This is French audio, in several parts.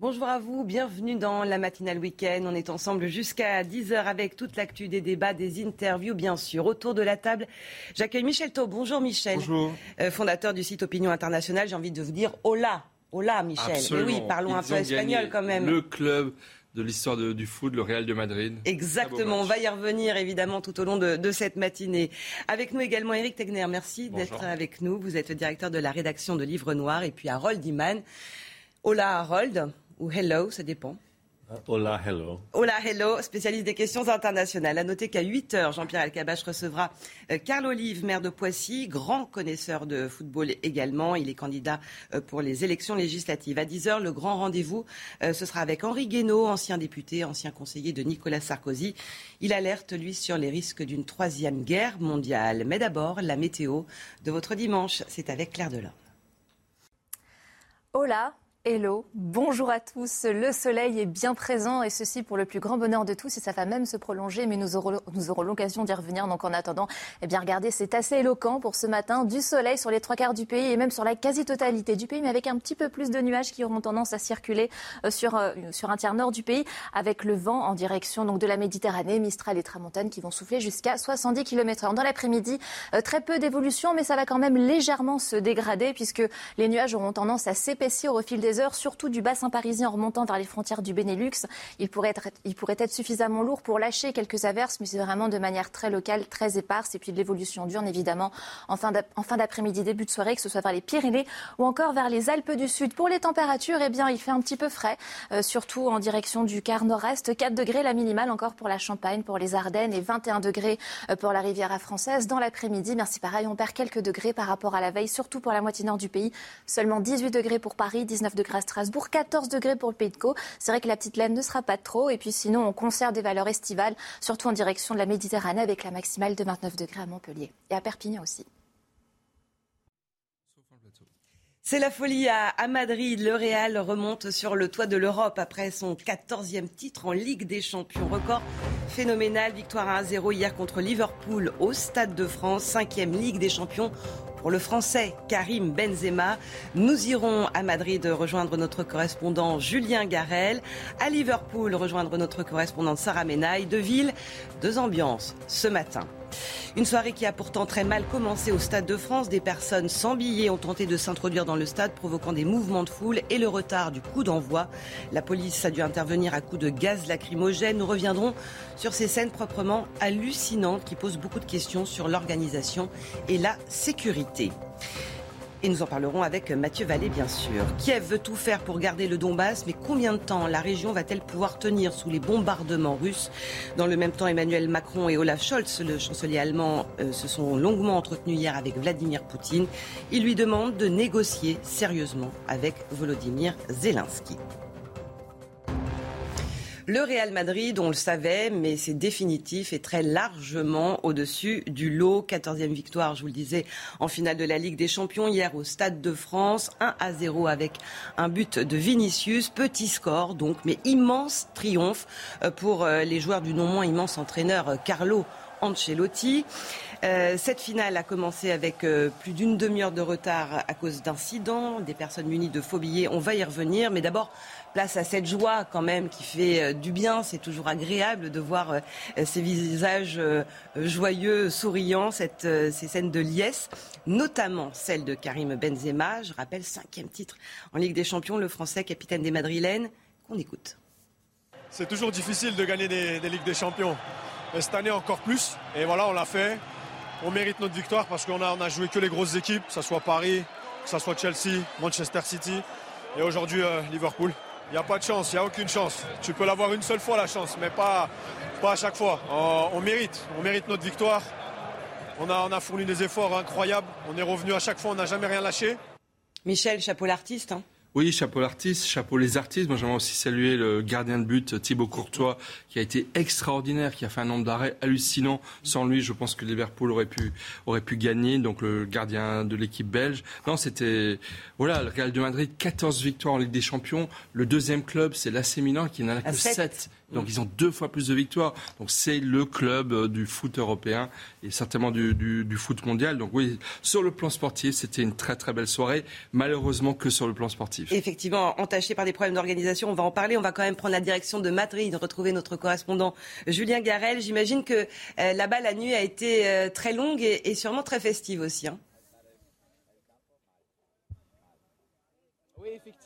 Bonjour à vous, bienvenue dans la matinale week-end. On est ensemble jusqu'à 10h avec toute l'actu des débats, des interviews, bien sûr. Autour de la table, j'accueille Michel Taub. Bonjour Michel. Bonjour. Euh, fondateur du site Opinion Internationale. J'ai envie de vous dire hola. Hola Michel. Absolument. Mais oui, parlons un peu espagnol quand même. Le club de l'histoire du foot, le Real de Madrid. Exactement, on va y revenir évidemment tout au long de, de cette matinée. Avec nous également Eric Tegner, merci d'être avec nous. Vous êtes le directeur de la rédaction de Livre Noir et puis Harold Iman. Hola Harold, ou hello, ça dépend. Hola, hello. Hola, hello, spécialiste des questions internationales. À noter qu'à 8 heures, Jean-Pierre Alcabache recevra euh, Carl Olive, maire de Poissy, grand connaisseur de football également. Il est candidat euh, pour les élections législatives. À 10 heures, le grand rendez-vous, euh, ce sera avec Henri Guénaud, ancien député, ancien conseiller de Nicolas Sarkozy. Il alerte, lui, sur les risques d'une troisième guerre mondiale. Mais d'abord, la météo de votre dimanche, c'est avec Claire Delorme. Hola, hello, bonjour à tous. Le soleil est bien présent et ceci pour le plus grand bonheur de tous et ça va même se prolonger, mais nous aurons, nous aurons l'occasion d'y revenir. Donc en attendant, eh bien regardez, c'est assez éloquent pour ce matin. Du soleil sur les trois quarts du pays et même sur la quasi-totalité du pays, mais avec un petit peu plus de nuages qui auront tendance à circuler euh, sur, euh, sur un tiers nord du pays, avec le vent en direction donc de la Méditerranée, Mistral et Tramontane qui vont souffler jusqu'à 70 km/h. Dans l'après-midi, euh, très peu d'évolution, mais ça va quand même légèrement se dégrader puisque les nuages auront tendance à s'épaissir au fil des surtout du bassin parisien en remontant vers les frontières du Benelux. Il pourrait être, suffisamment lourd pour lâcher quelques averses, mais c'est vraiment de manière très locale, très éparse. Et puis de l'évolution diurne, évidemment, en fin d'ap- en fin d'après-midi, début de soirée, que ce soit vers les Pyrénées ou encore vers les Alpes du Sud. Pour les températures, eh bien, il fait un petit peu frais, euh, surtout en direction du quart nord-est. 4 degrés la minimale encore pour la Champagne, pour les Ardennes et 21 degrés euh, pour la Riviera française. Dans l'après-midi, merci pareil, on perd quelques degrés par rapport à la veille, surtout pour la moitié nord du pays. Seulement 18 degrés pour Paris, 19 degrés à Strasbourg, 14 degrés pour le Pays de Caux. C'est vrai que la petite laine ne sera pas trop. Et puis sinon, on conserve des valeurs estivales, surtout en direction de la Méditerranée avec la maximale de 29 degrés à Montpellier et à Perpignan aussi. C'est la folie à, Madrid. Le Real remonte sur le toit de l'Europe après son 14e titre en Ligue des Champions. Record phénoménal. Victoire 1-0 hier contre Liverpool au Stade de France. 5e Ligue des Champions pour le Français Karim Benzema. Nous irons à Madrid rejoindre notre correspondant Julien Garel. À Liverpool rejoindre notre correspondante Sarah Menaille. Deux villes, deux ambiances ce matin. Une soirée qui a pourtant très mal commencé au Stade de France. Des personnes sans billets ont tenté de s'introduire dans le stade, provoquant des mouvements de foule et le retard du coup d'envoi. La police a dû intervenir à coups de gaz lacrymogène. Nous reviendrons sur ces scènes proprement hallucinantes qui posent beaucoup de questions sur l'organisation et la sécurité. Et nous en parlerons avec Mathieu Vallée, bien sûr. Kiev veut tout faire pour garder le Donbass, mais combien de temps la région va-t-elle pouvoir tenir sous les bombardements russes? Dans le même temps, Emmanuel Macron et Olaf Scholz, le chancelier allemand, euh, se sont longuement entretenus hier avec Vladimir Poutine. Ils lui demandent de négocier sérieusement avec Volodymyr Zelensky. Le Real Madrid, on le savait, mais c'est définitif et très largement au-dessus du lot. 14e victoire, je vous le disais, en finale de la Ligue des Champions hier au Stade de France. 1 à 0 avec un but de Vinicius. Petit score donc, mais immense triomphe euh, pour euh, les joueurs du non moins immense entraîneur euh, Carlo Ancelotti. Cette finale a commencé avec plus d'une demi-heure de retard à cause d'incidents, des personnes munies de faux billets. On va y revenir, mais d'abord place à cette joie quand même qui fait euh, du bien. C'est toujours agréable de voir euh, ces visages euh, joyeux, souriants, cette, ces scènes de liesse, notamment celle de Karim Benzema. Je rappelle cinquième titre en Ligue des Champions, le Français capitaine des Madrilènes. Qu'on écoute. C'est toujours difficile de gagner des, des Ligues des Champions. Mais cette année encore plus. Et voilà, on l'a fait. On mérite notre victoire parce qu'on a, on a joué que les grosses équipes, que ce soit Paris, que ce soit Chelsea, Manchester City et aujourd'hui Liverpool. Il n'y a pas de chance, il n'y a aucune chance. Tu peux l'avoir une seule fois la chance, mais pas, pas à chaque fois. On, mérite, on mérite notre victoire. On a, on a fourni des efforts incroyables. On est revenu à chaque fois, on n'a jamais rien lâché. Michel, chapeau l'artiste. Hein. Oui, chapeau l'artiste, chapeau les artistes. Moi, j'aimerais aussi saluer le gardien de but, Thibaut Courtois, qui a été extraordinaire, qui a fait un nombre d'arrêts hallucinant. Sans lui, je pense que Liverpool aurait pu, aurait pu gagner. Donc, le gardien de l'équipe belge. Non, c'était, voilà, le Real de Madrid, 14 victoires en Ligue des Champions. Le deuxième club, c'est l'AC Milan, qui n'en a que 7. Donc ils ont deux fois plus de victoires. Donc c'est le club euh, du foot européen et certainement du, du, foot mondial. Donc oui, sur le plan sportif, c'était une très très belle soirée. Malheureusement que sur le plan sportif. Effectivement, entaché par des problèmes d'organisation, on va en parler. On va quand même prendre la direction de Madrid, retrouver notre correspondant Julien Garel. J'imagine que euh, là-bas la nuit a été euh, très longue et, et, sûrement très festive aussi. Hein.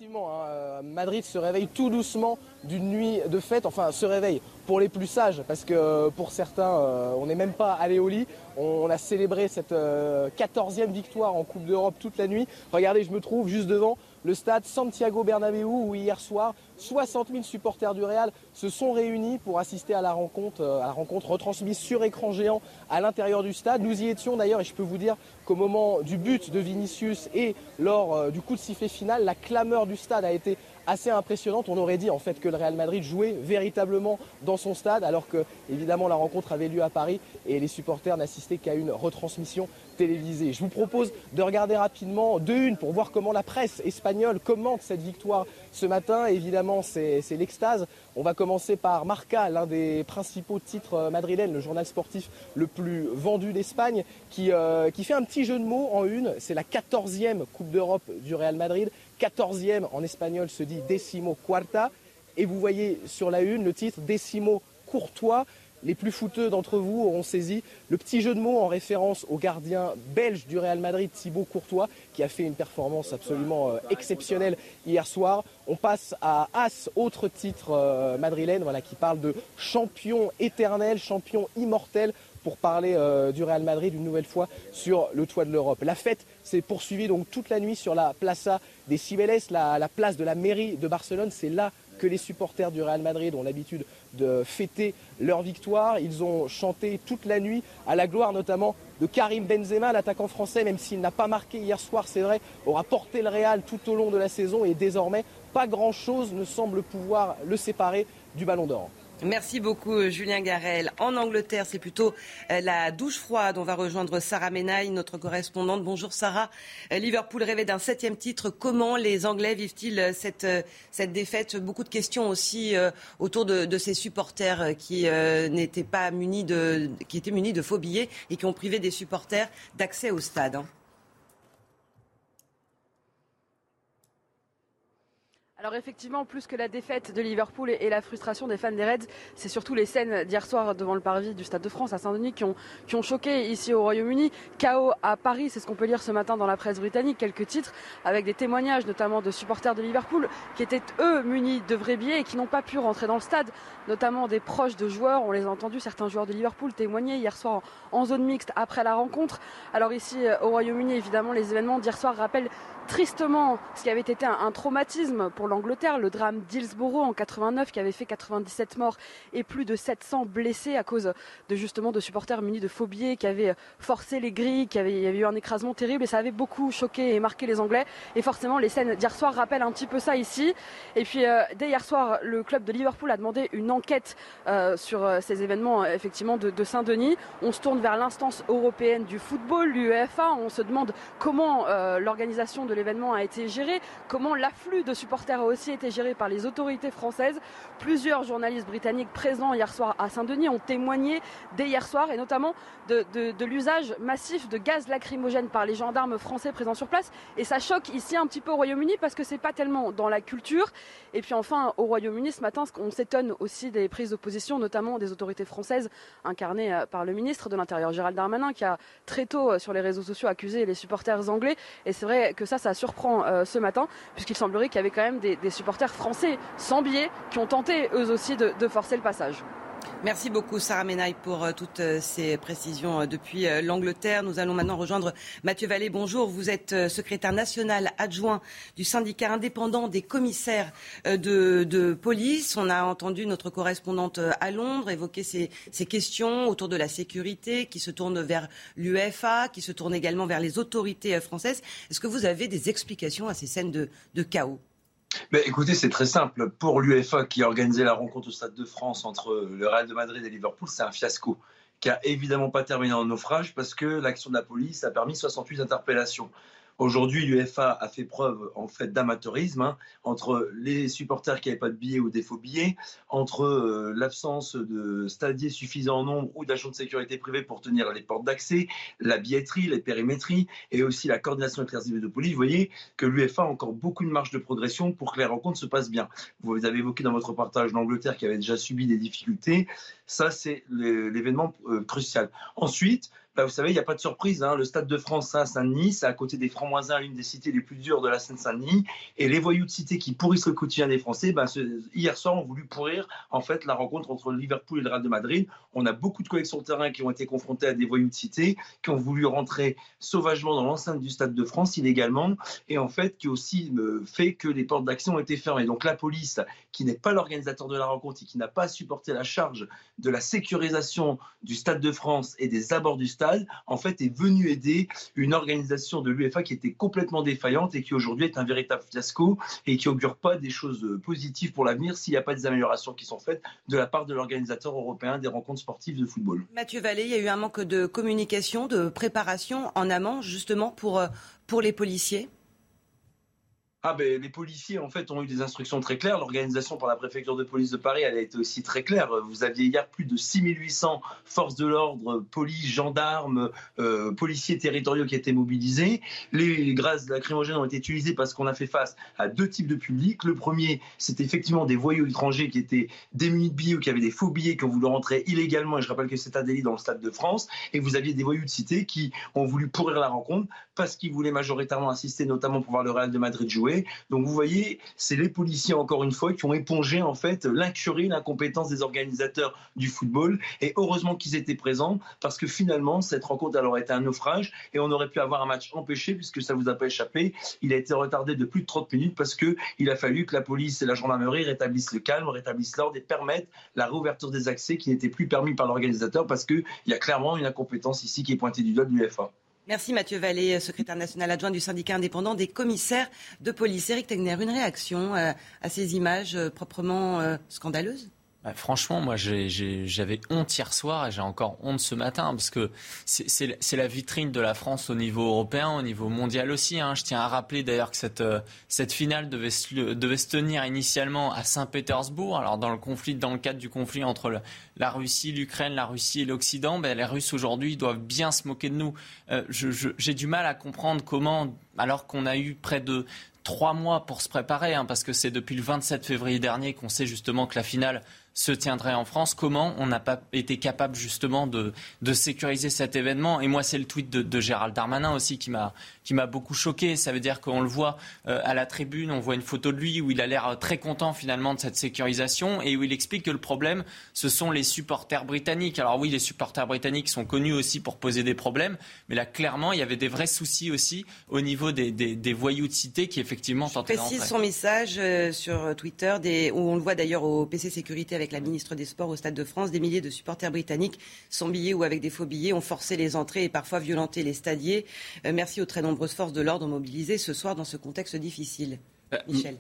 Effectivement, hein, euh, Madrid se réveille tout doucement d'une nuit de fête, enfin se réveille pour les plus sages, parce que euh, pour certains, euh, on n'est même pas allé au lit. On, a célébré cette 14e victoire en Coupe d'Europe toute la nuit. Regardez, je me trouve juste devant le stade Santiago Bernabéu où hier soir 60 000 supporters du Real se sont réunis pour assister à la rencontre, à la rencontre retransmise sur écran géant à l'intérieur du stade. Nous y étions d'ailleurs et je peux vous dire qu'au moment du but de Vinicius et lors du coup de sifflet final, la clameur du stade a été assez impressionnante. On aurait dit en fait que le Real Madrid jouait véritablement dans son stade, alors que évidemment la rencontre avait lieu à Paris et les supporters n'assistaient qu'à une retransmission télévisée. Je vous propose de regarder rapidement deux une pour voir comment la presse espagnole commente cette victoire ce matin. Évidemment, c'est l'extase. On va commencer par Marca, l'un des principaux titres madrilènes, le journal sportif le plus vendu d'Espagne, qui, euh, qui fait un petit jeu de mots en une. C'est la 14e Coupe d'Europe du Real Madrid 14e en espagnol se dit décimo quarta. Et vous voyez sur la une le titre décimo courtois. Les plus fouteux d'entre vous auront saisi le petit jeu de mots en référence au gardien belge du Real Madrid, Thibaut Courtois, qui a fait une performance absolument euh, exceptionnelle hier soir. On passe à As, autre titre euh, madrilène, voilà, qui parle de champion éternel, champion immortel pour parler euh, du Real Madrid une nouvelle fois sur le toit de l'Europe. La fête s'est poursuivie donc toute la nuit sur la Plaza des Cibeles, la, place de la mairie de Barcelone. C'est là que les supporters du Real Madrid ont l'habitude de fêter leur victoire. Ils ont chanté toute la nuit à la gloire notamment de Karim Benzema, l'attaquant français, même s'il n'a pas marqué hier soir, c'est vrai, aura porté le Real tout au long de la saison et désormais pas grand-chose ne semble pouvoir le séparer du Ballon d'Or. Merci beaucoup, Julien Garel. En Angleterre, c'est plutôt euh, la douche froide. On va rejoindre Sarah Menaille, notre correspondante. Bonjour, Sarah. Euh, Liverpool rêvait d'un septième titre. Comment les Anglais vivent-ils euh, cette, défaite? Beaucoup de questions aussi autour de, de ces supporters qui n'étaient pas munis de, qui étaient munis de faux billets et qui ont privé des supporters d'accès au stade. Alors effectivement, plus que la défaite de Liverpool et la frustration des fans des Reds, c'est surtout les scènes d'hier soir devant le parvis du Stade de France à Saint-Denis qui ont, qui ont choqué ici au Royaume-Uni. Chaos à Paris, c'est ce qu'on peut lire ce matin dans la presse britannique, quelques titres avec des témoignages notamment de supporters de Liverpool qui étaient eux munis de vrais billets et qui n'ont pas pu rentrer dans le stade, notamment des proches de joueurs. On les a entendus, certains joueurs de Liverpool témoigner hier soir en zone mixte après la rencontre. Alors ici au Royaume-Uni, évidemment, les événements d'hier soir rappellent tristement ce qui avait été un, traumatisme pour l'Angleterre, le drame d'Hillsborough en 89 qui avait fait 97 morts et plus de 700 blessés à cause de justement de supporters munis de phobies qui avaient forcé les grilles, qui avait, il eu un écrasement terrible et ça avait beaucoup choqué et marqué les Anglais. Et forcément, les scènes d'hier soir rappellent un petit peu ça ici. Et puis euh, dès hier soir, le club de Liverpool a demandé une enquête euh, sur euh, ces événements effectivement de, de Saint-Denis. On se tourne vers l'instance européenne du football, l'UEFA. On se demande comment l'organisation de l'événement a été géré, comment l'afflux de supporters a aussi été géré par les autorités françaises. Plusieurs journalistes britanniques présents hier soir à Saint-Denis ont témoigné dès hier soir et notamment de, de l'usage massif de gaz lacrymogène par les gendarmes français présents sur place. Et ça choque ici un petit peu au Royaume-Uni parce que c'est pas tellement dans la culture. Et puis enfin au Royaume-Uni ce matin, on s'étonne aussi des prises d'opposition, notamment des autorités françaises incarnées euh, par le ministre de l'Intérieur Gérald Darmanin qui a très tôt euh, sur les réseaux sociaux accusé les supporters anglais. Et c'est vrai que ça, ça surprend euh, ce matin, puisqu'il semblerait qu'il y avait quand même des, supporters français sans billets qui ont tenté eux aussi de, forcer le passage. Merci beaucoup Sarah Menaille pour euh, toutes euh, ces précisions euh, depuis l'Angleterre. Nous allons maintenant rejoindre Mathieu Vallée. Bonjour, vous êtes secrétaire national adjoint du syndicat indépendant des commissaires de, police. On a entendu notre correspondante à Londres évoquer ces, questions autour de la sécurité qui se tournent vers l'UEFA, qui se tournent également vers les autorités françaises. Est-ce que vous avez des explications à ces scènes de chaos? Écoutez, c'est très simple. Pour l'UEFA qui a organisé la rencontre au Stade de France entre le Real de Madrid et Liverpool, c'est un fiasco qui a évidemment pas terminé en naufrage parce que l'action de la police a permis 68 interpellations. Aujourd'hui, l'UEFA a fait preuve en fait d'amateurisme hein, entre les supporters qui n'avaient pas de billets ou des faux billets, entre euh, l'absence de stadiers suffisants en nombre ou d'agents de sécurité privés pour tenir les portes d'accès, la billetterie, les périmétries et aussi la coordination avec de police. Vous voyez que l'UEFA a encore beaucoup de marge de progression pour que les rencontres se passent bien. Vous avez évoqué dans votre partage l'Angleterre qui avait déjà subi des difficultés. Ça, c'est l'événement euh, crucial. Ensuite, bah, vous savez, il n'y a pas de surprise. Hein. Le Stade de France à Saint-Denis, c'est à côté des Francs-Moisins, l'une des cités les plus dures de la Seine-Saint-Denis. Et les voyous de cité qui pourrissent le quotidien des Français, bah, hier soir, ont voulu pourrir en fait la rencontre entre Liverpool et le Real de Madrid. On a beaucoup de collègues sur le terrain qui ont été confrontés à des voyous de cité, qui ont voulu rentrer sauvagement dans l'enceinte du Stade de France illégalement, et en fait qui aussi euh, fait que les portes d'action ont été fermées. Donc la police, qui n'est pas l'organisateur de la rencontre et qui n'a pas supporté la charge de la sécurisation du Stade de France et des abords du stade, en fait, est venu aider une organisation de l'UEFA qui était complètement défaillante et qui aujourd'hui est un véritable fiasco et qui augure pas des choses positives pour l'avenir s'il n'y a pas des améliorations qui sont faites de la part de l'organisateur européen des rencontres sportives de football. Mathieu Vallée, il y a eu un manque de communication, de préparation en amont, justement pour, euh, pour les policiers? Ah ben, les policiers en fait ont eu des instructions très claires. L'organisation par la préfecture de police de Paris, a été aussi très claire. Vous aviez hier plus de 6800 forces de l'ordre, police, gendarmes, euh, policiers territoriaux qui étaient mobilisés. Les gaz lacrymogènes ont été utilisés parce qu'on a fait face à deux types de publics. Le premier, c'était effectivement des voyous étrangers qui étaient démunis de billets ou qui avaient des faux billets qui ont voulu rentrer illégalement. Et je rappelle que c'est un délit dans le stade de France. Et vous aviez des voyous de cité qui ont voulu pourrir la rencontre parce qu'ils voulaient majoritairement assister, notamment pour voir le Real de Madrid jouer donc vous voyez, c'est les policiers encore une fois qui ont épongé en fait l'incurie, l'incompétence des organisateurs du football. Et heureusement qu'ils étaient présents parce que finalement cette rencontre alors été un naufrage et on aurait pu avoir un match empêché puisque ça vous a pas échappé. Il a été retardé de plus de 30 minutes parce que il a fallu que la police et la gendarmerie rétablissent le calme, rétablissent l'ordre et permettent la réouverture des accès qui n'étaient plus permis par l'organisateur parce qu'il y a clairement une incompétence ici qui est pointée du doigt de l'UFA. Merci Mathieu Vallée, secrétaire national adjoint du syndicat indépendant des commissaires de police. Eric Tegner, une réaction euh, à ces images euh, proprement euh, scandaleuses? Bah, franchement, moi, j'avais honte hier soir et j'ai encore honte ce matin parce que c'est la vitrine de la France au niveau européen, au niveau mondial aussi. Hein. Je tiens à rappeler d'ailleurs que cette, euh, finale devait se, tenir initialement à Saint-Pétersbourg. Alors, dans le conflit, dans le cadre du conflit entre la Russie, l'Ukraine, la Russie et l'Occident, ben, les Russes aujourd'hui doivent bien se moquer de nous. Euh, j'ai du mal à comprendre comment, alors qu'on a eu près de trois mois pour se préparer, hein, parce que c'est depuis le 27 février dernier qu'on sait justement que la finale se tiendrait en France. Comment on n'a pas été capable justement de, de, sécuriser cet événement? Et moi, c'est le tweet de, de, Gérald Darmanin aussi qui m'a qui m'a beaucoup choqué. Ça veut dire qu'on le voit euh, à la tribune, on voit une photo de lui où il a l'air très content finalement de cette sécurisation et où il explique que le problème, ce sont les supporters britanniques. Alors oui, les supporters britanniques sont connus aussi pour poser des problèmes, mais là clairement, il y avait des vrais soucis aussi au niveau des, des, des voyous de cité qui effectivement tentaient d'entrer. précise son message euh, sur Twitter, des, où on le voit d'ailleurs au PC Sécurité avec la ministre des Sports au Stade de France. Des milliers de supporters britanniques, sans billets ou avec des faux billets, ont forcé les entrées et parfois violenté les stadiers. Euh, merci aux très nombreuses forces de l'ordre mobilisées ce soir dans ce contexte difficile. Euh, Michel.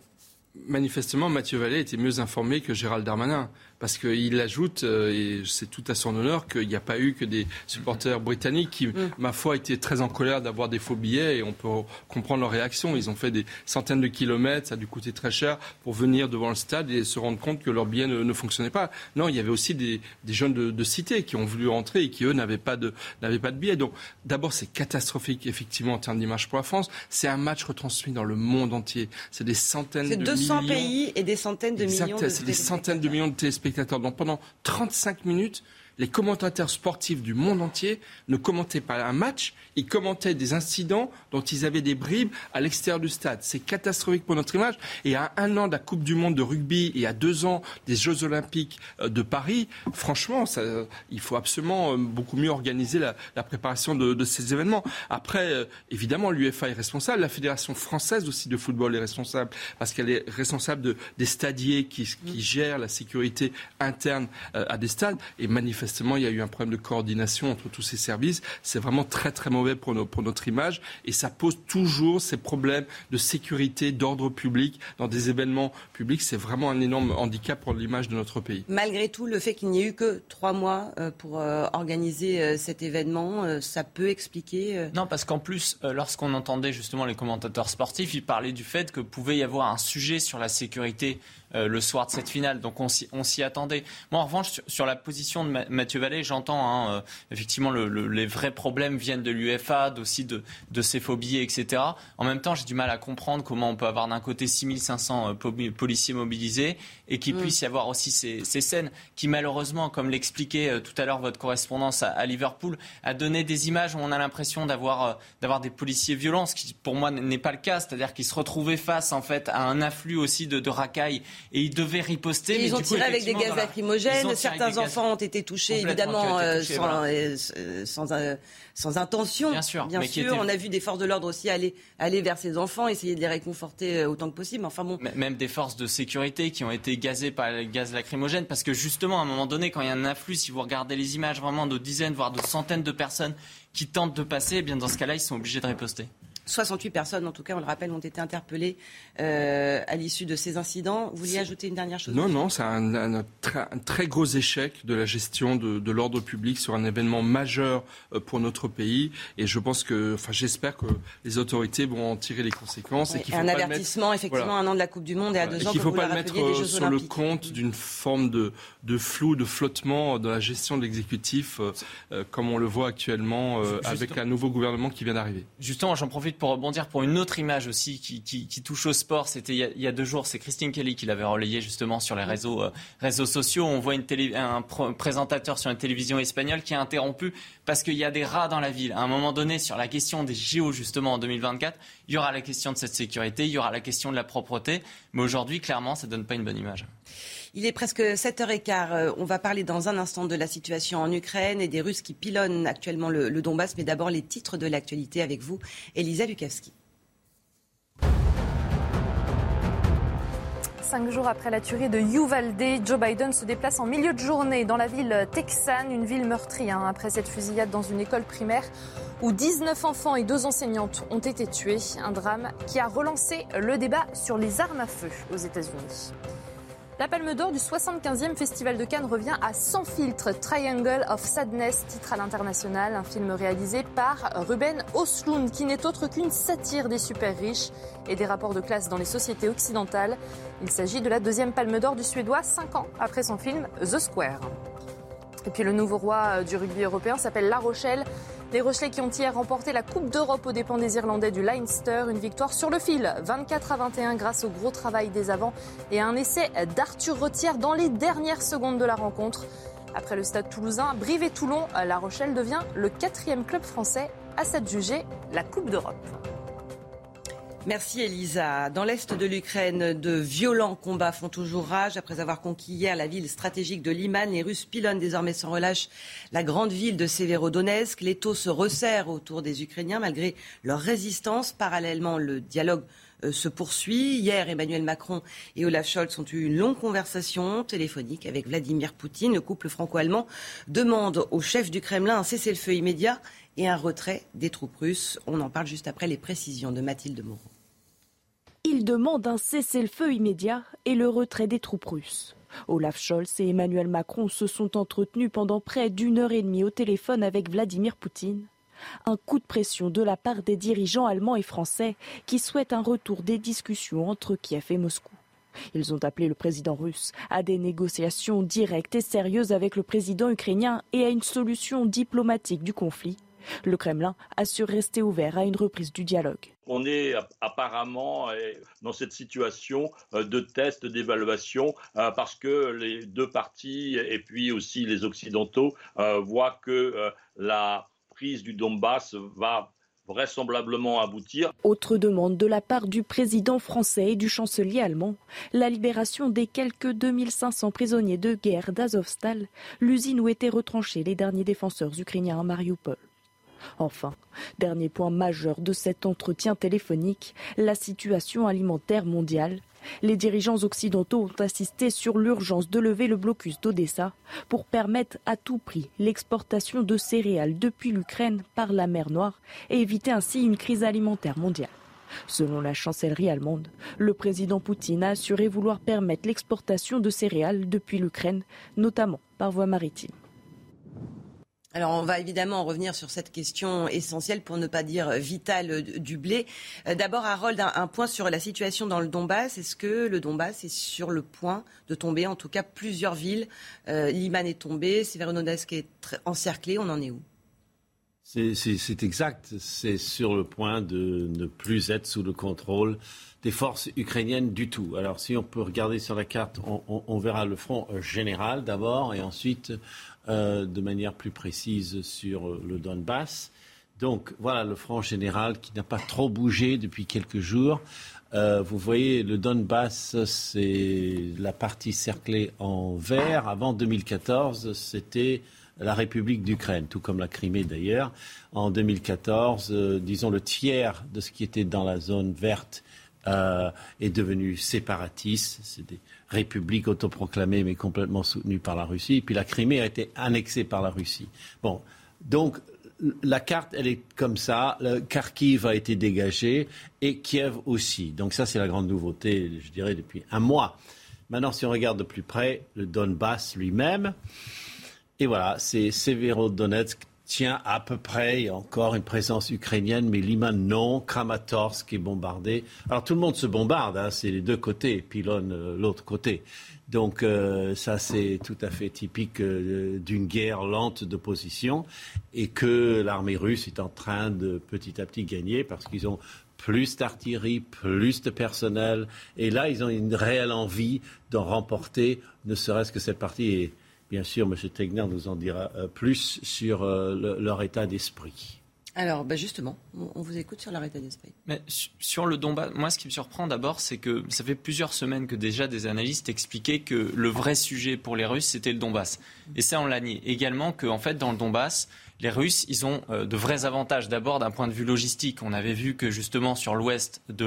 Manifestement, Mathieu Vallée était mieux informé que Gérald Darmanin parce qu'il ajoute, euh, et c'est tout à son honneur, qu'il n'y a pas eu que des supporters britanniques qui, mm. ma foi, étaient très en colère d'avoir des faux billets, et on peut comprendre leur réaction. Ils ont fait des centaines de kilomètres, ça a dû coûter très cher pour venir devant le stade et se rendre compte que leur billet ne, fonctionnait pas. Non, il y avait aussi des, jeunes de, cité qui ont voulu rentrer et qui, eux, n'avaient pas de, n'avaient pas de. Donc, d'abord, c'est catastrophique, effectivement, en termes d'image pour la France. C'est un match retransmis dans le monde entier. C'est des centaines de millions. C'est 200 pays et des centaines de millions de C'est des centaines de millions de téléspectateurs donc pendant 35 minutes, les commentateurs sportifs du monde entier ne commentaient pas un match, ils commentaient des incidents dont ils avaient des bribes à l'extérieur du stade. C'est catastrophique pour notre image. Et à un an de la Coupe du Monde de rugby et à deux ans des Jeux Olympiques euh, de Paris, franchement, il faut absolument euh, beaucoup mieux organiser la, préparation de, ces événements. Après, euh, évidemment, l'UEFA est responsable, la Fédération française aussi de football est responsable, parce qu'elle est responsable de, des stadiers qui, qui gèrent la sécurité interne à des stades. Et manifestement, il y a eu un problème de coordination entre tous ces services. C'est vraiment très très mauvais pour, nos, pour notre image et ça pose toujours ces problèmes de sécurité, d'ordre public dans des événements publics. C'est vraiment un énorme handicap pour l'image de notre pays. Malgré tout, le fait qu'il n'y ait eu que trois mois euh, pour euh, organiser euh, cet événement, ça peut expliquer. Non, parce qu'en plus, lorsqu'on entendait justement les commentateurs sportifs, ils parlaient du fait que pouvait y avoir un sujet sur la sécurité le soir de cette finale. Donc on s'y attendait. Moi, en revanche, sur, la position de Mathieu Vallée, j'entends hein, euh, effectivement le, les vrais problèmes viennent de l'UFA, aussi de, de ses phobies, etc. En même temps, j'ai du mal à comprendre comment on peut avoir d'un côté 6500 euh, policiers mobilisés et qu'il mm. puisse y avoir aussi ces, ces, scènes qui, malheureusement, comme l'expliquait tout à l'heure votre correspondance à, Liverpool, a donné des images où on a l'impression d'avoir d'avoir des policiers violents, ce qui pour moi n'est pas le cas, c'est-à-dire qu'ils se retrouvaient face en fait à un afflux aussi de, de racailles et ils devaient riposter. mais ils ont tiré avec des gaz lacrymogènes. Certains enfants ont été touchés, évidemment, euh, sans, euh, sans, euh, sans, intention. Bien sûr. Bien sûr. On a vu des forces de l'ordre aussi aller, aller vers ces enfants, essayer de les réconforter autant que possible. Enfin bon. Même des forces de sécurité qui ont été gazées par les gaz lacrymogènes, parce que justement, à un moment donné, quand il y a un afflux, si vous regardez les images vraiment de dizaines, voire de centaines de personnes qui tentent de passer, eh bien dans ce cas-là, ils sont obligés de riposter. 68 personnes, en tout cas, on le rappelle, ont été interpellées euh, à l'issue de ces incidents. Vous vouliez ajouter une dernière chose? Non, non, c'est un, très gros échec de la gestion de, l'ordre public sur un événement majeur euh, pour notre pays. Et je pense que, enfin, j'espère que les autorités vont en tirer les conséquences. et, un avertissement, effectivement, un an de la Coupe du Monde et à deux ans, qu'il ne faut pas le mettre euh, sur le compte d'une forme de, de, flou, de flottement dans la gestion de l'exécutif, comme on le voit actuellement avec un nouveau gouvernement qui vient d'arriver. Justement, j'en profite pour rebondir pour une autre image aussi qui, touche au sport. C'était il, y a deux jours, c'est Christine Kelly qui l'avait relayé justement sur les réseaux, euh, sociaux. On voit un présentateur sur une télévision espagnole qui a interrompu parce qu'il y a des rats dans la ville. À un moment donné, sur la question des JO justement en 2024, il y aura la question de cette sécurité, il y aura la question de la propreté. Mais aujourd'hui, clairement, ça donne pas une bonne image. Il est presque 7h15. Euh, on va parler dans un instant de la situation en Ukraine et des Russes qui pilonnent actuellement le, Donbass. Mais d'abord, les titres de l'actualité avec vous, Elisa Lukavski. Cinq jours après la tuerie de Uvalde, Joe Biden se déplace en milieu de journée dans la ville texane, une ville meurtrie, hein, après cette fusillade dans une école primaire où 19 enfants et deux enseignantes ont été tués. Un drame qui a relancé le débat sur les armes à feu aux États-Unis. La Palme d'Or du 75e Festival de Cannes revient à Sans filtre, Triangle of Sadness, titre à l'international, un film réalisé par Ruben Oslund, qui n'est autre qu'une satire des super riches et des rapports de classe dans les sociétés occidentales. Il s'agit de la deuxième Palme d'Or du Suédois, cinq ans après son film The Square. Et puis le nouveau roi du rugby européen s'appelle La Rochelle. Les Rochelais qui ont hier remporté la Coupe d'Europe aux dépens des Irlandais du Leinster, une victoire sur le fil, 24 à 21 grâce au gros travail des avants et un essai d'Arthur Retière dans les dernières secondes de la rencontre. Après le stade toulousain, Brive et Toulon, La Rochelle devient le quatrième club français à s'adjuger la Coupe d'Europe. Merci Elisa. Dans l'est de l'Ukraine, de violents combats font toujours rage. Après avoir conquis hier la ville stratégique de Liman, les Russes pilonnent désormais sans relâche la grande ville de Severodonetsk. Les taux se resserrent autour des Ukrainiens malgré leur résistance. Parallèlement, le dialogue euh, se poursuit. Hier, Emmanuel Macron et Olaf Scholz ont eu une longue conversation téléphonique avec Vladimir Poutine. Le couple franco-allemand demande au chef du Kremlin un cessez-le-feu immédiat et un retrait des troupes russes. On en parle juste après les précisions de Mathilde Moreau. Il demande un cessez-le-feu immédiat et le retrait des troupes russes. Olaf Scholz et Emmanuel Macron se sont entretenus pendant près d'une heure et demie au téléphone avec Vladimir Poutine. Un coup de pression de la part des dirigeants allemands et français qui souhaitent un retour des discussions entre Kiev et Moscou. Ils ont appelé le président russe à des négociations directes et sérieuses avec le président ukrainien et à une solution diplomatique du conflit Le Kremlin assure rester ouvert à une reprise du dialogue. On est apparemment dans cette situation de test, d'évaluation, parce que les deux parties et puis aussi les Occidentaux voient que la prise du Donbass va vraisemblablement aboutir. Autre demande de la part du président français et du chancelier allemand, la libération des quelques 2500 prisonniers de guerre d'Azovstal, l'usine où étaient retranchés les derniers défenseurs ukrainiens à Mariupol. Enfin, dernier point majeur de cet entretien téléphonique, la situation alimentaire mondiale. Les dirigeants occidentaux ont insisté sur l'urgence de lever le blocus d'Odessa pour permettre à tout prix l'exportation de céréales depuis l'Ukraine par la mer Noire et éviter ainsi une crise alimentaire mondiale. Selon la chancellerie allemande, le président Poutine a assuré vouloir permettre l'exportation de céréales depuis l'Ukraine, notamment par voie maritime. Alors on va évidemment revenir sur cette question essentielle, pour ne pas dire vitale, du blé. Euh, d'abord, Harold, un, point sur la situation dans le Donbass. Est-ce que le Donbass est sur le point de tomber? En tout cas, plusieurs villes. Euh, Liman est tombé, Severodonetsk est encerclé. On en est où? C'est exact. C'est sur le point de ne plus être sous le contrôle des forces ukrainiennes du tout. Alors si on peut regarder sur la carte, on verra le front euh, général d'abord et ensuite euh, de manière plus précise sur euh, le Donbass. Donc voilà le front général qui n'a pas trop bougé depuis quelques jours. Euh, vous voyez, le Donbass, c'est la partie cerclée en vert. Avant 2014, c'était la République d'Ukraine, tout comme la Crimée d'ailleurs. En 2014, disons le tiers de ce qui était dans la zone verte est devenu séparatiste. République autoproclamée mais complètement soutenue par la Russie. Et puis la Crimée a été annexée par la Russie. Bon, donc la carte, elle est comme ça. Le Kharkiv a été dégagé et Kiev aussi. Donc ça, c'est la grande nouveauté, je dirais, depuis un mois. Maintenant, si on regarde de plus près, le Donbass lui-même, et voilà, c'est Severodonetsk tient à peu près, il y a encore une présence ukrainienne, mais Liman non, Kramatorsk est bombardé. Alors tout le monde se bombarde, hein, c'est les deux côtés, pylône euh, l'autre côté. Donc euh, ça c'est tout à fait typique euh, d'une guerre lente d'opposition et que l'armée russe est en train de petit à petit gagner parce qu'ils ont plus d'artillerie, plus de personnel et là ils ont une réelle envie d'en remporter, ne serait-ce que cette partie. Bien sûr, M. Tegner nous en dira euh, plus sur euh, leur état d'esprit. Alors, bah, justement, on vous écoute sur leur état d'esprit. Mais sur le Donbass, moi, ce qui me surprend d'abord, c'est que ça fait plusieurs semaines que déjà des analystes expliquaient que le vrai sujet pour les Russes, c'était le Donbass. Et ça, on l'a nié. Également qu'en fait, dans le Donbass, les Russes, ils ont euh, de vrais avantages. D'abord, d'un point de vue logistique, on avait vu que justement sur l'ouest de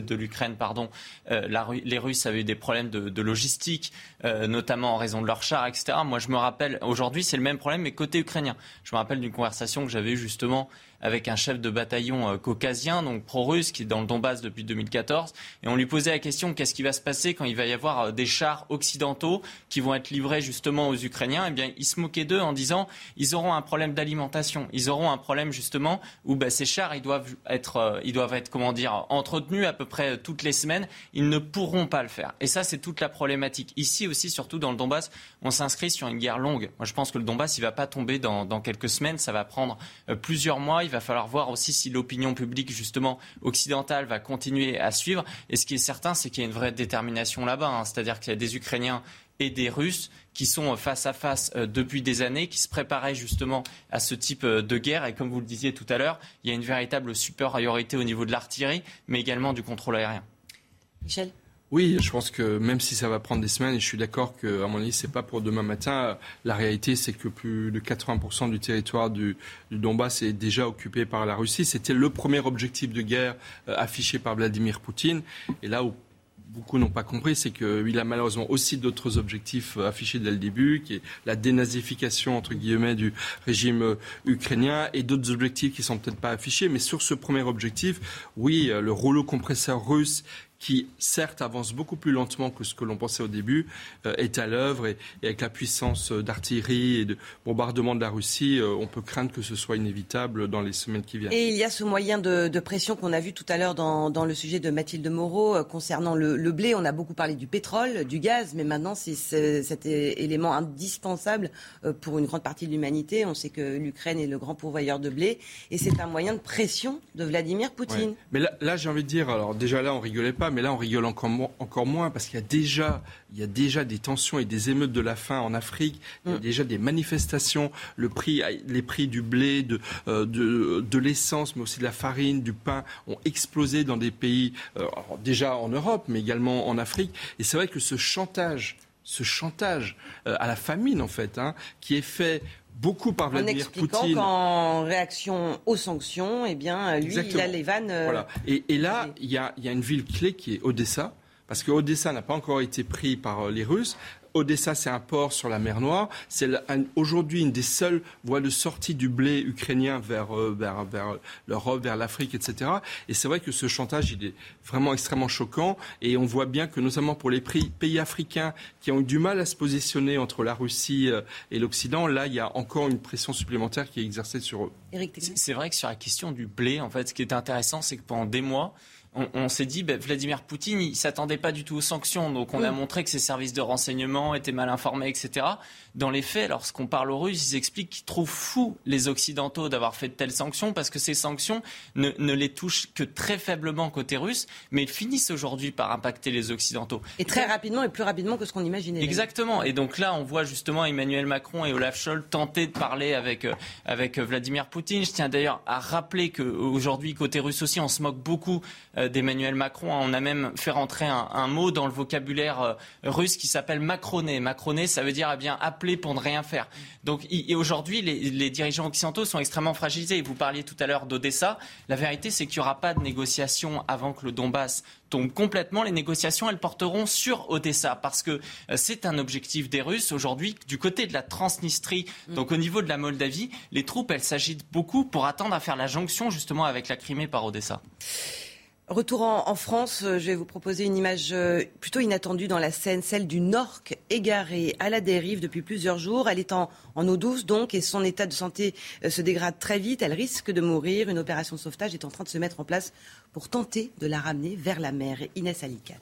de l'Ukraine, pardon, euh, les Russes avaient eu des problèmes de, logistique, euh, notamment en raison de leurs chars, etc. Moi, je me rappelle, aujourd'hui, c'est le même problème, mais côté ukrainien. Je me rappelle d'une conversation que j'avais eue justement avec un chef de bataillon euh, caucasien, donc pro-russe, qui est dans le Donbass depuis 2014. Et on lui posait la question qu'est-ce qui va se passer quand il va y avoir euh, des chars occidentaux qui vont être livrés justement aux Ukrainiens? Eh bien, il se moquait d'eux en disant ils auront un problème d'alimentation. Ils auront un problème justement où bah, ces chars, ils doivent être, euh, ils doivent être, comment dire, entretenus à peu près toutes les semaines. Ils ne pourront pas le faire. Et ça, c'est toute la problématique. Ici aussi, surtout dans le Donbass, on s'inscrit sur une guerre longue. Moi, je pense que le Donbass, il ne va pas tomber dans, quelques semaines. Ça va prendre plusieurs mois va falloir voir aussi si l'opinion publique, justement, occidentale va continuer à suivre. Et ce qui est certain, c'est qu'il y a une vraie détermination là-bas. Hein. C'est-à-dire qu'il y a des Ukrainiens et des Russes qui sont face à face euh, depuis des années, qui se préparaient justement à ce type euh, de guerre. Et comme vous le disiez tout à l'heure, il y a une véritable supériorité au niveau de l'artillerie, mais également du contrôle aérien. Michel? Oui, je pense que même si ça va prendre des semaines, et je suis d'accord qu'à mon avis, ce n'est pas pour demain matin, la réalité, c'est que plus de 80% du territoire du, Donbass est déjà occupé par la Russie. C'était le premier objectif de guerre euh, affiché par Vladimir Poutine. Et là où beaucoup n'ont pas compris, c'est qu'il a malheureusement aussi d'autres objectifs euh, affichés dès le début, qui est la dénazification entre guillemets du régime euh, ukrainien, et d'autres objectifs qui sont peut-être pas affichés. Mais sur ce premier objectif, oui, le rouleau compresseur russe qui certes avance beaucoup plus lentement que ce que l'on pensait au début, euh, est à l'œuvre et, avec la puissance d'artillerie et de bombardement de la Russie, euh, on peut craindre que ce soit inévitable dans les semaines qui viennent. Et il y a ce moyen de, pression qu'on a vu tout à l'heure dans, le sujet de Mathilde Moreau euh, concernant le, blé. On a beaucoup parlé du pétrole, du gaz, mais maintenant c'est cet élément indispensable pour une grande partie de l'humanité. On sait que l'Ukraine est le grand pourvoyeur de blé et c'est un moyen de pression de Vladimir Poutine. Mais là, là j'ai envie de dire, alors déjà là on rigolait pas, mais là on rigole encore, encore moins parce qu'il y a déjà, il y a déjà des tensions et des émeutes de la faim en Afrique. Il y a mm. déjà des manifestations. Le prix, les prix du blé, de, euh, de, de l'essence, mais aussi de la farine, du pain ont explosé dans des pays, euh, déjà en Europe, mais également en Afrique. Et c'est vrai que ce chantage ce chantage euh, à la famine, en fait, hein, qui est fait beaucoup par Vladimir en expliquant qu'en réaction aux sanctions, eh bien, lui, il a les vannes. Euh, voilà. Et, là, il y, a, une ville clé qui est Odessa. Parce que Odessa n'a pas encore été pris par euh, les Russes. Odessa, c'est un port sur la mer Noire. C'est aujourd'hui une des seules voies de sortie du blé ukrainien vers, euh, vers, vers l'Europe, vers l'Afrique, etc. Et c'est vrai que ce chantage, il est vraiment extrêmement choquant. Et on voit bien que, notamment pour les pays africains qui ont eu du mal à se positionner entre la Russie euh, et l'Occident, là, il y a encore une pression supplémentaire qui est exercée sur eux. C'est vrai que sur la question du blé, en fait, ce qui est intéressant, c'est que pendant des mois, on, s'est dit, ben, Vladimir Poutine, il s'attendait pas du tout aux sanctions. Donc on a montré que ses services de renseignement étaient mal informés, etc. Dans les faits, lorsqu'on parle aux Russes, ils expliquent qu'ils trouvent fou les Occidentaux d'avoir fait de telles sanctions parce que ces sanctions ne, les touchent que très faiblement côté russe, mais ils finissent aujourd'hui par impacter les Occidentaux. Et très rapidement et plus rapidement que ce qu'on imaginait. Exactement. Et donc là, on voit justement Emmanuel Macron et Olaf Scholz tenter de parler avec, euh, avec Vladimir Poutine. Je tiens d'ailleurs à rappeler qu'aujourd'hui, côté russe aussi, on se moque beaucoup euh, d'Emmanuel Macron. On a même fait rentrer un, mot dans le vocabulaire euh, russe qui s'appelle macroné. Macroné, ça veut dire eh bien appeler pour ne rien faire. Donc et aujourd'hui, les, dirigeants occidentaux sont extrêmement fragilisés. Vous parliez tout à l'heure d'Odessa. La vérité, c'est qu'il n'y aura pas de négociations avant que le Donbass tombe complètement. Les négociations, elles porteront sur Odessa parce que euh, c'est un objectif des Russes aujourd'hui. Du côté de la Transnistrie, mm. donc au niveau de la Moldavie, les troupes, elles s'agitent beaucoup pour attendre à faire la jonction justement avec la Crimée par Odessa. Retour en, France, euh, je vais vous proposer une image euh, plutôt inattendue dans la scène, celle d'une orque égarée à la dérive depuis plusieurs jours. Elle est en, eau douce donc et son état de santé euh, se dégrade très vite. Elle risque de mourir. Une opération de sauvetage est en train de se mettre en place pour tenter de la ramener vers la mer. Inès Alicane.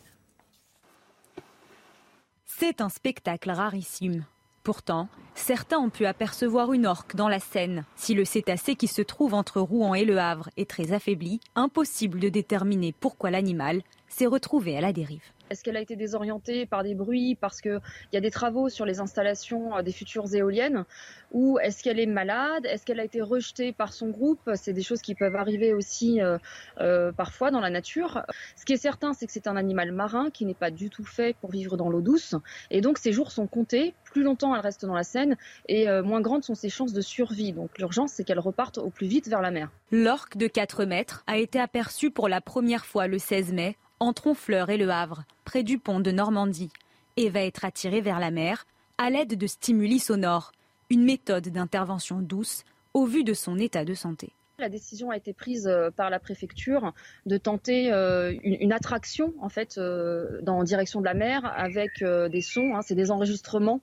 C'est un spectacle rarissime. Pourtant, certains ont pu apercevoir une orque dans la Seine. Si le cétacé qui se trouve entre Rouen et Le Havre est très affaibli, impossible de déterminer pourquoi l'animal s'est retrouvé à la dérive. Est-ce qu'elle a été désorientée par des bruits parce qu'il y a des travaux sur les installations euh, des futures éoliennes Ou est-ce qu'elle est malade? Est-ce qu'elle a été rejetée par son groupe? C'est des choses qui peuvent arriver aussi euh, euh, parfois dans la nature. Ce qui est certain, c'est que c'est un animal marin qui n'est pas du tout fait pour vivre dans l'eau douce. Et donc ses jours sont comptés. Plus longtemps elle reste dans la Seine et moins grandes sont ses chances de survie. Donc l'urgence, c'est qu'elle reparte au plus vite vers la mer. L'orque de 4 mètres a été aperçue pour la première fois le 16 mai entre Honfleur et Le Havre, près du pont de Normandie, et va être attiré vers la mer à l'aide de stimuli sonores, une méthode d'intervention douce au vu de son état de santé. La décision a été prise euh, par la préfecture de tenter euh, une, attraction en fait euh, dans direction de la mer avec des sons. Hein, c'est des enregistrements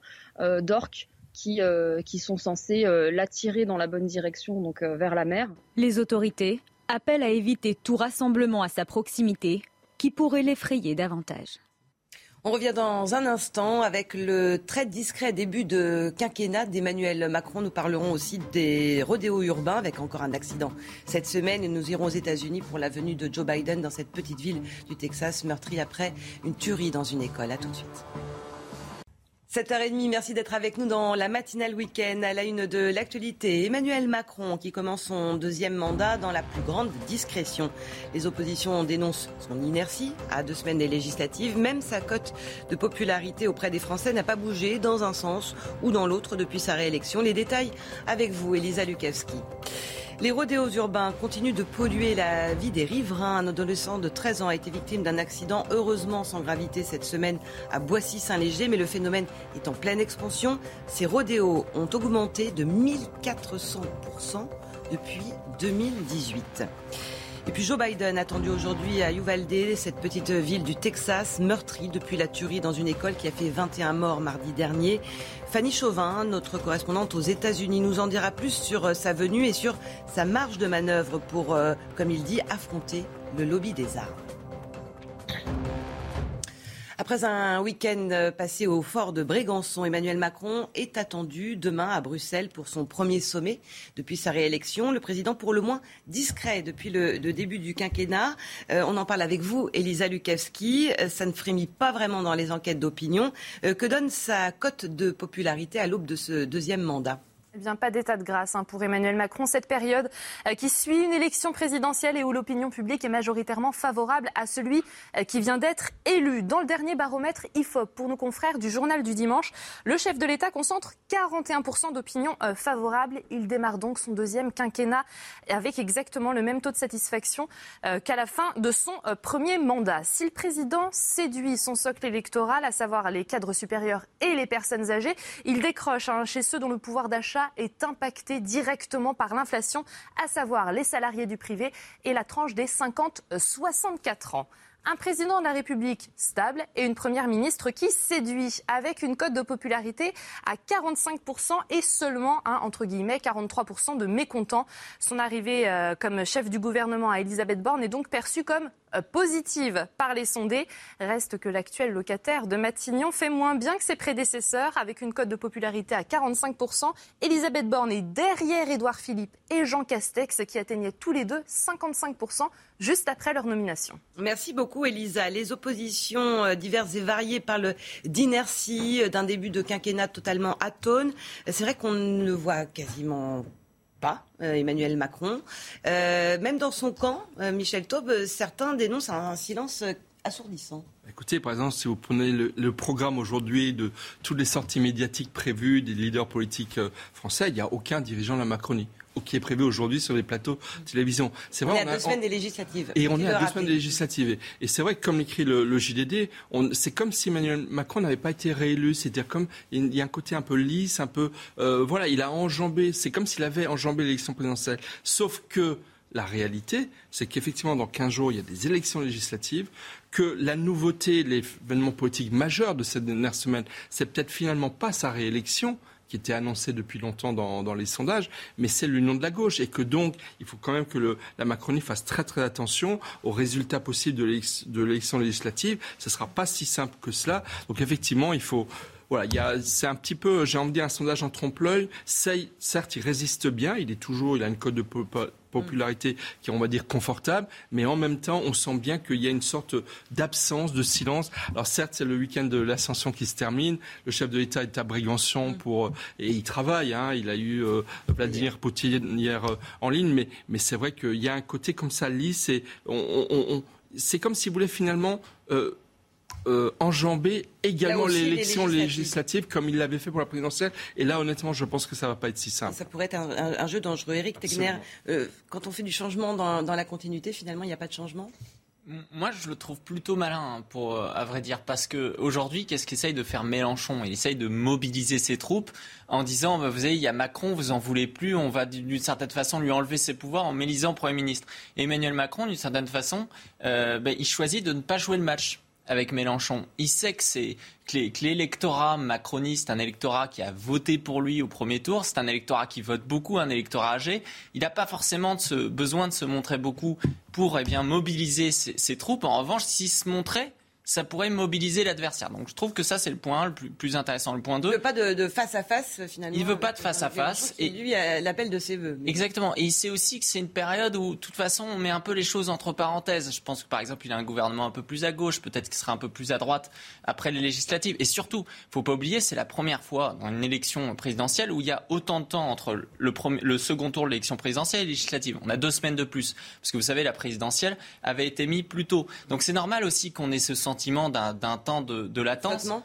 d'orques qui, qui, sont censés l'attirer dans la bonne direction, donc vers la mer. Les autorités appellent à éviter tout rassemblement à sa proximité qui pourrait l'effrayer davantage. On revient dans un instant avec le très discret début de quinquennat d'Emmanuel Macron. Nous parlerons aussi des rodéos urbains avec encore un accident cette semaine nous irons aux États-Unis pour la venue de Joe Biden dans cette petite ville du Texas meurtrie après une tuerie dans une école. À tout de suite. 7h30, merci d'être avec nous dans la matinale week-end à la une de l'actualité. Emmanuel Macron qui commence son deuxième mandat dans la plus grande discrétion. Les oppositions dénoncent son inertie à deux semaines des législatives. Même sa cote de popularité auprès des Français n'a pas bougé dans un sens ou dans l'autre depuis sa réélection. Les détails avec vous, Elisa Lukavski. Les rodéos urbains continuent de polluer la vie des riverains. Un adolescent de 13 ans a été victime d'un accident, heureusement sans gravité cette semaine à Boissy-Saint-Léger, mais le phénomène est en pleine expansion. Ces rodéos ont augmenté de 1400% depuis 2018. Et puis Joe Biden attendu aujourd'hui à Uvalde, cette petite ville du Texas, meurtrie depuis la tuerie dans une école qui a fait 21 morts mardi dernier. Fanny Chauvin, notre correspondante aux États-Unis, nous en dira plus sur euh, sa venue et sur sa marge de manœuvre pour, euh, comme il dit, affronter le lobby des armes. Après un week-end euh, passé au fort de Brégançon, Emmanuel Macron est attendu demain à Bruxelles pour son premier sommet depuis sa réélection. Le président, pour le moins discret depuis le, début du quinquennat. Euh, on en parle avec vous, Elisa Lukavski. Euh, ça ne frémit pas vraiment dans les enquêtes d'opinion. que donne sa cote de popularité à l'aube de ce deuxième mandat? Eh bien, pas d'état de grâce hein, pour Emmanuel Macron. Cette période euh, qui suit une élection présidentielle et où l'opinion publique est majoritairement favorable à celui euh, qui vient d'être élu. Dans le dernier baromètre IFOP, pour nos confrères du journal du dimanche, le chef de l'État concentre 41% d'opinion euh, favorable. Il démarre donc son deuxième quinquennat avec exactement le même taux de satisfaction qu'à la fin de son premier mandat. Si le président séduit son socle électoral, à savoir les cadres supérieurs et les personnes âgées, il décroche hein, chez ceux dont le pouvoir d'achat est impacté directement par l'inflation, à savoir les salariés du privé et la tranche des 50-64 ans un président de la République stable et une première ministre qui séduit avec une cote de popularité à 45% et seulement, hein, entre guillemets, 43% de mécontents. Son arrivée euh, comme chef du gouvernement à Elisabeth Borne est donc perçue comme positive par les sondés. Reste que l'actuel locataire de Matignon fait moins bien que ses prédécesseurs avec une cote de popularité à 45%. Elisabeth Borne est derrière Édouard Philippe et Jean Castex qui atteignaient tous les deux 55% juste après leur nomination. Merci beaucoup Elisa. Les oppositions euh, diverses et variées parlent d'inertie, euh, d'un début de quinquennat totalement atone. C'est vrai qu'on ne voit quasiment pas euh, Emmanuel Macron. même dans son camp, Michel Taube, certains dénoncent un silence assourdissant. Écoutez, par exemple, si vous prenez le, programme aujourd'hui de toutes les sorties médiatiques prévues des leaders politiques français, il n'y a aucun dirigeant de la Macronie qui est prévu aujourd'hui sur les plateaux de télévision. C'est vrai. On est à deux semaines des législatives. Et on est à deux semaines des législatives. Et c'est vrai que, comme l'écrit le, JDD, c'est comme si Emmanuel Macron n'avait pas été réélu. C'est-à-dire comme il y a un côté un peu lisse, un peu, euh, voilà, il a enjambé. C'est comme s'il avait enjambé l'élection présidentielle. Sauf que la réalité, c'est qu'effectivement, dans 15 jours, il y a des élections législatives, que la nouveauté, l'événement politique majeur de cette dernière semaine, c'est peut-être finalement pas sa réélection, qui était annoncé depuis longtemps dans, les sondages, mais c'est l'union de la gauche et que donc il faut quand même que le, la Macronie fasse très très attention aux résultats possibles de l'élection législative. Ce ne sera pas si simple que cela. Donc effectivement, il faut voilà, c'est un petit peu, j'ai envie de dire, un sondage en trompe-l'œil. Certes, il résiste bien, il est toujours, il a une cote de popularité qui est, on va dire, confortable, mais en même temps, on sent bien qu'il y a une sorte d'absence, de silence. Alors certes, c'est le week-end de l'ascension qui se termine. Le chef de l'État est à Brégançon pour euh, et il travaille. Hein, il a eu euh, Vladimir Poutine hier euh, en ligne, mais mais c'est vrai qu'il y a un côté comme ça lisse et on, c'est comme s'il voulait finalement euh, enjamber également l'élection législative comme il l'avait fait pour la présidentielle. Et là, honnêtement, je pense que ça ne va pas être si simple. Ça pourrait être un, jeu dangereux. Eric Tegner, euh, quand on fait du changement dans, la continuité, finalement, il n'y a pas de changement? Moi, je le trouve plutôt malin, pour, euh, à vrai dire, parce que aujourd'hui, qu'est-ce qu'essaye de faire Mélenchon? Il essaye de mobiliser ses troupes en disant, bah, vous savez, il y a Macron, vous en voulez plus, on va d'une certaine façon lui enlever ses pouvoirs en mélisant Premier ministre. Emmanuel Macron, d'une certaine façon, ben, il choisit de ne pas jouer le match avec Mélenchon. Il sait que c'est que l'électorat macroniste, un électorat qui a voté pour lui au premier tour, c'est un électorat qui vote beaucoup, un électorat âgé. Il n'a pas forcément de besoin de se montrer beaucoup pour eh bien, mobiliser ses, ses troupes. En revanche, s'il se montrait, ça pourrait mobiliser l'adversaire. Donc je trouve que ça, c'est le point le plus, intéressant. Le point 2. Il ne veut pas de, face à face, finalement. Il ne veut pas de face à face. Et lui, l'appel de ses voeux. Exactement. Et il sait aussi que c'est une période où, de toute façon, on met un peu les choses entre parenthèses. Je pense que, par exemple, il a un gouvernement un peu plus à gauche, peut-être qu'il sera un peu plus à droite après les législatives. Et surtout, il ne faut pas oublier, c'est la première fois dans une élection présidentielle où il y a autant de temps entre le, premier, le second tour de l'élection présidentielle et législative. On a deux semaines de plus. Parce que vous savez, la présidentielle avait été mise plus tôt. Donc c'est normal aussi qu'on ait ce sentiment d'un temps de, latence. Exactement.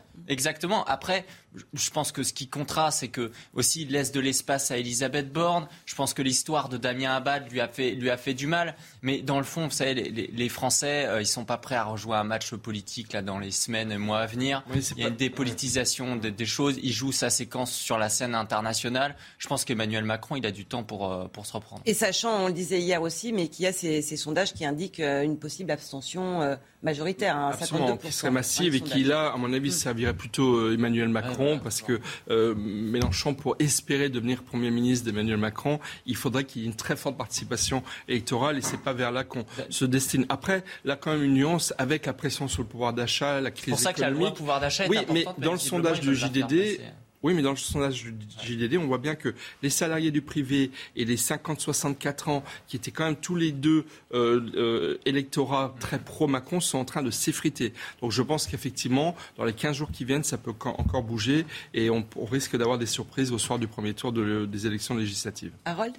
Après, je pense que ce qui comptera, c'est que aussi il laisse de l'espace à Elisabeth Borne. Je pense que l'histoire de Damien Abad lui a fait lui a fait du mal. Mais dans le fond, vous savez, les, Français, euh, ils sont pas prêts à rejouer un match politique là dans les semaines et mois à venir. il y a une dépolitisation des, choses. Il joue sa séquence sur la scène internationale. Je pense qu'Emmanuel Macron, il a du temps pour euh, pour se reprendre. Et sachant, on le disait hier aussi, mais qu'il y a ces, sondages qui indiquent euh, une possible abstention majoritaire, hein, Absolument, qui serait massive et qui là, à mon avis, mm. Servirait plutôt Emmanuel Macron parce que euh, Mélenchon, pour espérer devenir Premier ministre d'Emmanuel Macron, il faudrait qu'il y ait une très forte participation électorale et c'est pas vers là qu'on se destine. Après, là, quand même une nuance avec la pression sur le pouvoir d'achat, la crise économique. C'est pour ça que la loi pouvoir d'achat est Oui, mais dans le sondage du JDD, oui, mais dans le sondage du JDD, on voit bien que les salariés du privé et les 50-64 ans, qui étaient quand même tous les deux euh, euh, électorats très pro-Macron, sont en train de s'effriter. Donc je pense qu'effectivement, dans les 15 jours qui viennent, ça peut encore bouger et on, risque d'avoir des surprises au soir du premier tour des élections législatives. Harold?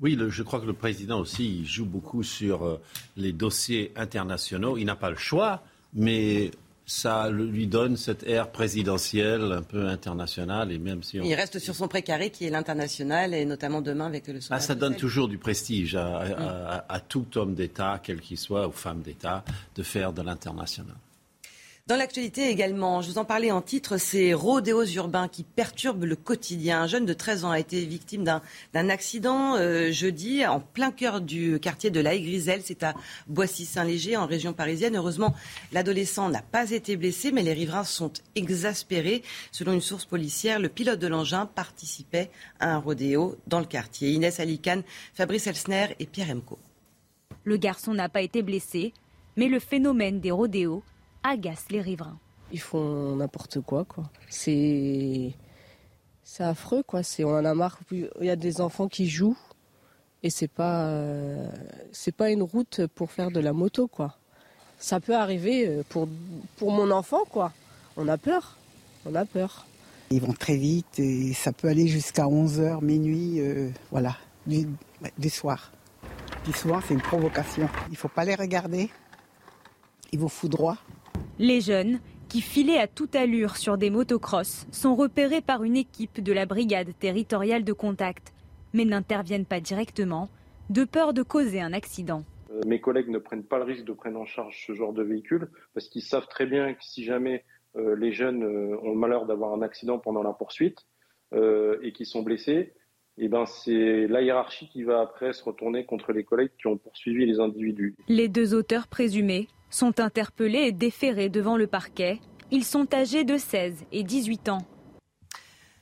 Oui, je crois que le président aussi joue beaucoup sur euh, les dossiers internationaux. Il n'a pas le choix, mais ça lui donne cette ère présidentielle un peu internationale et même si il reste sur son précaré qui est l'international et notamment demain avec le ah, ça donne toujours du prestige à, à tout homme d'État, quel qu'il soit, ou femme d'État, de faire de l'international. Dans l'actualité également, je vous en parlais en titre, ces rodéos urbains qui perturbent le quotidien. Un jeune de 13 ans a été victime d'un accident euh, jeudi en plein cœur du quartier de la Griselle. C'est à Boissy-Saint-Léger, en région parisienne. Heureusement, l'adolescent n'a pas été blessé, mais les riverains sont exaspérés. Selon une source policière, le pilote de l'engin participait à un rodéo dans le quartier. Inès Alicane, Fabrice Elsner et Pierre Emco. Le garçon n'a pas été blessé, mais le phénomène des rodéos agace les riverains. Ils font n'importe quoi, quoi. C'est c'est affreux, quoi. C'est on en a marre. Il y a des enfants qui jouent et c'est pas euh, c'est pas une route pour faire de la moto, quoi. Ça peut arriver euh, pour pour mon enfant, quoi. On a peur. On a peur. Ils vont très vite et ça peut aller jusqu'à 11h, minuit, euh, voilà, du, du soir. Du soir, c'est une provocation. Il ne faut pas les regarder. Ils vous foutent droit. Les jeunes, qui filaient à toute allure sur des motocross, sont repérés par une équipe de la brigade territoriale de contact, mais n'interviennent pas directement, de peur de causer un accident. Euh, mes collègues ne prennent pas le risque de prendre en charge ce genre de véhicule parce qu'ils savent très bien que si jamais euh, les jeunes euh, ont le malheur d'avoir un accident pendant la poursuite et qu'ils sont blessés, eh ben c'est la hiérarchie qui va après se retourner contre les collègues qui ont poursuivi les individus. Les deux auteurs présumés sont interpellés et déférés devant le parquet. Ils sont âgés de 16 et 18 ans.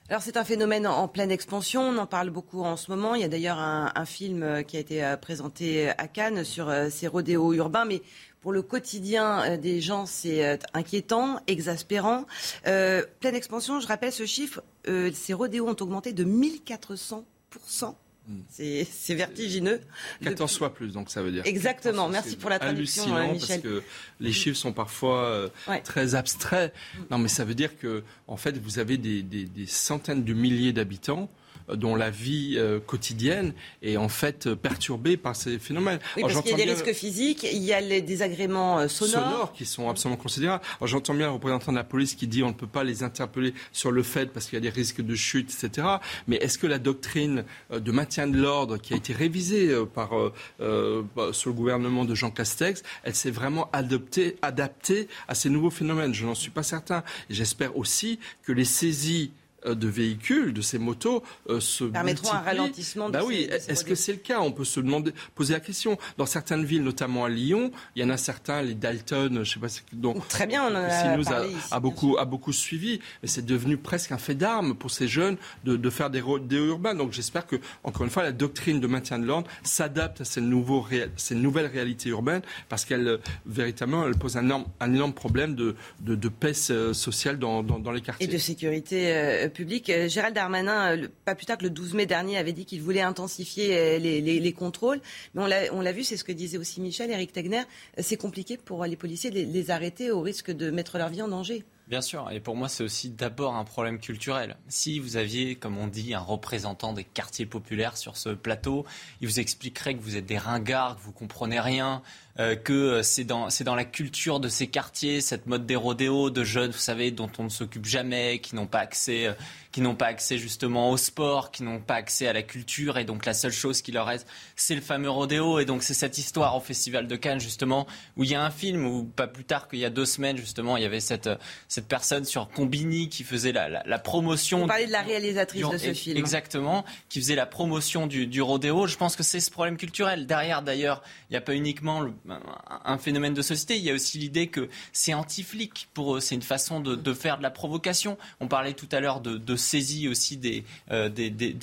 Alors c'est un phénomène en pleine expansion, on en parle beaucoup en ce moment. Il y a d'ailleurs un, film euh, qui a été euh, présenté à Cannes sur euh, ces rodéos urbains, mais pour le quotidien des gens, c'est inquiétant, exaspérant. pleine expansion, je rappelle ce chiffre, ces rodéos ont augmenté de 1400 Mm. C'est vertigineux. 14 fois plus, donc ça veut dire. Exactement. Merci pour la traduction, hallucinant Michel. Parce que les chiffres sont parfois euh, très abstraits. Non, mais ça veut dire que, en fait, vous avez des centaines de milliers d'habitants dont la vie euh, quotidienne est en fait euh, perturbée par ces phénomènes. Oui, parce qu'il y a des risques physiques, il y a les désagréments euh, sonores. sonores qui sont absolument considérables. J'entends bien le représentant de la police qui dit on ne peut pas les interpeller sur le fait parce qu'il y a des risques de chute, etc. Mais est-ce que la doctrine de maintien de l'ordre qui a été révisée par, bah, sur le gouvernement de Jean Castex, elle s'est vraiment adoptée, adaptée à ces nouveaux phénomènes? Je n'en suis pas certain. J'espère aussi que les saisies euh, de véhicules, de ces motos, euh, se permettront un ralentissement. De bah oui, est-ce que c'est le cas? On peut se demander, poser la question. Dans certaines villes, notamment à Lyon, il y en a certains, les Dalton, je sais pas, donc très bien, on a, parlé a, a beaucoup a beaucoup suivi, mais c'est devenu presque un fait d'armes pour ces jeunes de, de faire des rodéos urbains. Donc j'espère que encore une fois, la doctrine de maintien de l'ordre s'adapte à ces nouveaux ces nouvelles réalités urbaines, parce qu'elle euh, véritablement elle pose un énorme, un énorme problème de, de, de paix sociale dans, dans, dans, les quartiers et de sécurité public. Euh, Gérald Darmanin, euh, pas plus tard que le 12 mai dernier, avait dit qu'il voulait intensifier euh, les, contrôles. Mais on l'a vu, c'est ce que disait aussi Michel, Eric Tegner, c'est compliqué pour les policiers de les, arrêter au risque de mettre leur vie en danger. Bien sûr, et pour moi c'est aussi d'abord un problème culturel. Si vous aviez, comme on dit, un représentant des quartiers populaires sur ce plateau, il vous expliquerait que vous êtes des ringards, que vous comprenez rien, euh, que c'est dans, c'est dans la culture de ces quartiers, cette mode des rodéos, de jeunes, vous savez, dont on ne s'occupe jamais, qui n'ont pas accès, euh, qui n'ont pas accès justement au sport, qui n'ont pas accès à la culture, et donc la seule chose qui leur reste, c'est le fameux rodéo, et donc c'est cette histoire au Festival de Cannes justement, où il y a un film, où pas plus tard qu'il y a deux semaines justement, il y avait cette, cette personne sur Combini qui faisait la, la, promotion. Vous parlez de la réalisatrice de ce film. Exactement, qui faisait la promotion du, du rodéo. Je pense que c'est ce problème culturel. Derrière, d'ailleurs, il n'y a pas uniquement le, un phénomène de société. Il y a aussi l'idée que c'est anti-flic pour eux. C'est une façon de, faire de la provocation. On parlait tout à l'heure de, saisie aussi des, euh,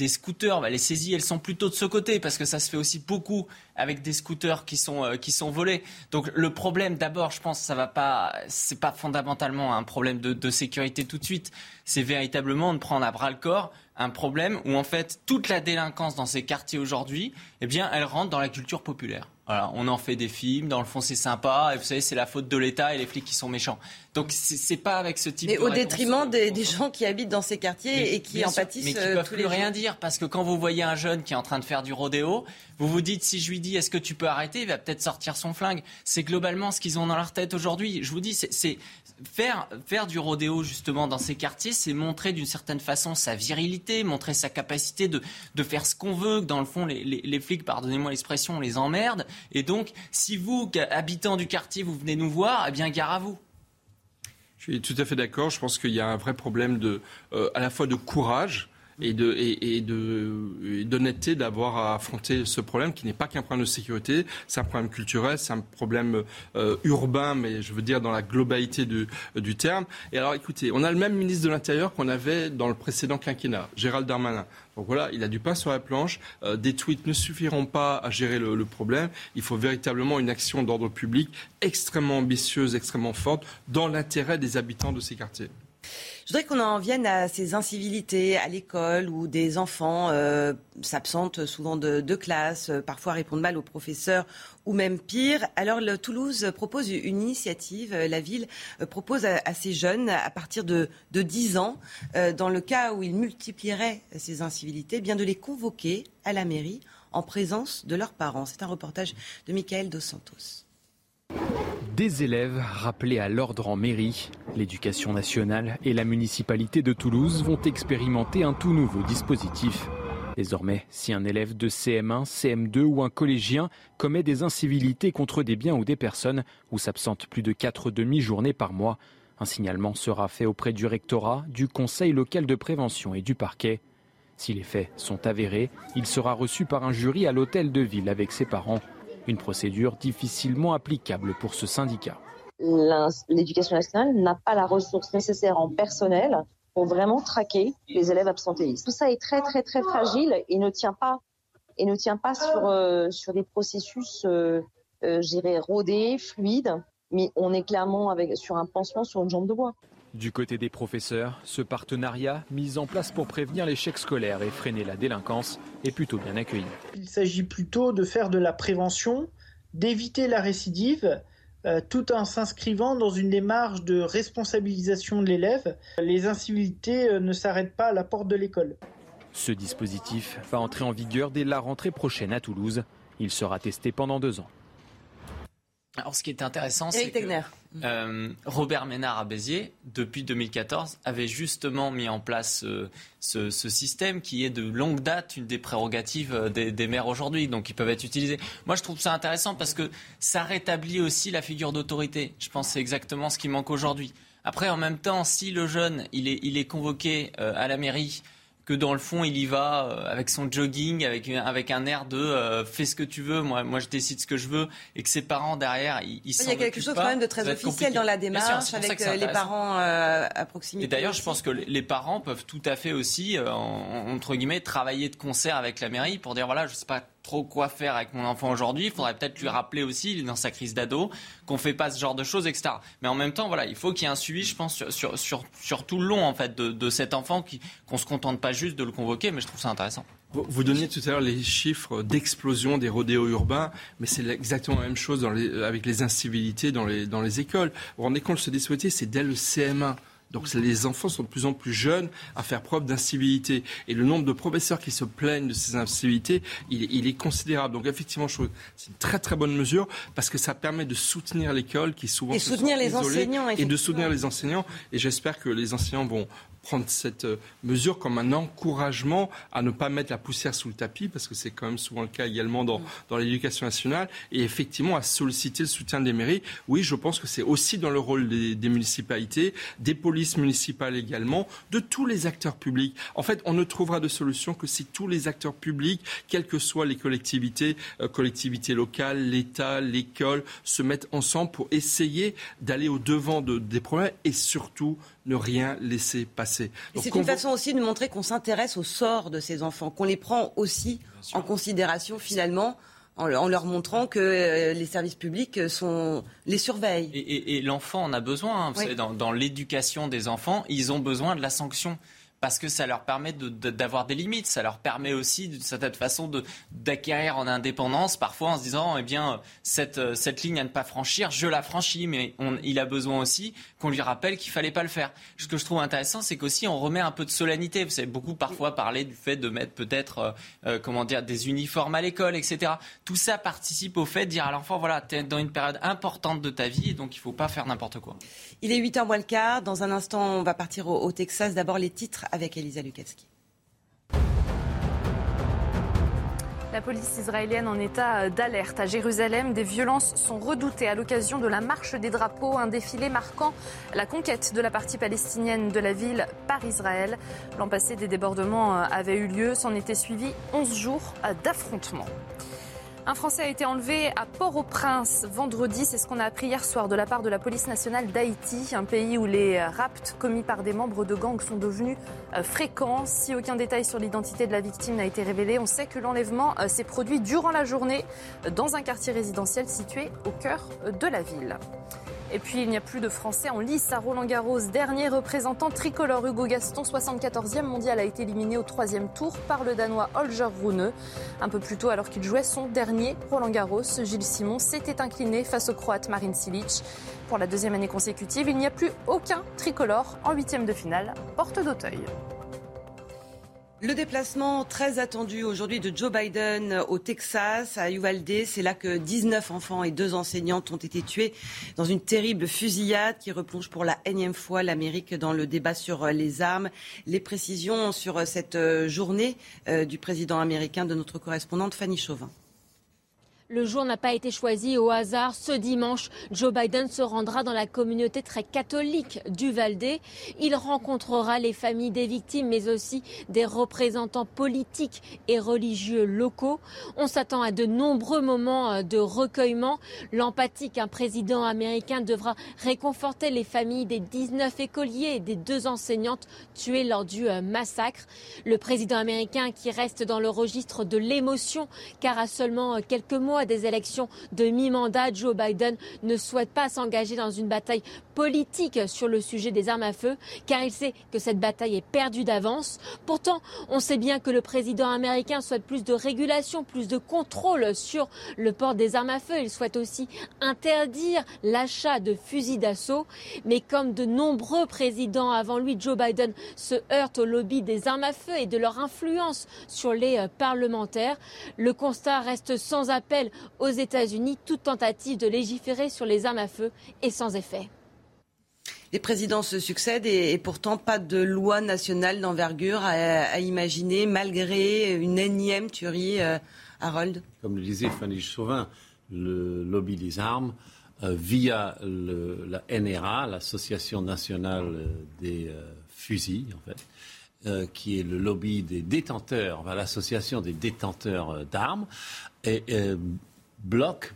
scooters. Bah, les saisies, elles sont plutôt de ce côté parce que ça se fait aussi beaucoup avec des scooters qui sont, euh, volés. Donc le problème, d'abord, je pense, ça va pas, c'est pas fondamentalement un problème de, de sécurité tout de suite. C'est véritablement de prendre à bras le corps un problème où en fait toute la délinquance dans ces quartiers aujourd'hui, eh bien, elle rentre dans la culture populaire. Voilà, on en fait des films, dans le fond c'est sympa, et vous savez c'est la faute de l'État et les flics qui sont méchants. Donc c'est pas avec ce type. Mais au détriment des, gens qui habitent dans ces quartiers et qui en pâtissent. Mais qui euh, peuvent plus rien dire parce que quand vous voyez un jeune qui est en train de faire du rodéo, vous vous dites si je lui dis est-ce que tu peux arrêter, il va peut-être sortir son flingue. C'est globalement ce qu'ils ont dans leur tête aujourd'hui. Je vous dis c'est faire faire du rodéo justement dans ces quartiers, c'est montrer d'une certaine façon sa virilité, montrer sa capacité de de faire ce qu'on veut. Dans le fond les, les, les flics, pardonnez-moi l'expression, les emmerdent et donc, si vous, habitants du quartier, vous venez nous voir, eh bien, gare à vous. Je suis tout à fait d'accord. Je pense qu'il y a un vrai problème de, euh, à la fois de courage et de et, de d'honnêteté d'avoir à affronter ce problème qui n'est pas qu'un problème de sécurité, c'est un problème culturel, c'est un problème euh, urbain, mais je veux dire dans la globalité du, du terme. Et alors, écoutez, on a le même ministre de l'Intérieur qu'on avait dans le précédent quinquennat, Gérald Darmanin. Donc voilà, il a du pain sur la planche. Euh, des tweets ne suffiront pas à gérer le, le, problème. Il faut véritablement une action d'ordre public extrêmement ambitieuse, extrêmement forte, dans l'intérêt des habitants de ces quartiers. Je voudrais qu'on en vienne à ces incivilités à l'école où des enfants euh, s'absentent souvent de, classe, euh, parfois répondent mal aux professeurs ou même pire. Alors Toulouse propose une initiative, euh, la ville propose à, ces jeunes à partir de, de 10 ans, dans le cas où ils multiplieraient ces incivilités, bien de les convoquer à la mairie en présence de leurs parents. C'est un reportage de Michael Dos Santos. Des élèves rappelés à l'ordre en mairie, l'éducation nationale et la municipalité de Toulouse vont expérimenter un tout nouveau dispositif. Désormais, si un élève de CM1, CM2 ou un collégien commet des incivilités contre des biens ou des personnes ou s'absente plus de 4 demi-journées par mois, un signalement sera fait auprès du rectorat, du conseil local de prévention et du parquet. Si les faits sont avérés, il sera reçu par un jury à l'hôtel de ville avec ses parents. Une procédure difficilement applicable pour ce syndicat. L'éducation nationale n'a pas la ressource nécessaire en personnel pour vraiment traquer les élèves absentéistes. Tout ça est très très très fragile et ne tient pas et ne tient pas sur euh, sur des processus euh, euh rodés, fluides, mais on est clairement sur un pansement sur une jambe de bois. Du côté des professeurs, ce partenariat mis en place pour prévenir l'échec scolaire et freiner la délinquance est plutôt bien accueilli. Il s'agit plutôt de faire de la prévention, d'éviter la récidive, euh, tout en s'inscrivant dans une démarche de responsabilisation de l'élève. Les incivilités euh, ne s'arrêtent pas à la porte de l'école. Ce dispositif va entrer en vigueur dès la rentrée prochaine à Toulouse. Il sera testé pendant deux ans. Alors, ce qui est intéressant, c'est que euh, Robert Ménard à Béziers, depuis 2014, avait justement mis en place euh, ce, système qui est de longue date une des prérogatives euh, des, maires aujourd'hui, donc ils peuvent être utilisés. Moi, je trouve ça intéressant parce que ça rétablit aussi la figure d'autorité. Je pense que c'est exactement ce qui manque aujourd'hui. Après, en même temps, si le jeune, il est convoqué à la mairie que dans le fond, il y va euh, avec son jogging, avec, avec un air de euh, fais ce que tu veux, moi, moi je décide ce que je veux, et que ses parents derrière, ils, ils Il y a quelque chose quand même de très officiel dans la démarche, avec euh, les parents à proximité. Et d'ailleurs, je pense que les parents peuvent tout à fait aussi, entre guillemets, travailler de concert avec la mairie pour dire voilà, je sais pas trop quoi faire avec mon enfant aujourd'hui. Il faudrait peut-être lui rappeler aussi, dans sa crise d'ado, qu'on fait pas ce genre de choses, etc. Mais en même temps, voilà, il faut qu'il y ait un suivi, je pense, sur, sur, sur, tout le long, en fait, de, de cet enfant, qu'on se contente pas juste de le convoquer, mais je trouve ça intéressant. Vous donniez tout à l'heure les chiffres d'explosion des rodéos urbains, mais c'est exactement la même chose avec les incivilités dans les, dans les écoles. Vous vous rendez compte, ce dispositif, c'est dès le CM1 Donc les enfants sont de plus en plus jeunes à faire preuve d'incivilité. Et le nombre de professeurs qui se plaignent de ces incivilités, il, est considérable. Donc effectivement, c'est une très très bonne mesure parce que ça permet de soutenir l'école qui souvent et soutenir les enseignants et de soutenir les enseignants. Et j'espère que les enseignants vont prendre cette euh, mesure comme un encouragement à ne pas mettre la poussière sous le tapis, parce que c'est quand même souvent le cas également dans, mm. dans l'éducation nationale, et effectivement à solliciter le soutien des mairies. Oui, je pense que c'est aussi dans le rôle des, des, municipalités, des polices municipales également, de tous les acteurs publics. En fait, on ne trouvera de solution que si tous les acteurs publics, quelles que soient les collectivités, euh, collectivités locales, l'État, l'école, se mettent ensemble pour essayer d'aller au devant de, des problèmes et surtout ne rien laisser passer. C'est une façon aussi de montrer qu'on s'intéresse au sort de ces enfants, qu'on les prend aussi en considération finalement en leur montrant que euh, les services publics sont, les surveillent. Et, l'enfant en a besoin. Hein. dans, dans l'éducation des enfants, ils ont besoin de la sanction parce que ça leur permet d'avoir des limites, ça leur permet aussi d'une certaine façon d'acquérir en indépendance, parfois en se disant, eh bien, cette, cette ligne à ne pas franchir, je la franchis, mais il a besoin aussi qu'on lui rappelle qu'il fallait pas le faire. Ce que je trouve intéressant, c'est qu'aussi on remet un peu de solennité. Vous savez beaucoup parfois parler du fait de mettre peut-être, euh, euh, comment dire, des uniformes à l'école, etc. Tout ça participe au fait de dire à l'enfant, voilà, tu es dans une période importante de ta vie, donc il faut pas faire n'importe quoi. Il est 8h moins le quart. Dans un instant, on va partir au Texas. D'abord les titres avec Elisa Lukaski. La police israélienne en état d'alerte à Jérusalem. Des violences sont redoutées à l'occasion de la marche des drapeaux, un défilé marquant la conquête de la partie palestinienne de la ville par Israël. L'an passé, des débordements avaient eu lieu. S'en étaient suivis 11 jours d'affrontements. Un Français a été enlevé à Port-au-Prince vendredi. C'est ce qu'on a appris hier soir de la part de la police nationale d'Haïti, un pays où les rapts commis par des membres de gangs sont devenus euh, fréquents. Si aucun détail sur l'identité de la victime n'a été révélé, on sait que l'enlèvement euh, s'est produit durant la journée dans un quartier résidentiel situé au cœur de la ville. Et puis il n'y a plus de Français en lice à Roland Garros. Dernier représentant tricolore Hugo Gaston, 74e mondial, a été éliminé au troisième tour par le Danois Holger Rune. Un peu plus tôt, alors qu'il jouait son dernier Roland Garros, Gilles Simon s'était incliné face au Croate Marin Silic. Pour la deuxième année consécutive, il n'y a plus aucun tricolore en huitième de finale, porte d'Auteuil. Le déplacement très attendu aujourd'hui de Joe Biden au Texas, à Uvalde, c'est là que 19 enfants et deux enseignantes ont été tués dans une terrible fusillade qui replonge pour la énième fois l'Amérique dans le débat sur les armes. Les précisions sur cette journée euh, du président américain de notre correspondante Fanny Chauvin. Le jour n'a pas été choisi au hasard. Ce dimanche, Joe Biden se rendra dans la communauté très catholique du Valdé. Il rencontrera les familles des victimes, mais aussi des représentants politiques et religieux locaux. On s'attend à de nombreux moments euh, de recueillement. L'empathie qu'un président américain devra réconforter les familles des 19 écoliers et des deux enseignantes tuées lors du euh, massacre. Le président américain qui reste dans le registre de l'émotion, car à seulement euh, quelques mois des élections de mi-mandat, Joe Biden ne souhaite pas s'engager dans une bataille politique sur le sujet des armes à feu, car il sait que cette bataille est perdue d'avance. Pourtant, on sait bien que le président américain souhaite plus de régulation, plus de contrôle sur le port des armes à feu. Il souhaite aussi interdire l'achat de fusils d'assaut. Mais comme de nombreux présidents avant lui, Joe Biden se heurte au lobby des armes à feu et de leur influence sur les euh, parlementaires. Le constat reste sans appel aux États-Unis toute tentative de légiférer sur les armes à feu est sans effet. Les présidents se succèdent et, pourtant pas de loi nationale d'envergure à, imaginer malgré une énième tuerie, euh, Harold. Comme le disait Fanny Chauvin, le lobby des armes, euh, via la NRA, l'Association nationale des euh, fusils, en fait, qui est le lobby des détenteurs, l'association des détenteurs d'armes, et, euh, bloque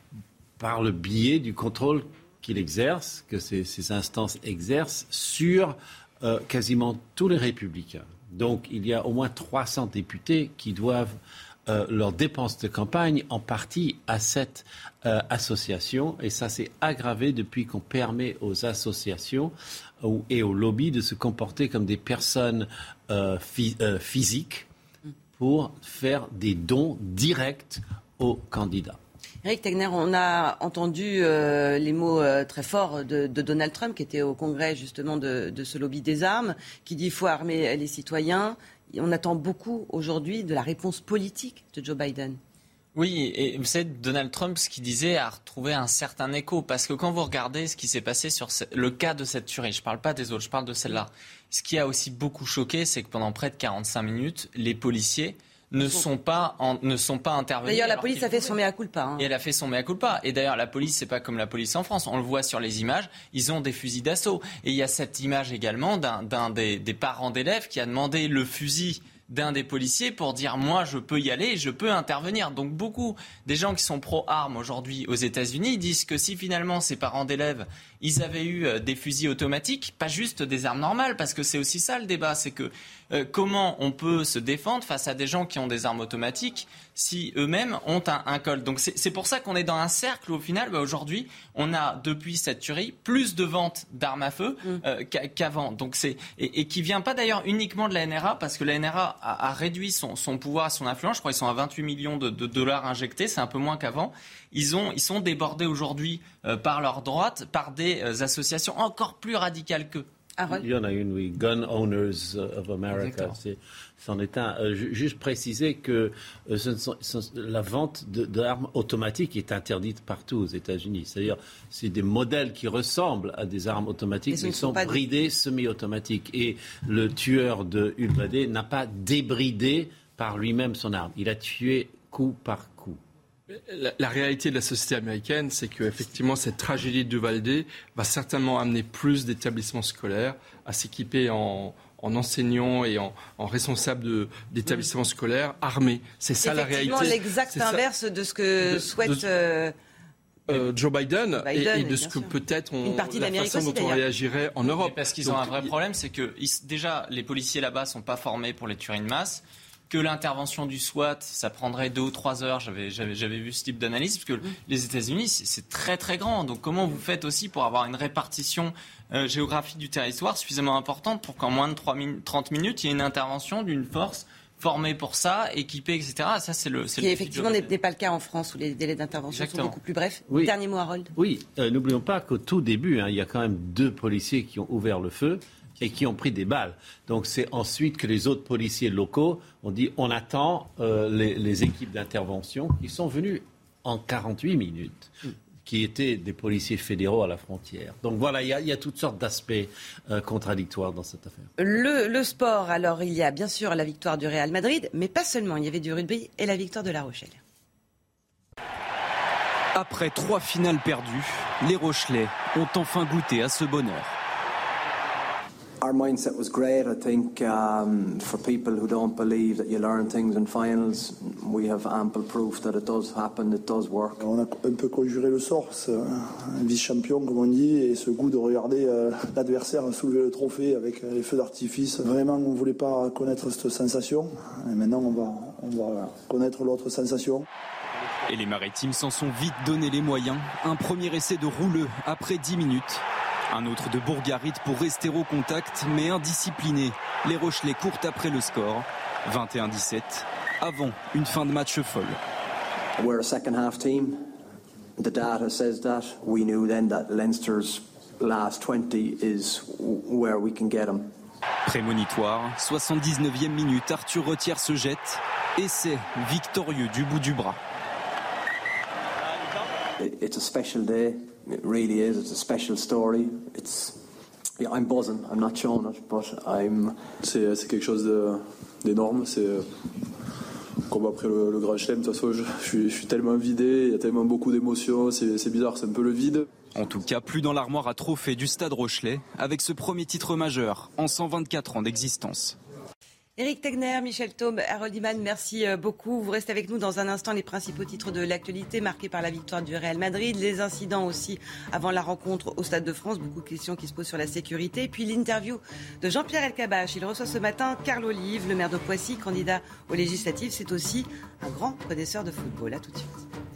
par le biais du contrôle qu'il exerce, que ces, instances exercent sur euh, quasiment tous les républicains. Donc il y a au moins 300 députés qui doivent euh, leurs dépenses de campagne en partie à cette association. Et ça s'est aggravé depuis qu'on permet aux associations et aux lobbies de se comporter comme des personnes physiques pour faire des dons directs candidats. Eric Tegner, on a entendu euh, les mots euh, très forts de, Donald Trump, qui était au congrès justement de, ce lobby des armes, qui dit qu'il faut armer les citoyens. On attend beaucoup aujourd'hui de la réponse politique de Joe Biden. Oui, et vous savez, Donald Trump, ce qu'il disait a retrouvé un certain écho. Parce que quand vous regardez ce qui s'est passé sur le cas de cette tuerie, je ne parle pas des autres, je parle de celle-là. Ce qui a aussi beaucoup choqué, c'est que pendant près de 45 minutes, les policiers ne sont pas, ne sont pas intervenus. D'ailleurs, la police a fait son mea culpa. Hein. Et elle a fait son mea culpa. Et d'ailleurs, la police, c'est pas comme la police en France. On le voit sur les images. Ils ont des fusils d'assaut. Et il y a cette image également d'un des, des parents d'élèves qui a demandé le fusil d'un des policiers pour dire moi je peux y aller, je peux intervenir. Donc beaucoup des gens qui sont pro-armes aujourd'hui aux États-Unis disent que si finalement ces parents d'élèves ils avaient eu euh, des fusils automatiques, pas juste des armes normales, parce que c'est aussi ça le débat, c'est que euh, comment on peut se défendre face à des gens qui ont des armes automatiques si eux-mêmes ont un, col. Donc c'est pour ça qu'on est dans un cercle au final. Bah, aujourd'hui, on a depuis cette tuerie plus de ventes d'armes à feu mm. euh, qu'avant. Donc c'est et, et, qui vient pas d'ailleurs uniquement de la NRA parce que la NRA a, réduit son, son pouvoir, son influence. Je crois qu'ils sont à 28 millions de, de dollars injectés, c'est un peu moins qu'avant. Ils ont ils sont débordés aujourd'hui euh, par leur droite par des associations encore plus radicales qu'eux. Il y en a une, oui, Gun Owners of America. C'en est, un. Euh, juste préciser que euh, la vente d'armes automatiques est interdite partout aux États-Unis. C'est-à-dire, c'est des modèles qui ressemblent à des armes automatiques, mais, qui sont bridés semi-automatiques. Et le tueur de Uvalde n'a pas débridé par lui-même son arme. Il a tué coup par coup. La, réalité de la société américaine, c'est qu'effectivement, cette tragédie de Valdé va certainement amener plus d'établissements scolaires à s'équiper en, enseignants et en, responsables d'établissements scolaires armés. C'est ça la réalité. Effectivement, l'exact inverse de ce que souhaite. Euh, euh, Joe Biden, et, de ce que peut-être on, la façon dont on réagirait en Europe. parce qu'ils ont un vrai problème, c'est que déjà les policiers là-bas sont pas formés pour les tueries de masse que l'intervention du SWAT, ça prendrait deux ou trois heures. J'avais, vu ce type d'analyse, parce que mm. les États-Unis, c'est très très grand. Donc comment vous faites aussi pour avoir une répartition euh, géographique du territoire suffisamment importante pour qu'en moins de 3 30 minutes, il y ait une intervention d'une force formée pour ça, équipée, etc. Ça, c'est le. Ce qui effectivement n'est pas le cas en France où les délais d'intervention sont beaucoup plus brefs. Dernier mot, Harold. Oui, euh, n'oublions pas qu'au tout début, hein, il y a quand même deux policiers qui ont ouvert le feu et qui ont pris des balles. Donc c'est ensuite que les autres policiers locaux ont dit on attend euh, les, équipes d'intervention qui sont venues en 48 minutes qui étaient des policiers fédéraux à la frontière. Donc voilà, il y, a toutes sortes d'aspects euh, contradictoires dans cette affaire. Le, le, sport, alors il y a bien sûr la victoire du Real Madrid, mais pas seulement, il y avait du rugby et la victoire de La Rochelle. Après trois finales perdues, les Rochelais ont enfin goûté à ce bonheur. Our mindset was great. I think um, for people who don't believe that you learn things in finals, we have ample proof that it does happen, it does work. On a un peu conjuré le sort, un vice-champion comme on dit, et ce goût de regarder euh, l'adversaire soulever le trophée avec euh, les feux d'artifice. Vraiment, on ne voulait pas connaître cette sensation. Et maintenant, on va, on va connaître l'autre sensation. Et les Maritimes s'en sont vite donné les moyens. Un premier essai de rouleux après 10 minutes. Un autre de Bourgarit pour rester au contact, mais indiscipliné. Les Rochelais courent après le score. 21-17, avant une fin de match folle. We're a second half team. The data says that. We knew then that Leinster's last 20 is where we can get them. Prémonitoire, 79e minute, Arthur Retière se jette. Essai victorieux du bout du bras. It's a special day. It really is. It's a special story. It's yeah, I'm buzzing. I'm not showing it, but I'm. C'est c'est quelque chose d'énorme. C'est euh, comme après le, le Grand Chelem. De toute façon, je, je, suis, je, suis, tellement vidé. Il y a tellement beaucoup d'émotions. C'est bizarre. C'est un peu le vide. En tout cas, plus dans l'armoire à trophées du Stade Rochelet, avec ce premier titre majeur en 124 ans d'existence. Éric Tegner, Michel Thaume, Harold Iman, merci euh, beaucoup. Vous restez avec nous dans un instant les principaux titres de l'actualité marqués par la victoire du Real Madrid, les incidents aussi avant la rencontre au Stade de France, beaucoup de questions qui se posent sur la sécurité, puis l'interview de Jean-Pierre Elkabach. Il reçoit ce matin Carl Olive, le maire de Poissy, candidat aux législatives. C'est aussi un grand connaisseur de football. À tout de suite.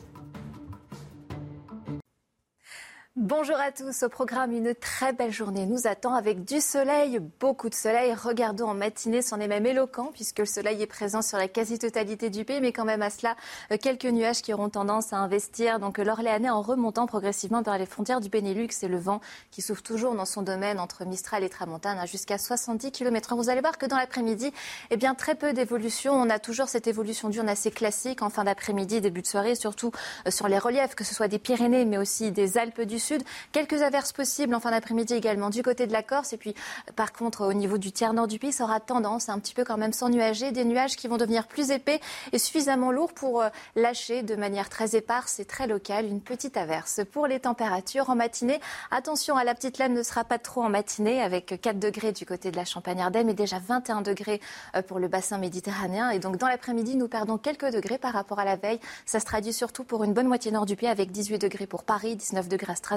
Bonjour à tous. Au programme, une très belle journée nous attend avec du soleil, beaucoup de soleil. Regardons en matinée, c'en est même éloquent puisque le soleil est présent sur la quasi-totalité du pays, mais quand même à cela, euh, quelques nuages qui auront tendance à investir. Donc l'Orléanais en remontant progressivement vers les frontières du Benelux et le vent qui souffle toujours dans son domaine entre Mistral et Tramontane hein, jusqu'à 70 km Vous allez voir que dans l'après-midi, eh bien très peu d'évolution. On a toujours cette évolution diurne assez classique en fin d'après-midi, début de soirée, surtout euh, sur les reliefs, que ce soit des Pyrénées, mais aussi des Alpes du Sud. Quelques averses possibles en fin d'après-midi également du côté de la Corse. Et puis, par contre, au niveau du tiers nord du pays, ça aura tendance à un petit peu quand même s'ennuager. Des nuages qui vont devenir plus épais et suffisamment lourds pour euh, lâcher de manière très éparse et très locale une petite averse. Pour les températures en matinée, attention à la petite laine ne sera pas trop en matinée avec 4 degrés du côté de la Champagne-Ardenne et déjà 21 degrés euh, pour le bassin méditerranéen. Et donc, dans l'après-midi, nous perdons quelques degrés par rapport à la veille. Ça se traduit surtout pour une bonne moitié nord du pays avec 18 degrés pour Paris, 19 degrés à Strasbourg,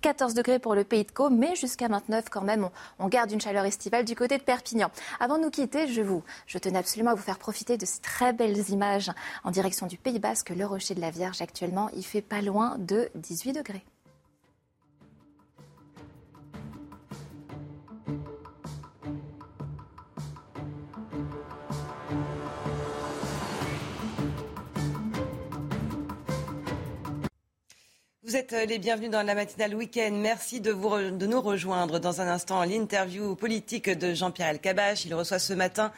14 degrés pour le Pays de Caux, mais jusqu'à 29 quand même, on, garde une chaleur estivale du côté de Perpignan. Avant de nous quitter, je, vous, je tenais absolument à vous faire profiter de ces très belles images en direction du Pays Basque, le Rocher de la Vierge actuellement. Il fait pas loin de 18 degrés. Vous êtes euh, les bienvenus dans la matinale week-end. Merci de, nous rejoindre dans un instant l'interview politique de Jean-Pierre Elkabach. Il reçoit ce matin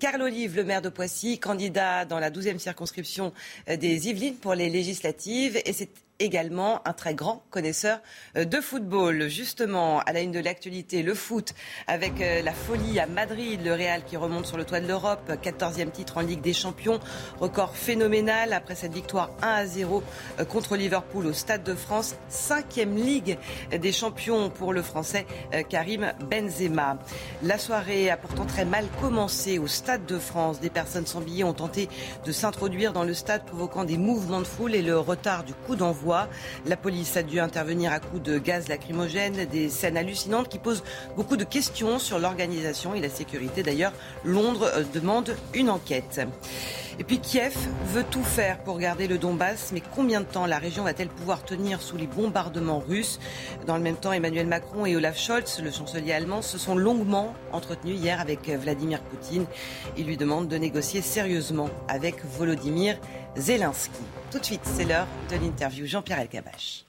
Carl Olive, le maire de Poissy, candidat dans la 12e circonscription euh, des Yvelines pour les législatives. Et c'est également un très grand connaisseur euh, de football. Justement, à la une de l'actualité, le foot avec euh, la folie à Madrid, le Real qui remonte sur le toit de l'Europe, 14e titre en Ligue des Champions, record phénoménal après cette victoire 1 à 0 euh, contre Liverpool au Stade de France, 5e Ligue des Champions pour le Français Karim Benzema. La soirée a pourtant très mal commencé au Stade de France. Des personnes sans billets ont tenté de s'introduire dans le stade provoquant des mouvements de foule et le retard du coup d'envoi la police a dû intervenir à coups de gaz lacrymogène, des scènes hallucinantes qui posent beaucoup de questions sur l'organisation et la sécurité. D'ailleurs, Londres euh, demande une enquête. Et puis Kiev veut tout faire pour garder le Donbass, mais combien de temps la région va-t-elle pouvoir tenir sous les bombardements russes? Dans le même temps, Emmanuel Macron et Olaf Scholz, le chancelier allemand, se sont longuement entretenus hier avec Vladimir Poutine. Il lui demande de négocier sérieusement avec Volodymyr Zelensky. Tout de suite, c'est l'heure de l'interview Jean-Pierre Elkabach.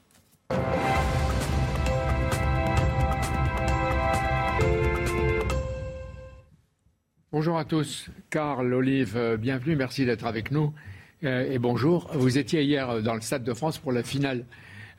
Bonjour à tous. Carl Olive, euh, bienvenue. Merci d'être avec nous. Euh, et bonjour. Vous étiez hier euh, dans le Stade de France pour la finale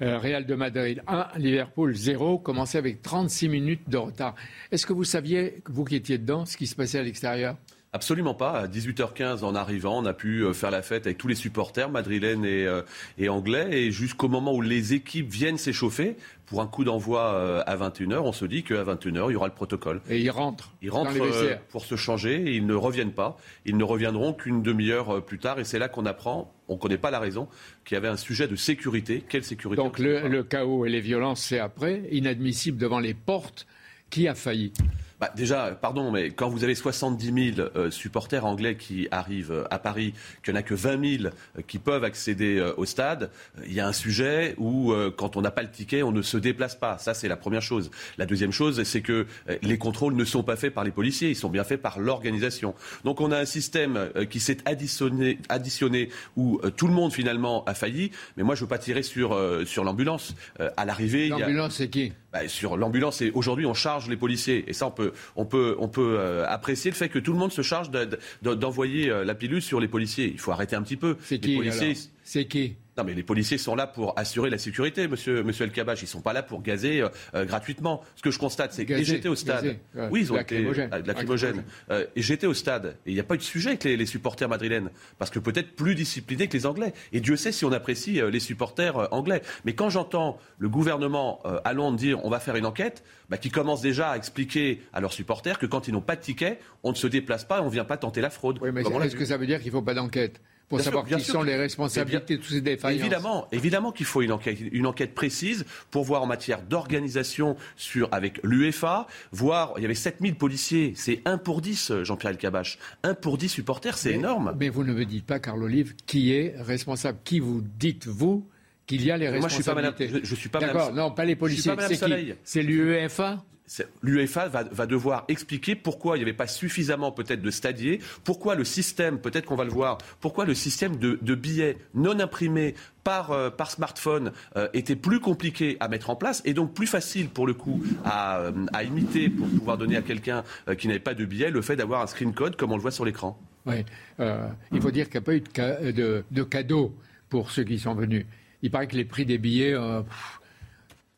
Real de Madrid 1, Liverpool 0, commencé avec 36 minutes de retard. Est-ce que vous saviez, vous qui étiez dedans, ce qui se passait à l'extérieur? Absolument pas. À 18h15 en arrivant, on a pu euh, faire la fête avec tous les supporters madrilènes et, euh, et anglais. Et jusqu'au moment où les équipes viennent s'échauffer, pour un coup d'envoi euh, à 21h, on se dit qu'à 21h, il y aura le protocole. Et ils rentrent. Ils rentrent pour se changer et ils ne reviennent pas. Ils ne reviendront qu'une demi-heure plus tard. Et c'est là qu'on apprend, on ne connaît pas la raison, qu'il y avait un sujet de sécurité. Quelle sécurité Donc le, le chaos et les violences, c'est après. Inadmissible devant les portes. Qui a failli? Bah, déjà, pardon, mais quand vous avez 70 000 euh, supporters anglais qui arrivent euh, à Paris, qu'il n'y en a que 20 000 euh, qui peuvent accéder au stade, il y a un sujet où, quand on n'a pas le ticket, on ne se déplace pas. Ça, c'est la première chose. La deuxième chose, c'est que les contrôles ne sont pas faits par les policiers, ils sont bien faits par l'organisation. Donc, on a un système qui s'est additionné, additionné où tout le monde, finalement, a failli. Mais moi, je ne veux pas tirer sur, sur l'ambulance. à l'arrivée... L'ambulance, c'est qui? Bah, Sur l'ambulance, et aujourd'hui, on charge les policiers. Et ça, on peut on peut, on peut euh, apprécier le fait que tout le monde se charge d'envoyer euh, la pilule sur les policiers. Il faut arrêter un petit peu. C'est qui C'est qui? Non, mais les policiers sont là pour assurer la sécurité, monsieur, monsieur El Kabach. Ils ne sont pas là pour gazer euh, gratuitement. Ce que je constate, c'est que j'étais au stade. Oui, ils ont été de lacrymogène. et j'étais au stade. Et il n'y a pas eu de sujet avec les, supporters madrilènes. Parce que peut-être plus disciplinés que les Anglais. Et Dieu sait si on apprécie les supporters anglais. Mais quand j'entends le gouvernement à Londres dire on va faire une enquête, bah, qui commencent déjà à expliquer à leurs supporters que quand ils n'ont pas de ticket, on ne se déplace pas et on ne vient pas tenter la fraude. Oui, mais est-ce que ça veut dire qu'il ne faut pas d'enquête? Pour savoir qui sont les responsabilités de tous ces défaillances. Évidemment, évidemment qu'il faut une enquête, une enquête précise pour voir en matière d'organisation sur avec l'UEFA, voir il y avait 7000 policiers, c'est 1 pour 10 Jean-Pierre Elkabach. 1 pour 10 supporters, c'est énorme. Mais vous ne me dites pas Carl Olive qui est responsable, qui vous dites vous qu'il y a les Moi, je suis pas responsabilités. madame- je- je suis pas D'accord, non, pas les policiers. C'est qui C'est l'UEFA l'UEFA va, devoir expliquer pourquoi il n'y avait pas suffisamment peut-être de stadiers, pourquoi le système, peut-être qu'on va le voir, pourquoi le système de, billets non imprimés par, euh, par smartphone euh, était plus compliqué à mettre en place et donc plus facile pour le coup à, euh, imiter pour pouvoir donner à quelqu'un qui n'avait pas de billet le fait d'avoir un screen code comme on le voit sur l'écran. Oui. Il faut dire qu'il n'y a pas eu de, de- de cadeaux pour ceux qui sont venus. Il paraît que les prix des billets.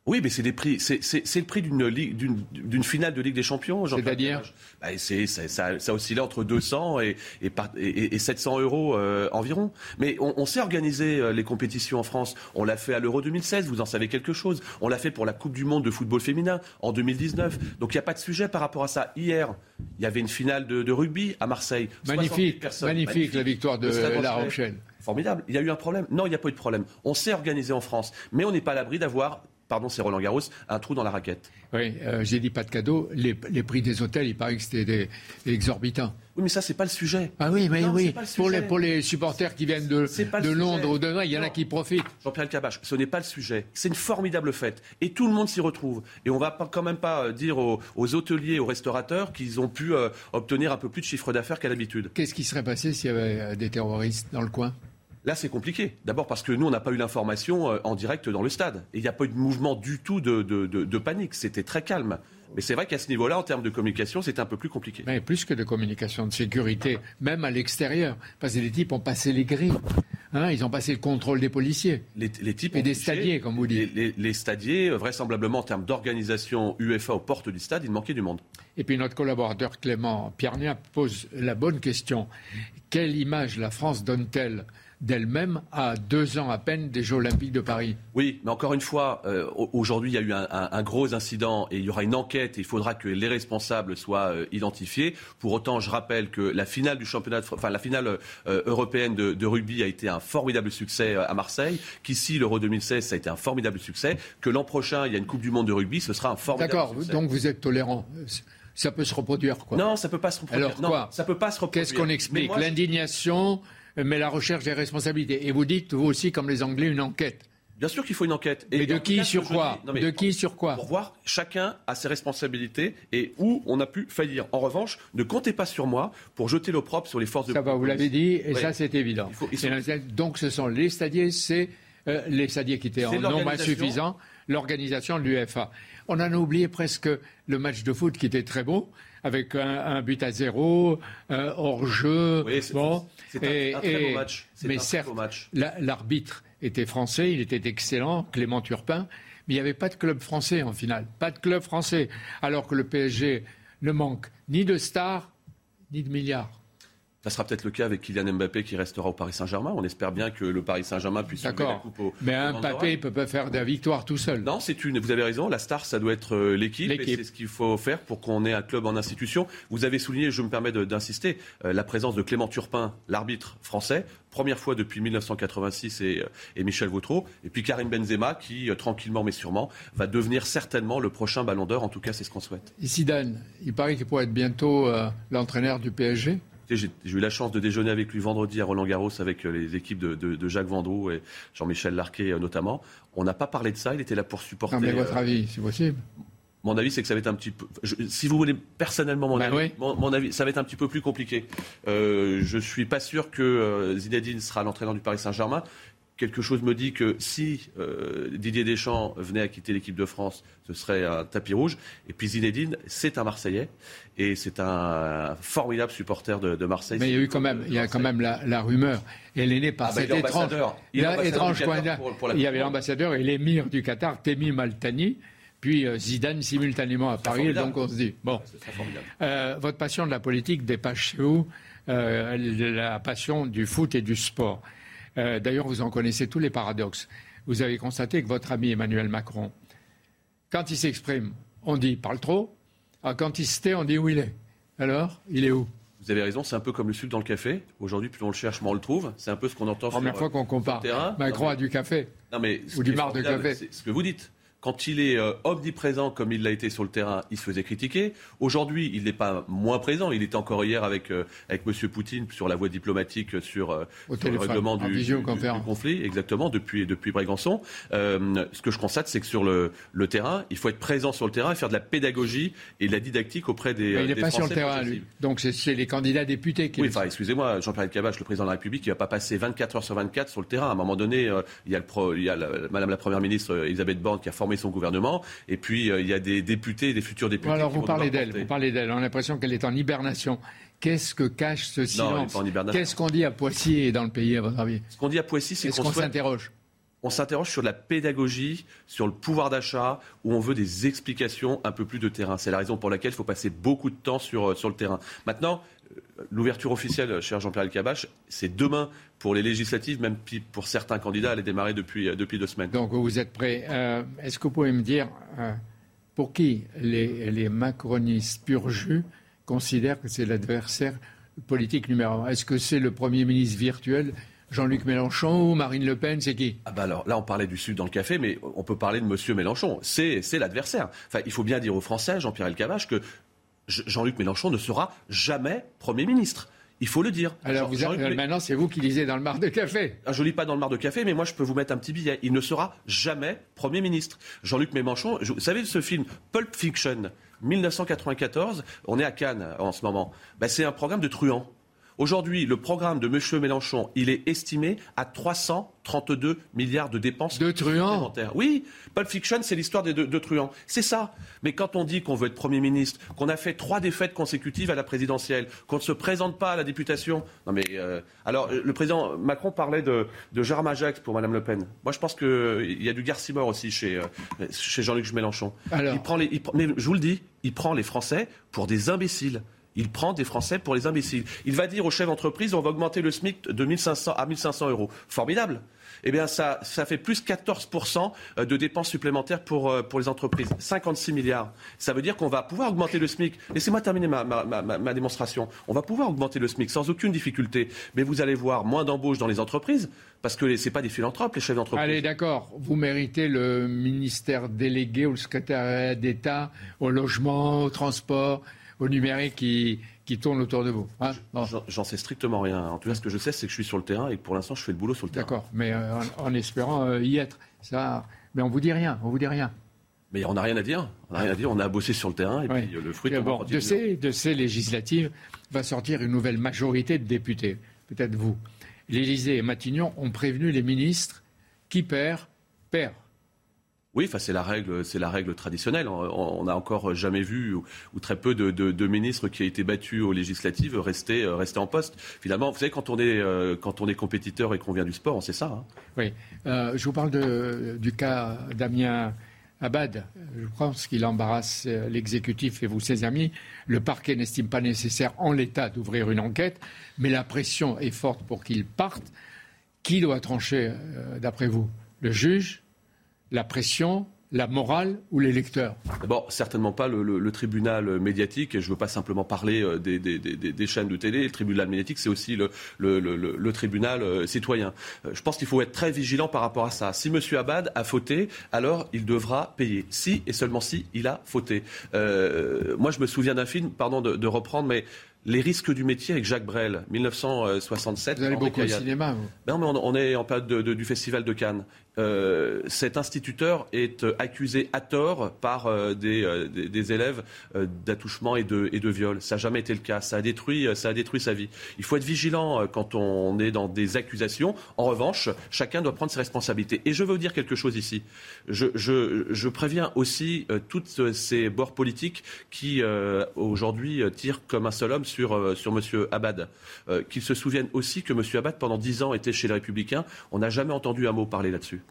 Oui, mais c'est des prix, c'est c'est- c'est le prix d'une finale de Ligue des Champions. C'est-à-dire. Bah, ça, ça, oscillait entre 200 et, et, par- et- et 700 euros euh, environ. Mais on, on sait organiser euh, les compétitions en France. On l'a fait à l'Euro 2016. Vous en savez quelque chose. On l'a fait pour la Coupe du Monde de football féminin en 2019. Donc il n'y a pas de sujet par rapport à ça. Hier, il y avait une finale de, de rugby à Marseille. 60 000 magnifique, magnifique, la victoire de Stade La. Rochelle. Formidable. Il y a eu un problème Non, il n'y a pas eu de problème. On s'est organisé en France, mais on n'est pas à l'abri d'avoir, pardon, c'est Roland Garros, un trou dans la raquette. Oui, euh, j'ai dit pas de cadeaux. Les, les prix des hôtels, il paraît que c'était des, exorbitants. Oui, mais ça, c'est pas le sujet. Ah oui, mais Non, oui. c'est pas le Pour les, sujet. pour les supporters qui viennent de. Londres ou de il y en a qui profitent. Jean-Pierre Cabache, ce n'est pas le sujet. C'est une formidable fête. Et tout le monde s'y retrouve. Et on va pas, quand même pas euh, dire aux, aux hôteliers, aux restaurateurs qu'ils ont pu euh, obtenir un peu plus de chiffre d'affaires qu'à l'habitude. Qu'est-ce qui serait passé s'il y avait des terroristes dans le coin? Là, c'est compliqué. D'abord parce que nous, on n'a pas eu l'information euh, en direct dans le stade. Et il n'y a pas eu de mouvement du tout de, de- de- de panique. C'était très calme. Mais c'est vrai qu'à ce niveau-là, en termes de communication, c'était un peu plus compliqué. Mais plus que de communication, de sécurité, même à l'extérieur. Parce que les types ont passé les grilles. Hein, ils ont passé le contrôle des policiers. Les, les types Et des touché- stadiers, comme vous dites. Les, les- les stadiers, euh, vraisemblablement en termes d'organisation UEFA aux portes du stade, il manquait du monde. Et puis notre collaborateur Clément Piernia pose la bonne question. Quelle image la France donne-t-elle d'elle-même à deux ans à peine des Jeux Olympiques de Paris Oui, mais encore une fois, euh, au- aujourd'hui, il y a eu un, un- un gros incident et il y aura une enquête et il faudra que les responsables soient euh, identifiés. Pour autant, je rappelle que la finale du championnat, de enfin la finale euh, européenne de, de rugby a été un formidable succès à Marseille. Qu'ici, l'Euro 2016, ça a été un formidable succès. Que l'an prochain, il y a une Coupe du Monde de rugby, ce sera un formidable D'accord, succès. donc vous êtes tolérant. Ça peut se reproduire, quoi. Non, ça peut pas se reproduire. Alors Non, quoi Ça peut pas se reproduire. Qu'est-ce qu'on explique L'indignation, mais la recherche des responsabilités. Et vous dites, vous aussi, comme les Anglais, une enquête. Bien sûr qu'il faut une enquête. Mais de qui cas, sur quoi non, De qui sur quoi Pour voir, chacun a ses responsabilités et où on a pu faillir. En revanche, ne comptez pas sur moi pour jeter l'opprobre sur les forces de Ça va, vous l'avez dit, et ça c'est évident. Il faut- il faut- Et Donc ce sont les stadiers, c'est euh, les stadiers qui étaient en nombre insuffisant, l'organisation de l'UEFA. On en a oublié presque le match de foot qui était très beau, avec un, un but à zéro, euh, hors jeu. Oui, c'est- bon. c'est un- un très beau match. Mais un certes, la- l'arbitre était français, il était excellent, Clément Turpin, mais il n'y avait pas de club français en finale. Pas de club français. Alors que le PSG ne manque ni de stars, ni de milliards. Ça sera peut-être le cas avec Kylian Mbappé qui restera au Paris Saint-Germain. On espère bien que le Paris Saint-Germain puisse soulever la coupe au Mais un. Mbappé, il peut pas faire de la victoire tout seul. Non, c'est une. Vous avez raison. La star, ça doit être euh, l'équipe. Et L'équipe. c'est ce qu'il faut faire pour qu'on ait un club en institution. Vous avez souligné, je me permets d'insister, euh, la présence de Clément Turpin, l'arbitre français, première fois depuis 1986 et, euh, et Michel Vautreau, et puis Karim Benzema qui, tranquillement mais sûrement, va devenir certainement le prochain Ballon d'Or. En tout cas, c'est ce qu'on souhaite. Et Zidane, il paraît qu'il pourrait être bientôt euh, l'entraîneur du PSG. J'ai eu la chance de déjeuner avec lui vendredi à Roland Garros avec euh, les équipes de, de- de Jacques Vendroux et Jean-Michel Larquet euh, notamment. On n'a pas parlé de ça, il était là pour supporter. Non, mais votre euh, avis, c'est possible. Mon avis, c'est que ça va être un petit peu. je- si vous voulez personnellement mon, Ben avis, oui. mon, mon avis, ça va être un petit peu plus compliqué. Euh, je suis pas sûr que euh, Zinedine sera l'entraîneur du Paris Saint-Germain. Quelque chose me dit que si euh, Didier Deschamps venait à quitter l'équipe de France, ce serait un tapis rouge. Et puis Zinedine, c'est un Marseillais et c'est un formidable supporter de, de Marseille. Mais il y a eu quand même, il y a quand même la, la rumeur. Elle est née par Ah bah, cet étrange. Il étrange pour- Il y avait l'ambassadeur et l'émir du Qatar, Temi Maltani, puis euh, Zidane simultanément à Paris. Donc on se dit, bon. Euh, votre passion de la politique dépasse chez vous euh, la passion du foot et du sport. Euh, D'ailleurs, vous en connaissez tous les paradoxes. Vous avez constaté que votre ami Emmanuel Macron, quand il s'exprime, on dit parle trop. Ah, quand il se tait, on dit où il est. Alors, il est où? Vous avez raison, c'est un peu comme le sucre dans le café. Aujourd'hui, plus on le cherche, moins on le trouve. C'est un peu ce qu'on entend Première sur, fois qu'on compare. Macron Non, à du café. Non, mais ce Ou du marc de café. C'est ce que vous dites. Quand il est euh, omniprésent comme il l'a été sur le terrain, il se faisait critiquer. Aujourd'hui, il n'est pas moins présent. Il était encore hier avec, euh, avec M. Poutine sur la voie diplomatique sur, euh, sur le règlement du, du, du, conflit, exactement, depuis, depuis Brégançon. Euh, ce que je constate, c'est que sur le, le, terrain, il faut être présent sur le terrain et faire de la pédagogie et de la didactique auprès des. Mais il n'est pas Français sur le terrain, lui. Donc c'est les candidats députés qui. Oui, enfin, excusez-moi, Jean-Pierre Cabache, le président de la République, il ne va pas passer 24 heures sur 24 sur le terrain. À un moment donné, il y a, le pro, il y a la, Madame la Première ministre Elisabeth Borne qui a formé son gouvernement. Et puis, euh, il y a des députés, des futurs députés. alors, vous parlez d'elle. Vous parlez d'elle. On a l'impression qu'elle est en hibernation. Qu'est-ce que cache ce silence Qu'est-ce qu'on dit à Poissy et dans le pays, à votre avis Ce qu'on dit à Poissy, c'est qu'on s'interroge on s'interroge sur la pédagogie, sur le pouvoir d'achat, où on veut des explications un peu plus de terrain. C'est la raison pour laquelle il faut passer beaucoup de temps sur, sur le terrain. Maintenant, l'ouverture officielle, cher Jean-Pierre Elkabach, c'est demain pour les législatives, même pour certains candidats, elle est démarrée depuis, depuis deux semaines. Donc vous êtes prêts. Euh, Est-ce que vous pouvez me dire euh, pour qui les, les macronistes pur jus considèrent que c'est l'adversaire politique numéro un? Est-ce que c'est le Premier ministre virtuel Jean-Luc Mélenchon ou Marine Le Pen, c'est qui? Ah bah alors là, on parlait du Sud dans le café, mais on peut parler de Monsieur Mélenchon. C'est l'adversaire. Enfin, il faut bien dire aux Français, Jean-Pierre Elkabbach, que Jean-Luc Mélenchon ne sera jamais Premier ministre. Il faut le dire. Alors vous avez, maintenant, c'est vous qui lisez dans le mar de café. Ah, je lis pas dans le mar de café, mais moi, je peux vous mettre un petit billet. Il ne sera jamais Premier ministre. Jean-Luc Mélenchon, vous savez ce film Pulp Fiction, 1994, on est à Cannes en ce moment. Ben, c'est un programme de truands. Aujourd'hui, le programme de M. Mélenchon, il est estimé à 332 milliards de dépenses de truands. Oui, Pulp Fiction, c'est l'histoire des de, truands. C'est ça. Mais quand on dit qu'on veut être Premier ministre, qu'on a fait trois défaites consécutives à la présidentielle, qu'on ne se présente pas à la députation. Non mais euh, alors, le président Macron parlait de, de Gérard Majax pour Mme Le Pen. Moi, je pense qu'il y a du Garcimore aussi chez, euh, chez Jean-Luc Mélenchon. Alors... Il prend les, il, mais je vous le dis, il prend les Français pour des imbéciles. Il prend des Français pour les imbéciles. Il va dire aux chefs d'entreprise on va augmenter le SMIC de 1500 à 1500 euros. Formidable. Eh bien, ça, fait plus 14% de dépenses supplémentaires pour, pour les entreprises. 56 milliards. Ça veut dire qu'on va pouvoir augmenter le SMIC. Laissez-moi terminer ma, démonstration. On va pouvoir augmenter le SMIC sans aucune difficulté. Mais vous allez voir moins d'embauches dans les entreprises parce que ce pas des philanthropes, les chefs d'entreprise. Allez, d'accord. Vous méritez le ministère délégué ou le secrétaire d'État au logement, au transport au numérique qui, qui tourne autour de vous. Hein J'en sais strictement rien. En tout cas, ce que je sais, c'est que je suis sur le terrain et que pour l'instant, je fais le boulot sur le terrain. D'accord, mais euh, en, espérant euh, y être. Ça, mais on vous dit rien, on vous dit rien. Mais on n'a rien à dire. On n'a rien à dire. On a bossé sur le terrain et puis euh, le fruit. Bon, de ces, de ces législatives va sortir une nouvelle majorité de députés. Peut-être vous. L'Élysée et Matignon ont prévenu les ministres qui perd perd. Oui, c'est la règle, c'est la règle traditionnelle. On n'a encore jamais vu ou, très peu de, ministres qui a été battus aux législatives rester, euh, rester en poste. Finalement, vous savez, quand on est, euh, quand on est compétiteur et qu'on vient du sport, on sait ça. Hein. Oui, euh, je vous parle du cas Damien Abad. Je pense qu'il embarrasse l'exécutif et vous, ses amis. Le parquet n'estime pas nécessaire en l'état d'ouvrir une enquête, mais la pression est forte pour qu'il parte. Qui doit trancher, d'après vous? Le juge? La pression, la morale ou les lecteurs D'abord, certainement pas le, le, le, tribunal médiatique, et je ne veux pas simplement parler euh, des, des, des, des, chaînes de télé. Le tribunal médiatique, c'est aussi le, le, tribunal euh, citoyen. Euh, je pense qu'il faut être très vigilant par rapport à ça. Si M. Abad a fauté, alors il devra payer. Si et seulement si il a fauté. Euh, moi, je me souviens d'un film, pardon de, de reprendre, mais les risques du métier avec Jacques Brel, 1967. Vous allez beaucoup au cinéma, vous non, mais on, est en période de, du Festival de Cannes. Euh, cet instituteur est euh, accusé à tort par euh, des, élèves d'attouchement et de, viol. Ça n'a jamais été le cas. Ça a, détruit, sa vie. Il faut être vigilant quand on est dans des accusations. En revanche, chacun doit prendre ses responsabilités. Et je veux dire quelque chose ici. Je, préviens aussi toutes ces bords politiques qui, aujourd'hui, tirent comme un seul homme sur, sur M. Abad. Qu'ils se souviennent aussi que M. Abad, pendant dix ans, était chez les Républicains. On n'a jamais entendu un mot parler là-dessus.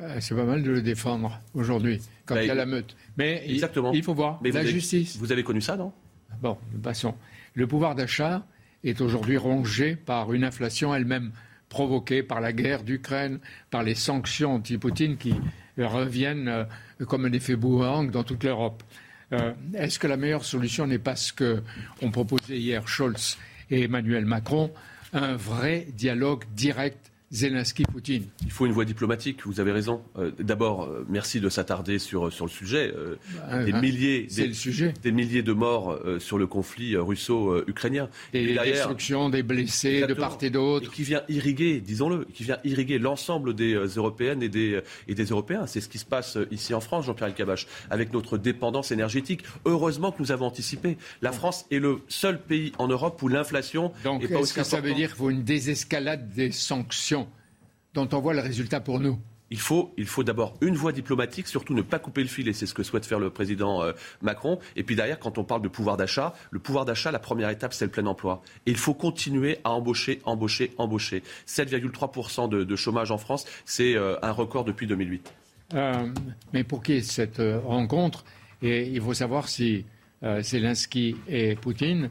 Euh, c'est pas mal de le défendre aujourd'hui, quand bah, il y a la meute. Mais exactement. Il, faut voir Mais la justice. vous avez connu ça, non? Bon, passons. Le pouvoir d'achat est aujourd'hui rongé par une inflation elle-même provoquée par la guerre d'Ukraine, par les sanctions anti-Poutine qui reviennent comme un effet boomerang dans toute l'Europe. Euh, est-ce que la meilleure solution n'est pas ce qu'ont proposé hier Scholz et Emmanuel Macron, un vrai dialogue direct Zelensky-Poutine Il faut une voie diplomatique, vous avez raison. Euh, d'abord, euh, merci de s'attarder sur, sur le sujet. Euh, Bah, des, hein, milliers, c'est des, le sujet. des milliers de morts euh, sur le conflit euh, russo-ukrainien. Des Et derrière- destructions, des blessés de part et d'autre. Et qui vient irriguer, disons-le, qui vient irriguer l'ensemble des euh, Européennes et des, euh, et des Européens. C'est ce qui se passe euh, ici en France, Jean-Pierre Elkabbach, avec notre dépendance énergétique. Heureusement que nous avons anticipé. La France est le seul pays en Europe où l'inflation Donc, est pas est-ce aussi que ça veut dire qu'il faut une désescalade des sanctions dont on voit le résultat pour nous Il faut, il faut d'abord une voie diplomatique, surtout ne pas couper le fil, et c'est ce que souhaite faire le président euh, Macron. Et puis derrière, quand on parle de pouvoir d'achat, le pouvoir d'achat, la première étape, c'est le plein emploi. Et il faut continuer à embaucher, embaucher, embaucher. 7,3% de, de chômage en France, c'est euh, un record depuis 2008. Euh, mais pour qui cette euh, rencontre? Et il faut savoir si Zelensky et Poutine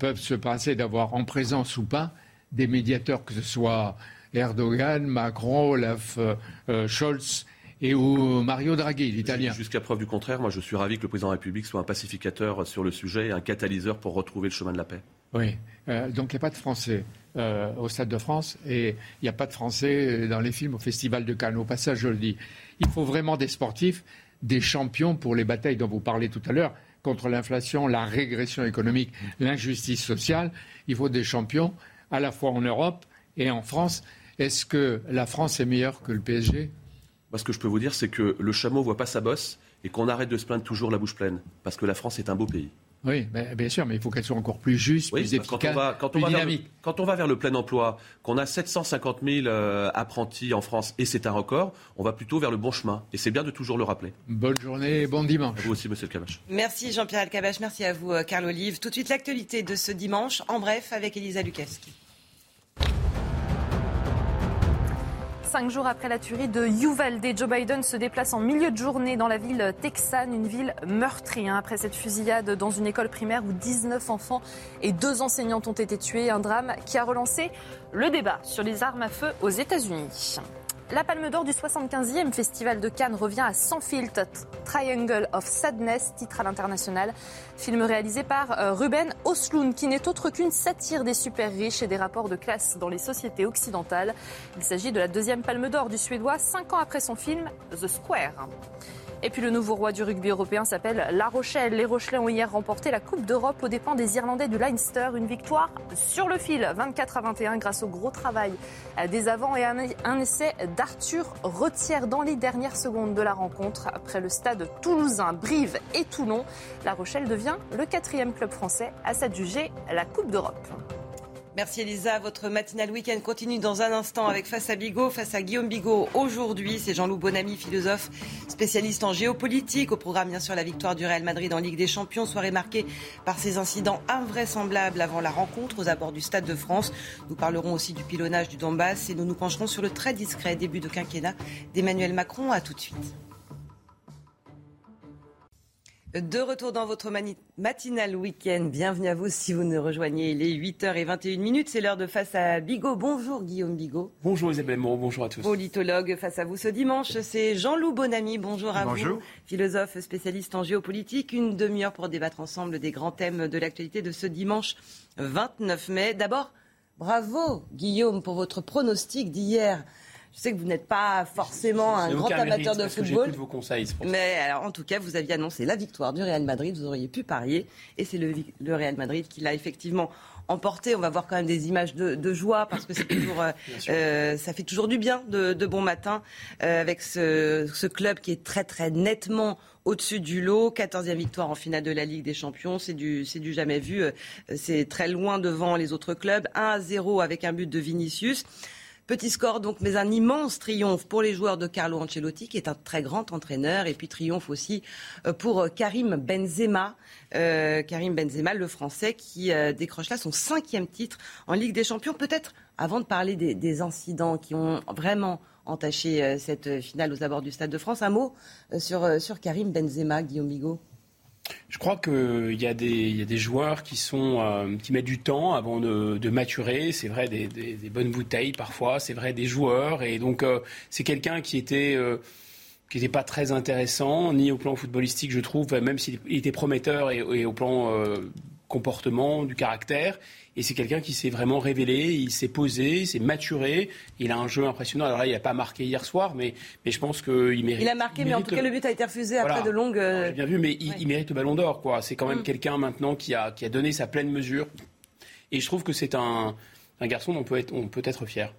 peuvent se passer d'avoir en présence ou pas des médiateurs, que ce soit Erdogan, Macron, Olaf euh, euh, Scholz et Mario Draghi, l'italien. Jusqu'à preuve du contraire, moi je suis ravi que le président de la République soit un pacificateur sur le sujet et un catalyseur pour retrouver le chemin de la paix. Oui, Euh, donc il n'y a pas de Français euh, au Stade de France et il n'y a pas de Français dans les films au Festival de Cannes. Au passage, je le dis. Il faut vraiment des sportifs, des champions pour les batailles dont vous parlez tout à l'heure, contre l'inflation, la régression économique, l'injustice sociale. Il faut des champions à la fois en Europe et en France. Est-ce que la France est meilleure que le PSG Moi, ce que je peux vous dire, c'est que le chameau voit pas sa bosse et qu'on arrête de se plaindre toujours la bouche pleine. Parce que la France est un beau pays. Oui, ben, bien sûr, mais il faut qu'elle soit encore plus juste, Oui, plus efficace, quand on va, quand on plus va vers le, dynamique. quand on va vers le plein emploi, qu'on a 750 000 euh, apprentis en France et c'est un record, on va plutôt vers le bon chemin. Et c'est bien de toujours le rappeler. Bonne journée et bon dimanche. À vous aussi, monsieur le Cavache. Merci Jean-Pierre Alcabache, merci à vous euh, Carl Olive. Tout de suite l'actualité de ce dimanche, en bref, avec Elisa Lukavski. Cinq jours après la tuerie de Uvalde, Joe Biden se déplace en milieu de journée dans la ville texane, une ville meurtrie. hein, après cette fusillade dans une école primaire où 19 enfants et deux enseignantes ont été tués. Un drame qui a relancé le débat sur les armes à feu aux États-Unis. La Palme d'Or du 75e Festival de Cannes revient à Sans filtre, Triangle of Sadness, titre à l'international. Film réalisé par euh, Ruben Osloon, qui n'est autre qu'une satire des super riches et des rapports de classe dans les sociétés occidentales. Il s'agit de la deuxième Palme d'Or du Suédois, cinq ans après son film The Square. Et puis le nouveau roi du rugby européen s'appelle La Rochelle. Les Rochelais ont hier remporté la Coupe d'Europe aux dépens des Irlandais du Leinster. Une victoire sur le fil, 24 à 21, grâce au gros travail des avants et un, un essai d'Arthur Retière dans les dernières secondes de la rencontre. Après le stade toulousain, Brive et Toulon, La Rochelle devient le quatrième club français à s'adjuger la Coupe d'Europe. Merci Elisa. Votre matinale week-end continue dans un instant avec Face à Bigot, face à Guillaume Bigot. Aujourd'hui, c'est Jean-Loup Bonamy, philosophe, spécialiste en géopolitique. Au programme, bien sûr, la victoire du Real Madrid en Ligue des Champions, soirée marquée par ces incidents invraisemblables avant la rencontre aux abords du Stade de France. Nous parlerons aussi du pilonnage du Donbass et nous nous pencherons sur le très discret début de quinquennat d'Emmanuel Macron. À tout de suite. De retour dans votre matinale week-end. Bienvenue à vous si vous nous rejoignez. Il est 8h21 minutes. C'est l'heure de Face à Bigot. Bonjour Guillaume Bigot. Bonjour Isabelle Moreau, bonjour à tous. Politologue face à vous ce dimanche, c'est Jean-Loup Bonamy. Bonjour à Bonjour. vous. Philosophe spécialiste en géopolitique. Une demi-heure pour débattre ensemble des grands thèmes de l'actualité de ce dimanche 29 mai. D'abord, bravo Guillaume pour votre pronostic d'hier. Je sais que vous n'êtes pas forcément un grand amateur mérite, de football. vos conseils. Mais alors, en tout cas, vous aviez annoncé la victoire du Real Madrid. Vous auriez pu parier. Et c'est le, le Real Madrid qui l'a effectivement emporté. On va voir quand même des images de, de joie parce que c'est toujours, euh, euh, ça fait toujours du bien de, de bon matin euh, avec ce, ce club qui est très très nettement au-dessus du lot. 14e victoire en finale de la Ligue des Champions. C'est du, du jamais vu. C'est très loin devant les autres clubs. 1 à 0 avec un but de Vinicius. Petit score donc, mais un immense triomphe pour les joueurs de Carlo Ancelotti, qui est un très grand entraîneur, et puis triomphe aussi euh, pour euh, Karim Benzema, Euh, Karim Benzema, le Français, qui décroche là son cinquième titre en Ligue des Champions. Peut-être, avant de parler des, incidents qui ont vraiment entaché cette finale aux abords du Stade de France, un mot sur, sur Karim Benzema, Guillaume Bigot. Je crois qu'il y, a des- y a des joueurs qui, sont, euh, qui mettent du temps avant de, maturer. C'est vrai, des, bonnes bouteilles parfois. C'est vrai, des joueurs. Et donc, euh, c'est quelqu'un qui était. euh, qui n'était pas très intéressant, ni au plan footballistique, je trouve, même s'il il était prometteur et, au plan comportement, du caractère. Et c'est quelqu'un qui s'est vraiment révélé, il s'est posé, il s'est maturé. Il a un jeu impressionnant. Alors là, il n'a pas marqué hier soir, mais, mais je pense qu'il mérite. Il a marqué, mais en tout cas, le but a été refusé après de longues. J'ai bien vu, mais il, mérite le ballon d'or. quoi. C'est quand même mm. quelqu'un maintenant qui a, qui a donné sa pleine mesure. Et je trouve que c'est un, un garçon dont on peut être, on peut être fier.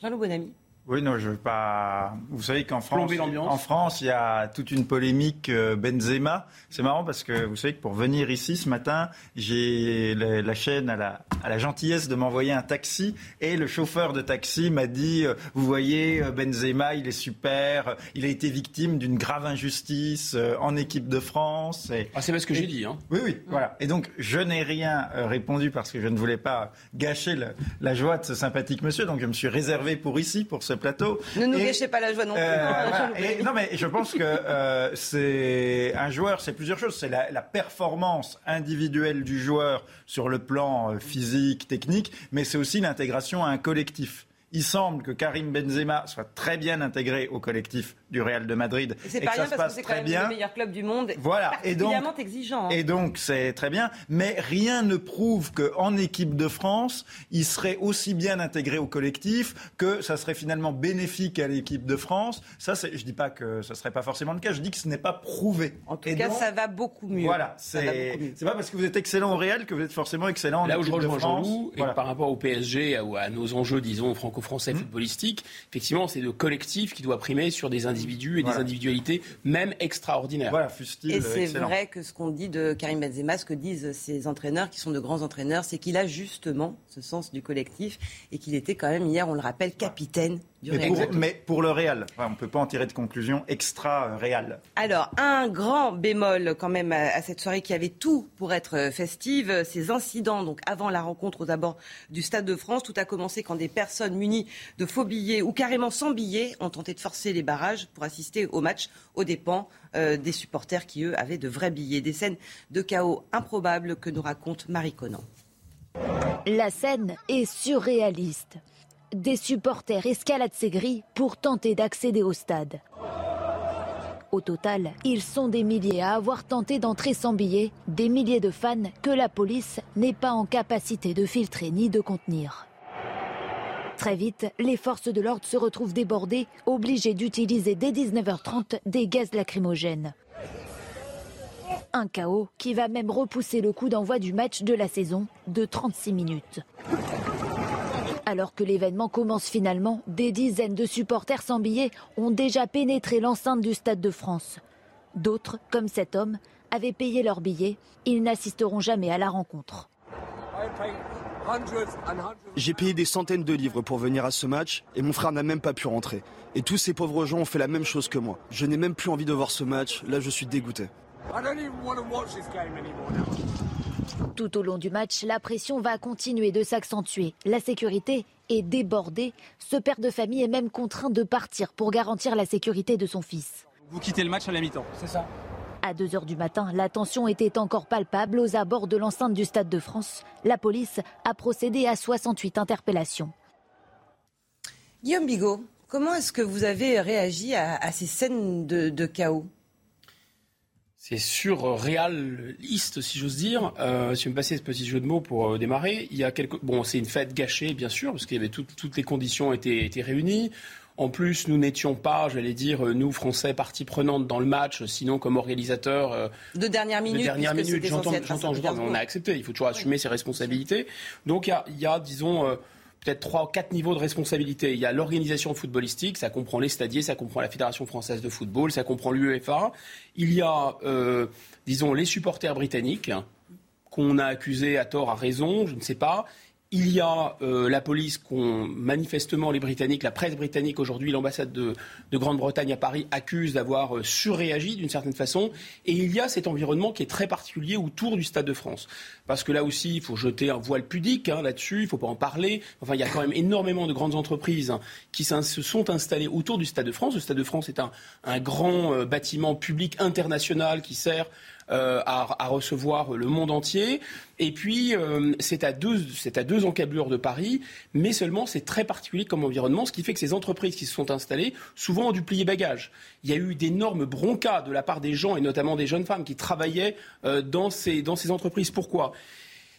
Jean-Loup Bonamy. Oui, non, je veux pas. Vous savez qu'en France, en France, il y a toute une polémique euh, Benzema. C'est marrant parce que vous savez que pour venir ici ce matin, j'ai la, chaîne à la, à la gentillesse de m'envoyer un taxi et le chauffeur de taxi m'a dit euh, Vous voyez, euh, Benzema, il est super. Il a été victime d'une grave injustice en équipe de France. Et, ah, c'est pas ce que j'ai dit. Hein. Oui, oui, voilà. Et donc, je n'ai rien répondu parce que je ne voulais pas gâcher la joie de ce sympathique monsieur. Donc, je me suis réservé pour ici, pour ce plateau. Ne nous gâchez pas la joie non plus. Euh, hein, non, mais je pense que euh, c'est un joueur, c'est plusieurs choses. C'est la, la, performance individuelle du joueur sur le plan euh, physique, technique, mais c'est aussi l'intégration à un collectif. Il semble que Karim Benzema soit très bien intégré au collectif du Real de Madrid. C'est pas rien parce que c'est quand même le meilleur club du monde. Voilà. Et donc, exigeant. Hein. Et donc, c'est très bien. Mais rien ne prouve qu'en équipe de France, il serait aussi bien intégré au collectif, que ça serait finalement bénéfique à l'équipe de France. Ça, je dis pas que ce serait pas forcément le cas. Je dis que ce n'est pas prouvé. En tout cas, ça va beaucoup mieux. Voilà. C'est pas parce que vous êtes excellent au Real que vous êtes forcément excellent en Là équipe où je rejoins Jean-Loup, par rapport au PSG, ou à nos enjeux, disons, franco-français mmh. footballistiques, effectivement, c'est le collectif qui doit primer sur des individus et des individualités, même extraordinaires. Voilà, et c'est vrai que ce qu'on dit de Karim Benzema, ce que disent ses entraîneurs, qui sont de grands entraîneurs, c'est qu'il a justement ce sens du collectif et qu'il était quand même hier, on le rappelle, capitaine mais pour, le Real, on ne peut pas en tirer de conclusion extra-réal. Alors, un grand bémol quand même à, cette soirée qui avait tout pour être festive, ces incidents donc avant la rencontre aux abords du Stade de France. Tout a commencé quand des personnes munies de faux billets ou carrément sans billets ont tenté de forcer les barrages pour assister au match aux dépens euh, des supporters qui, eux, avaient de vrais billets. Des scènes de chaos improbables que nous raconte Marie Conan. La scène est surréaliste des supporters escaladent ces grilles pour tenter d'accéder au stade. Au total, ils sont des milliers à avoir tenté d'entrer sans billet, des milliers de fans que la police n'est pas en capacité de filtrer ni de contenir. Très vite, les forces de l'ordre se retrouvent débordées, obligées d'utiliser dès 19h30 des gaz lacrymogènes. Un chaos qui va même repousser le coup d'envoi du match de la saison de 36 minutes. Alors que l'événement commence finalement, des dizaines de supporters sans billets ont déjà pénétré l'enceinte du Stade de France. D'autres, comme cet homme, avaient payé leurs billets. Ils n'assisteront jamais à la rencontre. J'ai payé des centaines de livres pour venir à ce match et mon frère n'a même pas pu rentrer. Et tous ces pauvres gens ont fait la même chose que moi. Je n'ai même plus envie de voir ce match. Là, je suis dégoûté. Tout au long du match, la pression va continuer de s'accentuer. La sécurité est débordée. Ce père de famille est même contraint de partir pour garantir la sécurité de son fils. Vous quittez le match à la mi-temps, c'est ça à 2 h du matin, la tension était encore palpable aux abords de l'enceinte du Stade de France. La police a procédé à 68 interpellations. Guillaume Bigot, comment est-ce que vous avez réagi à, ces scènes de chaos? C'est surréaliste, si j'ose dire. Euh, si vous me passez ce petit jeu de mots pour euh, démarrer, il y a quelques... Bon, c'est une fête gâchée, bien sûr, parce qu'il y avait toutes les conditions étaient, étaient réunies. En plus, nous n'étions pas, j'allais dire, euh, nous, Français, partie prenante dans le match, sinon comme organisateur. Euh, de dernière minute. De dernière minute, j'entends, j'entends, j'entends, on a accepté. Il faut toujours assumer ses responsabilités. Donc, il y a, y a disons, euh, peut-être trois ou quatre niveaux de responsabilité. Il y a l'organisation footballistique, ça comprend les stadiers, ça comprend la Fédération française de football, ça comprend l'UEFA. Il y a, euh, disons, les supporters britanniques qu'on a accusés à tort, à raison, je ne sais pas. Il y a euh, la police qu'on, manifestement, les Britanniques, la presse britannique aujourd'hui, l'ambassade de, Grande-Bretagne à Paris accuse d'avoir euh, surréagi d'une certaine façon. Et il y a cet environnement qui est très particulier autour du Stade de France. Parce que là aussi, il faut jeter un voile pudique hein, là-dessus, il ne faut pas en parler. Enfin, il y a quand même énormément de grandes entreprises hein, qui se sont installées autour du Stade de France. Le Stade de France est un, grand euh, bâtiment public international qui sert à, recevoir le monde entier. Et puis, c'est à, deux, à deux encablures de Paris, mais seulement c'est très particulier comme environnement, ce qui fait que ces entreprises qui se sont installées, souvent ont dû plier bagages. Il y a eu d'énormes broncas de la part des gens, et notamment des jeunes femmes, qui travaillaient dans, ces, dans ces entreprises. Pourquoi?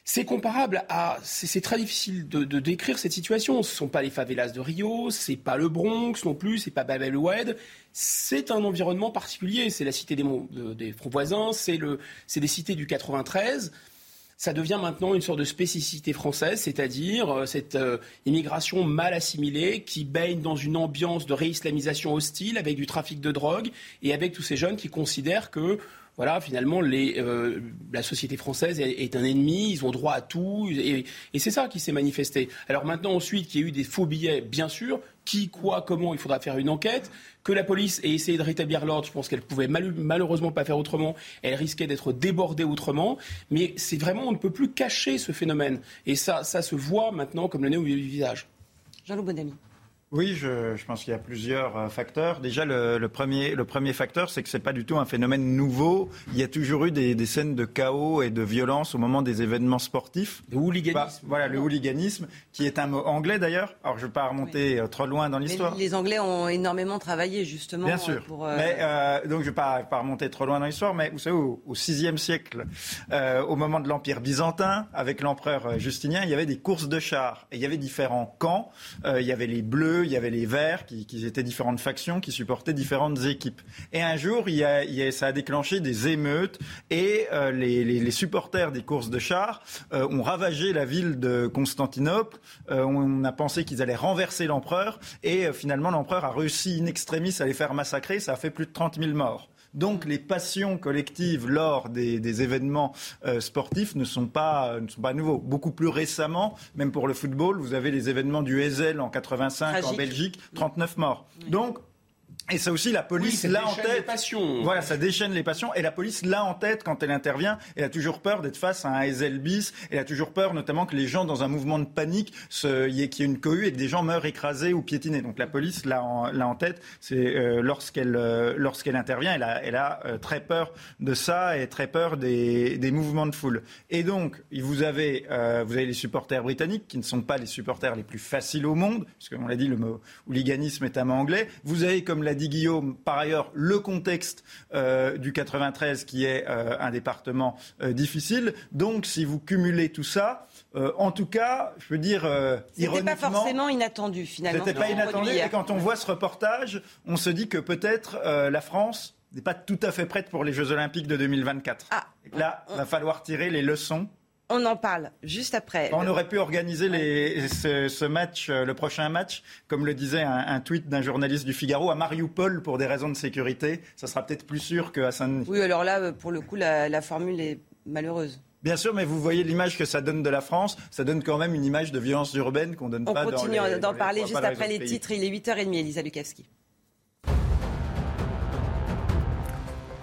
C'est comparable à. C'est très difficile de, décrire cette situation. Ce ne sont pas les favelas de Rio, c'est pas le Bronx non plus, c'est pas Babel Oued. C'est un environnement particulier. C'est la cité des, des voisins, c'est des cités du 93 ça devient maintenant une sorte de spécificité française, c'est-à-dire euh, cette euh, immigration mal assimilée qui baigne dans une ambiance de réislamisation hostile avec du trafic de drogue et avec tous ces jeunes qui considèrent que voilà, finalement, euh, la société française est, un ennemi, ils ont droit à tout, et, c'est ça qui s'est manifesté. Alors maintenant, ensuite, qu'il y a eu des faux billets, bien sûr, qui, quoi, comment, il faudra faire une enquête, que la police ait essayé de rétablir l'ordre, je pense qu'elle pouvait malheureusement pas faire autrement, elle risquait d'être débordée autrement, mais c'est vraiment, on ne peut plus cacher ce phénomène, et ça, ça se voit maintenant comme le nez au visage. Jean-Loup Bonamy. Oui, je, pense qu'il y a plusieurs euh, facteurs. Déjà, le, premier, le premier facteur, c'est que ce n'est pas du tout un phénomène nouveau. Il y a toujours eu des, scènes de chaos et de violence au moment des événements sportifs. Le hooliganisme. Bah, voilà, le hooliganisme, qui est un mot anglais d'ailleurs. Alors, je ne vais pas remonter euh, trop loin dans l'histoire. Les Anglais ont énormément travaillé justement. Bien sûr. Pour, euh, Mais, donc, je ne vais pas, remonter trop loin dans l'histoire. Mais vous savez, au, VIe siècle, au moment de l'Empire byzantin, avec l'empereur Justinien, il y avait des courses de chars. Et il y avait différents camps. il y avait les Bleus il y avait les Verts, qui, étaient différentes factions, qui supportaient différentes équipes. Et un jour, ça a déclenché des émeutes et euh, les, supporters des courses de chars euh, ont ravagé la ville de Constantinople. Euh, on a pensé qu'ils allaient renverser l'empereur et finalement l'empereur a réussi in extremis à les faire massacrer. Ça a fait plus de 30 000 morts. Donc les passions collectives lors des, événements euh, sportifs ne sont, pas, ne sont pas nouveaux. Beaucoup plus récemment, même pour le football, vous avez les événements du Ezel en 85 en Belgique, 39 morts. Donc et ça aussi, la police l'a en tête. passions. Voilà, ça déchaîne les passions. Et la police l'a en tête quand elle intervient. Elle a toujours peur d'être face à un Ezel bis. Elle a toujours peur, notamment, que les gens, dans un mouvement de panique, qu'il y, ait une cohue et que des gens meurent écrasés ou piétinés. Donc la police l'a en, en, tête. C'est euh, lorsqu'elle euh, lorsqu'elle intervient, elle a, elle a euh, très peur de ça et très peur des, des mouvements de foule. Et donc, vous avez, vous avez les supporters britanniques qui ne sont pas les supporters les plus faciles au monde, puisque on l'a dit, le mot hooliganisme est un mot anglais. Vous avez, comme l'a dit Guillaume, par ailleurs, le contexte euh, du 93 qui est euh, un département euh, difficile. Donc, si vous cumulez tout ça, en tout cas, je veux dire, ironiquement... pas forcément inattendu, finalement. C'était pas inattendu. Et quand on voit ce reportage, on se dit que peut-être la France n'est pas tout à fait prête pour les Jeux Olympiques de 2024. Ah, Là, il va falloir tirer les leçons on en parle juste après. On aurait pu organiser ce, match, euh, le prochain match, comme le disait un, tweet d'un journaliste du Figaro, à Mariupol pour des raisons de sécurité. Ça sera peut-être plus sûr qu'à Saint-Denis. Oui, alors là, euh, pour le coup, la, formule est malheureuse. Bien sûr, mais vous voyez l'image que ça donne de la France. Ça donne quand même une image de violence urbaine qu'on donne pas dans. On continue d'en parler juste après les titres. Il est 8h30, Elisa Lukavski.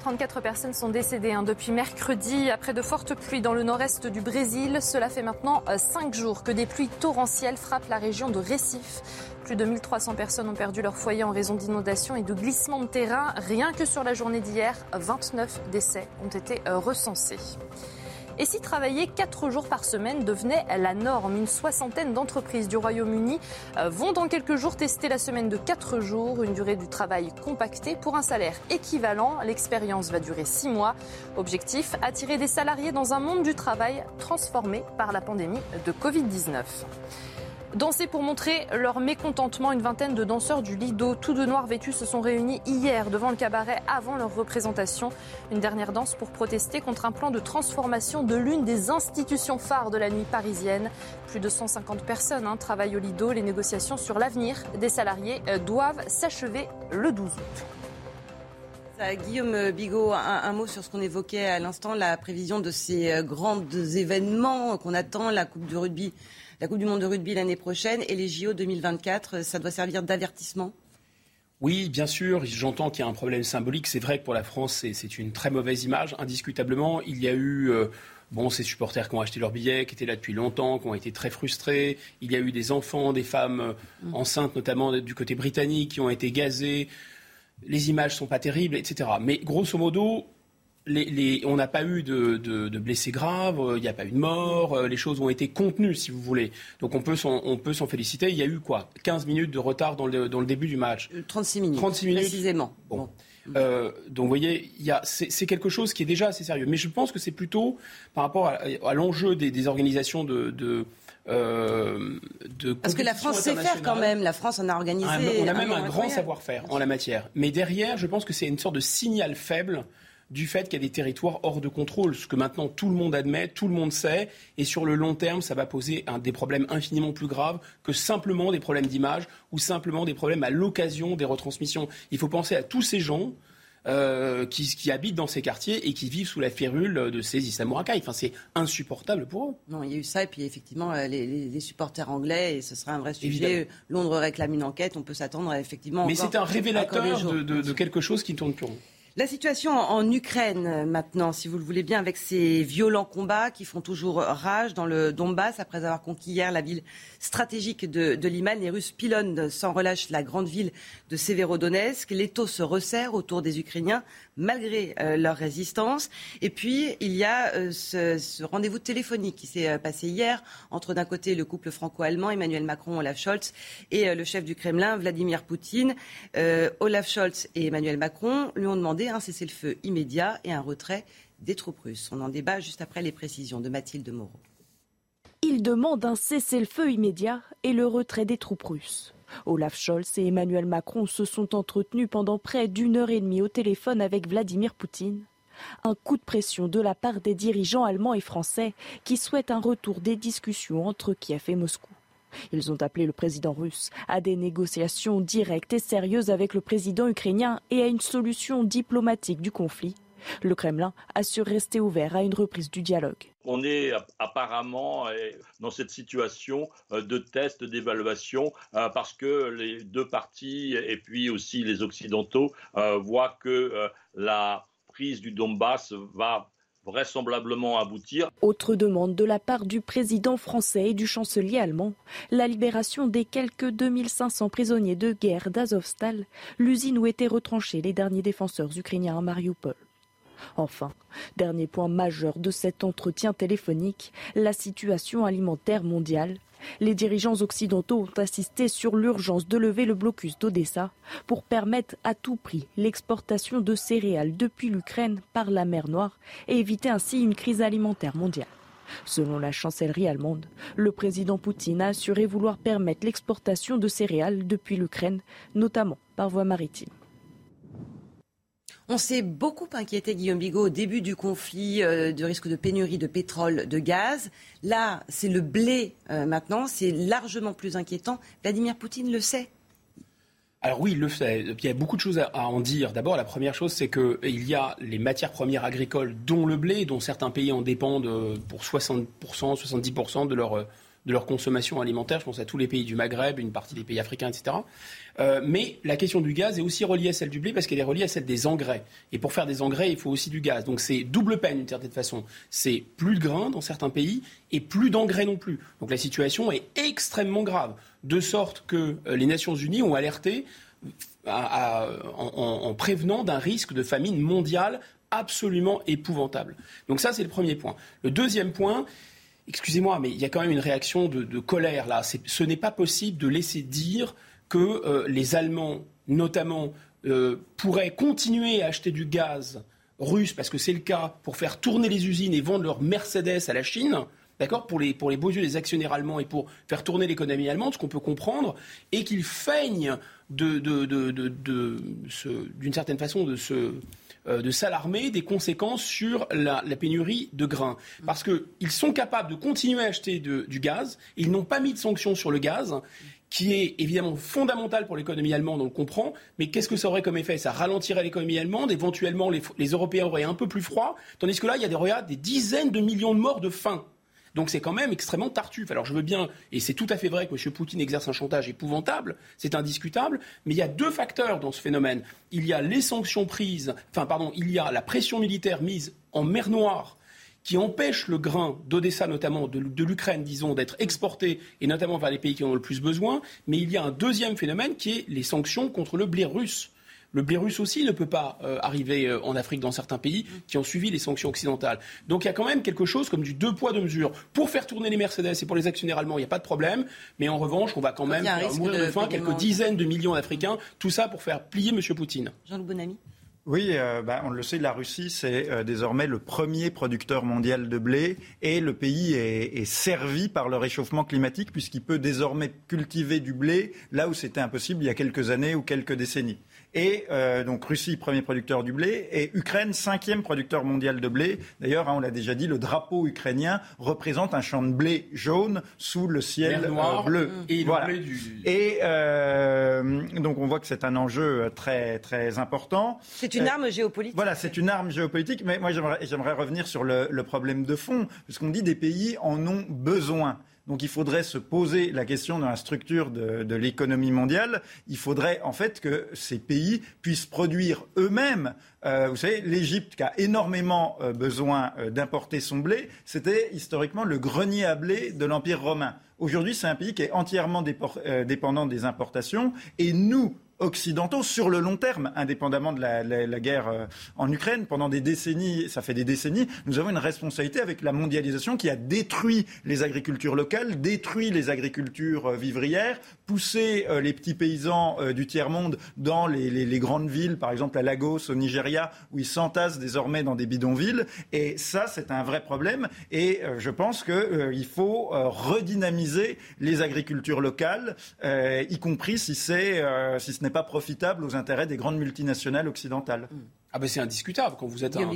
34 personnes sont décédées hein, depuis mercredi après de fortes pluies dans le nord-est du Brésil. Cela fait maintenant 5 euh, jours que des pluies torrentielles frappent la région de Recife. Plus de 1300 personnes ont perdu leur foyer en raison d'inondations et de glissements de terrain. Rien que sur la journée d'hier, 29 décès ont été euh, recensés. Et si travailler 4 jours par semaine devenait la norme, une soixantaine d'entreprises du Royaume-Uni euh, vont dans quelques jours tester la semaine de 4 jours, une durée du travail compactée pour un salaire équivalent. L'expérience va durer 6 mois. Objectif, attirer des salariés dans un monde du travail transformé par la pandémie de Covid-19. Danser pour montrer leur mécontentement, une vingtaine de danseurs du Lido, tout de noir vêtus, se sont réunis hier devant le cabaret avant leur représentation. Une dernière danse pour protester contre un plan de transformation de l'une des institutions phares de la nuit parisienne. Plus de 150 personnes hein, travaillent au Lido. Les négociations sur l'avenir des salariés euh, doivent s'achever le 12 août. Guillaume Bigot, un, mot sur ce qu'on évoquait à l'instant, la prévision de ces euh, grands événements qu'on attend, la Coupe du rugby la Coupe du Monde de rugby l'année prochaine et les JO 2024, ça doit servir d'avertissement oui, bien sûr, j'entends qu'il y a un problème symbolique. C'est vrai que pour la France, c'est une très mauvaise image, indiscutablement. Il y a eu euh, bon, ces supporters qui ont acheté leurs billets, qui étaient là depuis longtemps, qui ont été très frustrés. Il y a eu des enfants, des femmes euh, mm. enceintes, notamment du côté britannique, qui ont été gazés. Les images ne sont pas terribles, etc. Mais grosso modo, on n'a pas eu de, blessés graves, il n'y a pas eu de mort, les choses ont été contenues, si vous voulez. Donc on peut s'en féliciter. Il y a eu quoi? 15 minutes de retard dans le, début du match 36 minutes. 36 minutes. Précisément. donc vous voyez, c'est quelque chose qui est déjà assez sérieux. Mais je pense que c'est plutôt par rapport à, l'enjeu des, organisations de euh, Parce que la France sait faire quand même. La France en a organisé. Ah, on a même un, grand savoir-faire en la matière. Mais derrière, je pense que c'est une sorte de signal faible du fait qu'il y a des territoires hors de contrôle, ce que maintenant tout le monde admet, tout le monde sait, et sur le long terme, ça va poser un, des problèmes infiniment plus graves que simplement des problèmes d'image ou simplement des problèmes à l'occasion des retransmissions. Il faut penser à tous ces gens euh, qui, habitent dans ces quartiers et qui vivent sous la férule de ces islamo-racailles. Enfin, c'est insupportable pour eux. Non, il y a eu ça, et puis effectivement, euh, les, supporters anglais, et ce sera un vrai sujet. Londres réclame une enquête, on peut s'attendre à effectivement. Mais c'est un révélateur de, de, quelque chose qui ne tourne plus rond. La situation en Ukraine euh, maintenant, si vous le voulez bien, avec ces violents combats qui font toujours rage dans le Donbass, après avoir conquis hier la ville stratégique de, de Liman, les Russes pilonnent sans relâche la grande ville de Severodonetsk. L'étau se resserre autour des Ukrainiens malgré euh, leur résistance. Et puis, il y a euh, ce, rendez-vous téléphonique qui s'est passé hier entre d'un côté le couple franco-allemand, Emmanuel Macron, Olaf Scholz, et le chef du Kremlin, Vladimir Poutine. Olaf Scholz et Emmanuel Macron lui ont demandé un cessez-le-feu immédiat et un retrait des troupes russes. On en débat juste après les précisions de Mathilde Moreau. Il demande un cessez-le-feu immédiat et le retrait des troupes russes. Olaf Scholz et Emmanuel Macron se sont entretenus pendant près d'une heure et demie au téléphone avec Vladimir Poutine. Un coup de pression de la part des dirigeants allemands et français qui souhaitent un retour des discussions entre Kiev et Moscou. Ils ont appelé le président russe à des négociations directes et sérieuses avec le président ukrainien et à une solution diplomatique du conflit. Le Kremlin assure rester ouvert à une reprise du dialogue. On est apparemment dans cette situation euh, de test, d'évaluation, euh, parce que les deux parties et puis aussi les Occidentaux euh, voient que la prise du Donbass va vraisemblablement aboutir. Autre demande de la part du président français et du chancelier allemand, la libération des quelques 2500 prisonniers de guerre d'Azovstal, l'usine où étaient retranchés les derniers défenseurs ukrainiens à Mariupol. Enfin, dernier point majeur de cet entretien téléphonique, la situation alimentaire mondiale les dirigeants occidentaux ont insisté sur l'urgence de lever le blocus d'Odessa pour permettre à tout prix l'exportation de céréales depuis l'Ukraine par la mer Noire et éviter ainsi une crise alimentaire mondiale. Selon la chancellerie allemande, le président Poutine a assuré vouloir permettre l'exportation de céréales depuis l'Ukraine, notamment par voie maritime. On s'est beaucoup inquiété, Guillaume Bigot, au début du conflit, euh, du risque de pénurie de pétrole, de gaz. Là, c'est le blé euh, maintenant, c'est largement plus inquiétant. Vladimir Poutine le sait. Alors oui, il le fait. Il y a beaucoup de choses à en dire. D'abord, la première chose, c'est qu'il y a les matières premières agricoles, dont le blé, dont certains pays en dépendent euh, pour 60%, 70% de leur de leur consommation alimentaire. Je pense à tous les pays du Maghreb, une partie des pays africains, etc. Euh, mais la question du gaz est aussi reliée à celle du blé parce qu'elle est reliée à celle des engrais. Et pour faire des engrais, il faut aussi du gaz. Donc c'est double peine d'une certaine façon. C'est plus de grains dans certains pays et plus d'engrais non plus. Donc la situation est extrêmement grave. De sorte que euh, les Nations Unies ont alerté en prévenant d'un risque de famine mondiale absolument épouvantable. Donc ça, c'est le premier point. Le deuxième point, excusez-moi, mais il y a quand même une réaction de, colère là. Ce n'est pas possible de laisser dire que euh, les Allemands, notamment, euh, pourraient continuer à acheter du gaz russe, parce que c'est le cas, pour faire tourner les usines et vendre leurs Mercedes à la Chine. D'accord pour les, pour les beaux yeux des actionnaires allemands et pour faire tourner l'économie allemande, ce qu'on peut comprendre, et qu'ils feignent d'une certaine façon de se, euh, de s'alarmer des conséquences sur la, pénurie de grains. Parce qu'ils sont capables de continuer à acheter du gaz, ils n'ont pas mis de sanctions sur le gaz qui est évidemment fondamental pour l'économie allemande, on le comprend, mais qu'est-ce que ça aurait comme effet? Ça ralentirait l'économie allemande, éventuellement les, Européens auraient un peu plus froid, tandis que là, il y a des, des dizaines de millions de morts de faim. Donc c'est quand même extrêmement tartuffe. Alors je veux bien, et c'est tout à fait vrai que M. Poutine exerce un chantage épouvantable, c'est indiscutable, mais il y a deux facteurs dans ce phénomène. Il y a les sanctions prises, enfin pardon, il y a la pression militaire mise en mer Noire qui empêche le grain d'Odessa notamment, de, de l'Ukraine, disons, d'être exporté, et notamment vers les pays qui en ont le plus besoin. Mais il y a un deuxième phénomène qui est les sanctions contre le blé russe. Le blé russe aussi ne peut pas euh, arriver euh, en Afrique dans certains pays qui ont suivi les sanctions occidentales. Donc il y a quand même quelque chose comme du deux poids, deux mesures. Pour faire tourner les Mercedes et pour les actionnaires allemands, il n'y a pas de problème. Mais en revanche, on va quand même mourir de, faim quelques dizaines de millions d'Africains. Tout ça pour faire plier M. Poutine. Jean-Loup Bonamy oui, euh, bah, on le sait, la Russie, c'est désormais le premier producteur mondial de blé et le pays est servi par le réchauffement climatique puisqu'il peut désormais cultiver du blé là où c'était impossible il y a quelques années ou quelques décennies. Et euh, donc Russie, premier producteur du blé, et Ukraine, cinquième producteur mondial de blé. D'ailleurs, hein, on l'a déjà dit, le drapeau ukrainien représente un champ de blé jaune sous le ciel euh, bleu. Et, voilà. blé du... et euh, donc on voit que c'est un enjeu très très important. C'est une arme géopolitique. Voilà, c'est une arme géopolitique. Mais moi, j'aimerais revenir sur le, le problème de fond, puisqu'on dit des pays en ont besoin. Donc il faudrait se poser la question dans la structure de, l'économie mondiale. Il faudrait en fait que ces pays puissent produire eux-mêmes. Euh, vous savez, l'Égypte qui a énormément euh, besoin euh, d'importer son blé, c'était historiquement le grenier à blé de l'Empire romain. Aujourd'hui, c'est un pays qui est entièrement dépendant des importations. Et nous, occidentaux sur le long terme, indépendamment de la, guerre euh, en Ukraine. Pendant des décennies, ça fait des décennies, nous avons une responsabilité avec la mondialisation qui a détruit les agricultures locales, détruit les agricultures euh, vivrières, poussé euh, les petits paysans du tiers-monde dans les, grandes villes, par exemple à Lagos, au Nigeria, où ils s'entassent désormais dans des bidonvilles. Et ça, c'est un vrai problème. Et je pense qu'il faut redynamiser les agricultures locales, y compris si, c'est, si ce n'est pas profitable aux intérêts des grandes multinationales occidentales. Ah ben c'est indiscutable quand vous êtes un,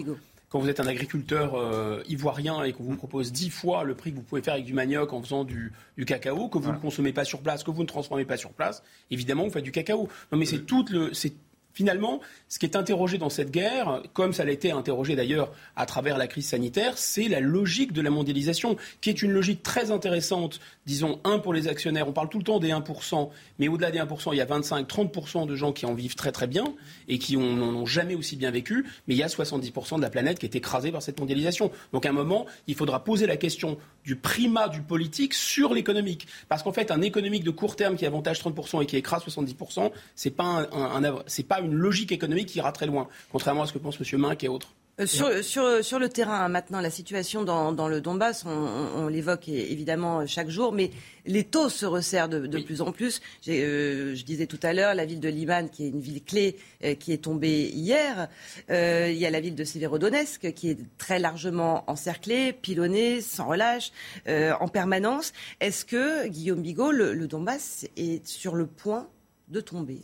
quand vous êtes un agriculteur euh, ivoirien et qu'on vous propose dix fois le prix que vous pouvez faire avec du manioc en faisant du, cacao, que vous ne consommez pas sur place, que vous ne transformez pas sur place, évidemment vous faites du cacao. Non mais c'est tout le, c'est Finalement, ce qui est interrogé dans cette guerre, comme ça a été interrogé d'ailleurs à travers la crise sanitaire, c'est la logique de la mondialisation, qui est une logique très intéressante, disons, un pour les actionnaires. On parle tout le temps des 1%, mais au-delà des 1%, il y a 25-30% de gens qui en vivent très très bien et qui n'en ont jamais aussi bien vécu, mais il y a 70% de la planète qui est écrasée par cette mondialisation. Donc à un moment, il faudra poser la question du primat du politique sur l'économique. Parce qu'en fait, un économique de court terme qui avantage 30% et qui écrase 70%, c'est pas un, pas une logique économique qui ira très loin, contrairement à ce que pense M. Minck et autres. Euh, sur, sur, sur, le terrain, hein, maintenant, la situation dans, dans le Donbass, on, on, l'évoque évidemment chaque jour, mais les taux se resserrent de, de plus en plus. Euh, je disais tout à l'heure, la ville de Liman, qui est une ville clé, euh, qui est tombée hier. Euh, il y a la ville de Severodonetsk, qui est très largement encerclée, pilonnée, sans relâche, euh, en permanence. Est-ce que, Guillaume Bigot, le, le Donbass est sur le point de tomber?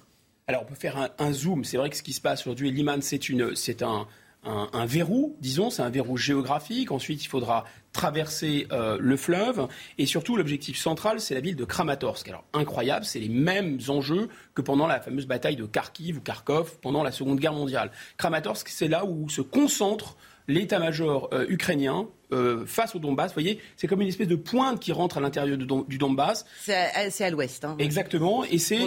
Alors on peut faire un, un zoom. C'est vrai que ce qui se passe aujourd'hui, Liman, c'est une, c'est un, un, verrou, disons, c'est un verrou géographique. Ensuite, il faudra traverser euh, le fleuve. Et surtout, l'objectif central, c'est la ville de Kramatorsk. Alors, incroyable, c'est les mêmes enjeux que pendant la fameuse bataille de Kharkiv ou Kharkov pendant la Seconde Guerre mondiale. Kramatorsk, c'est là où se concentre l'état-major euh, ukrainien euh, face au Donbass. Vous voyez, c'est comme une espèce de pointe qui rentre à l'intérieur du Donbass. C'est à, l'ouest. Hein, Exactement. Et c'est,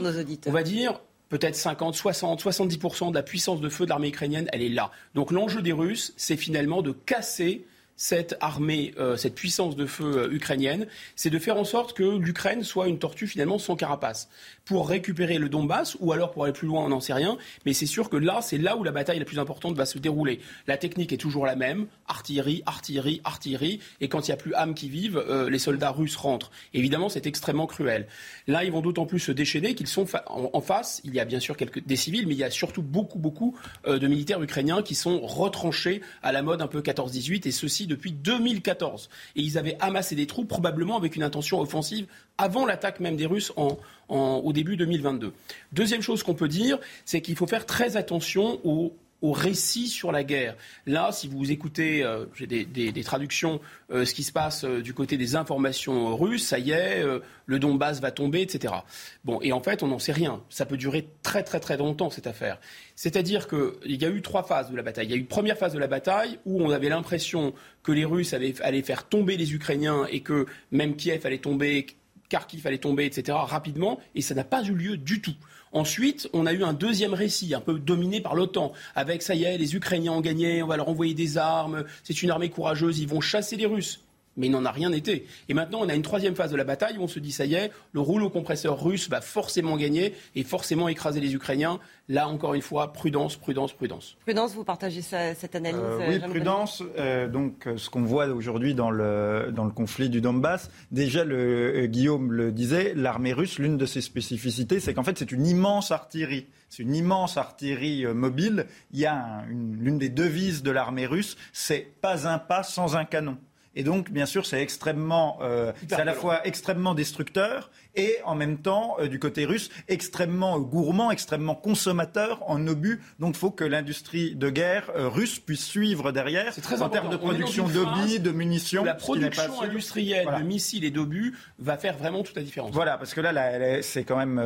on va dire, peut-être 50, 60, 70% de la puissance de feu de l'armée ukrainienne, elle est là. Donc l'enjeu des Russes, c'est finalement de casser cette armée, euh, cette puissance de feu euh, ukrainienne, c'est de faire en sorte que l'Ukraine soit une tortue finalement sans carapace pour récupérer le Donbass ou alors pour aller plus loin, on n'en sait rien. Mais c'est sûr que là, c'est là où la bataille la plus importante va se dérouler. La technique est toujours la même artillerie, artillerie, artillerie. Et quand il n'y a plus âmes qui vivent, euh, les soldats russes rentrent. évidemment, c'est extrêmement cruel. Là, ils vont d'autant plus se déchaîner qu'ils sont en, face. Il y a bien sûr quelques, des civils, mais il y a surtout beaucoup, beaucoup de militaires ukrainiens qui sont retranchés à la mode un peu 14-18 et ceci depuis 2014. Et ils avaient amassé des troupes probablement avec une intention offensive avant l'attaque même des Russes en, au début 2022. Deuxième chose qu'on peut dire, c'est qu'il faut faire très attention aux au récit sur la guerre. Là, si vous écoutez, euh, j'ai des, traductions, euh, ce qui se passe euh, du côté des informations russes, ça y est, le Donbass va tomber, etc. Bon, et en fait, on n'en sait rien. Ça peut durer très très très longtemps cette affaire. C'est-à-dire qu'il y a eu trois phases de la bataille. Il y a eu une première phase de la bataille où on avait l'impression que les Russes allaient faire tomber les Ukrainiens et que même Kiev allait tomber, Kharkiv allait tomber, etc., rapidement, et ça n'a pas eu lieu du tout. Ensuite, on a eu un deuxième récit, un peu dominé par l'OTAN, avec ça y est, les Ukrainiens ont gagné, on va leur envoyer des armes, c'est une armée courageuse, ils vont chasser les Russes. Mais il n'en a rien été. Et maintenant, on a une troisième phase de la bataille où on se dit, ça y est, le rouleau compresseur russe va forcément gagner et forcément écraser les Ukrainiens. Là, encore une fois, prudence, prudence, prudence. Prudence, vous partagez cette analyse euh, Oui, prudence. Euh, donc, ce qu'on voit aujourd'hui dans le, dans le conflit du Donbass, déjà, le, Guillaume le disait, l'armée russe, l'une de ses spécificités, c'est qu'en fait, c'est une immense artillerie. C'est une immense artillerie mobile. Il y a l'une des devises de l'armée russe, c'est pas un pas sans un canon. Et donc, bien sûr, c'est extrêmement, euh, c'est à la fois extrêmement destructeur et en même temps, euh, du côté russe, extrêmement gourmand, extrêmement consommateur en obus. Donc, il faut que l'industrie de guerre euh, russe puisse suivre derrière très en termes de production d'obus, de munitions. La production industrielle de missiles et d'obus va faire vraiment toute la différence. Voilà, parce que là, c'est quand même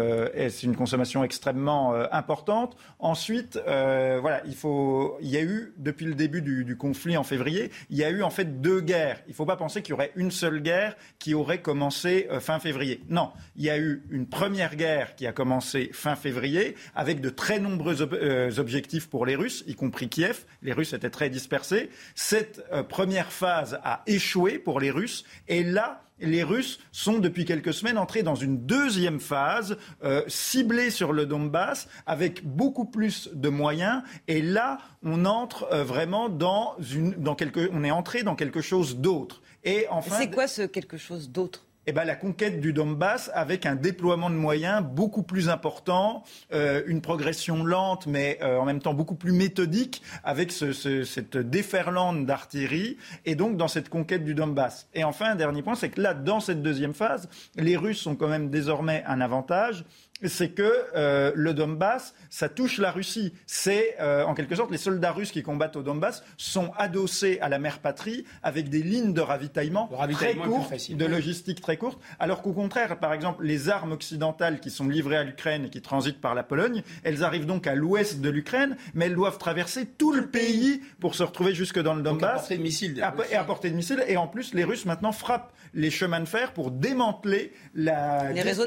c'est une consommation extrêmement importante? Ensuite, voilà, il faut, il y a eu depuis le début du, du conflit en février, il y a eu en fait deux guerres il ne faut pas penser qu'il y aurait une seule guerre qui aurait commencé euh, fin février. Non, il y a eu une première guerre qui a commencé fin février avec de très nombreux euh, objectifs pour les Russes, y compris Kiev. Les Russes étaient très dispersés. Cette euh, première phase a échoué pour les Russes et là, les Russes sont depuis quelques semaines entrés dans une deuxième phase euh, ciblée sur le Donbass avec beaucoup plus de moyens. Et là, on entre vraiment dans une, dans quelque, on est entré dans quelque chose d'autre. Et enfin, c'est quoi ce quelque chose d'autre? Eh ben, la conquête du Donbass avec un déploiement de moyens beaucoup plus important, euh, une progression lente mais euh, en même temps beaucoup plus méthodique avec ce, ce, cette déferlante d'artillerie et donc dans cette conquête du Donbass. Et enfin, un dernier point, c'est que là, dans cette deuxième phase, les Russes ont quand même désormais un avantage c'est que euh, le Donbass, ça touche la Russie. C'est euh, en quelque sorte les soldats russes qui combattent au Donbass sont adossés à la mère patrie avec des lignes de ravitaillement, très courtes, de logistique très courte, alors qu'au contraire, par exemple, les armes occidentales qui sont livrées à l'Ukraine et qui transitent par la Pologne, elles arrivent donc à l'ouest de l'Ukraine, mais elles doivent traverser tout le pays pour se retrouver jusque dans le Donbass. à portée de missiles. Et à portée de missiles. Et en plus, les Russes maintenant frappent les chemins de fer pour démanteler la, les réseaux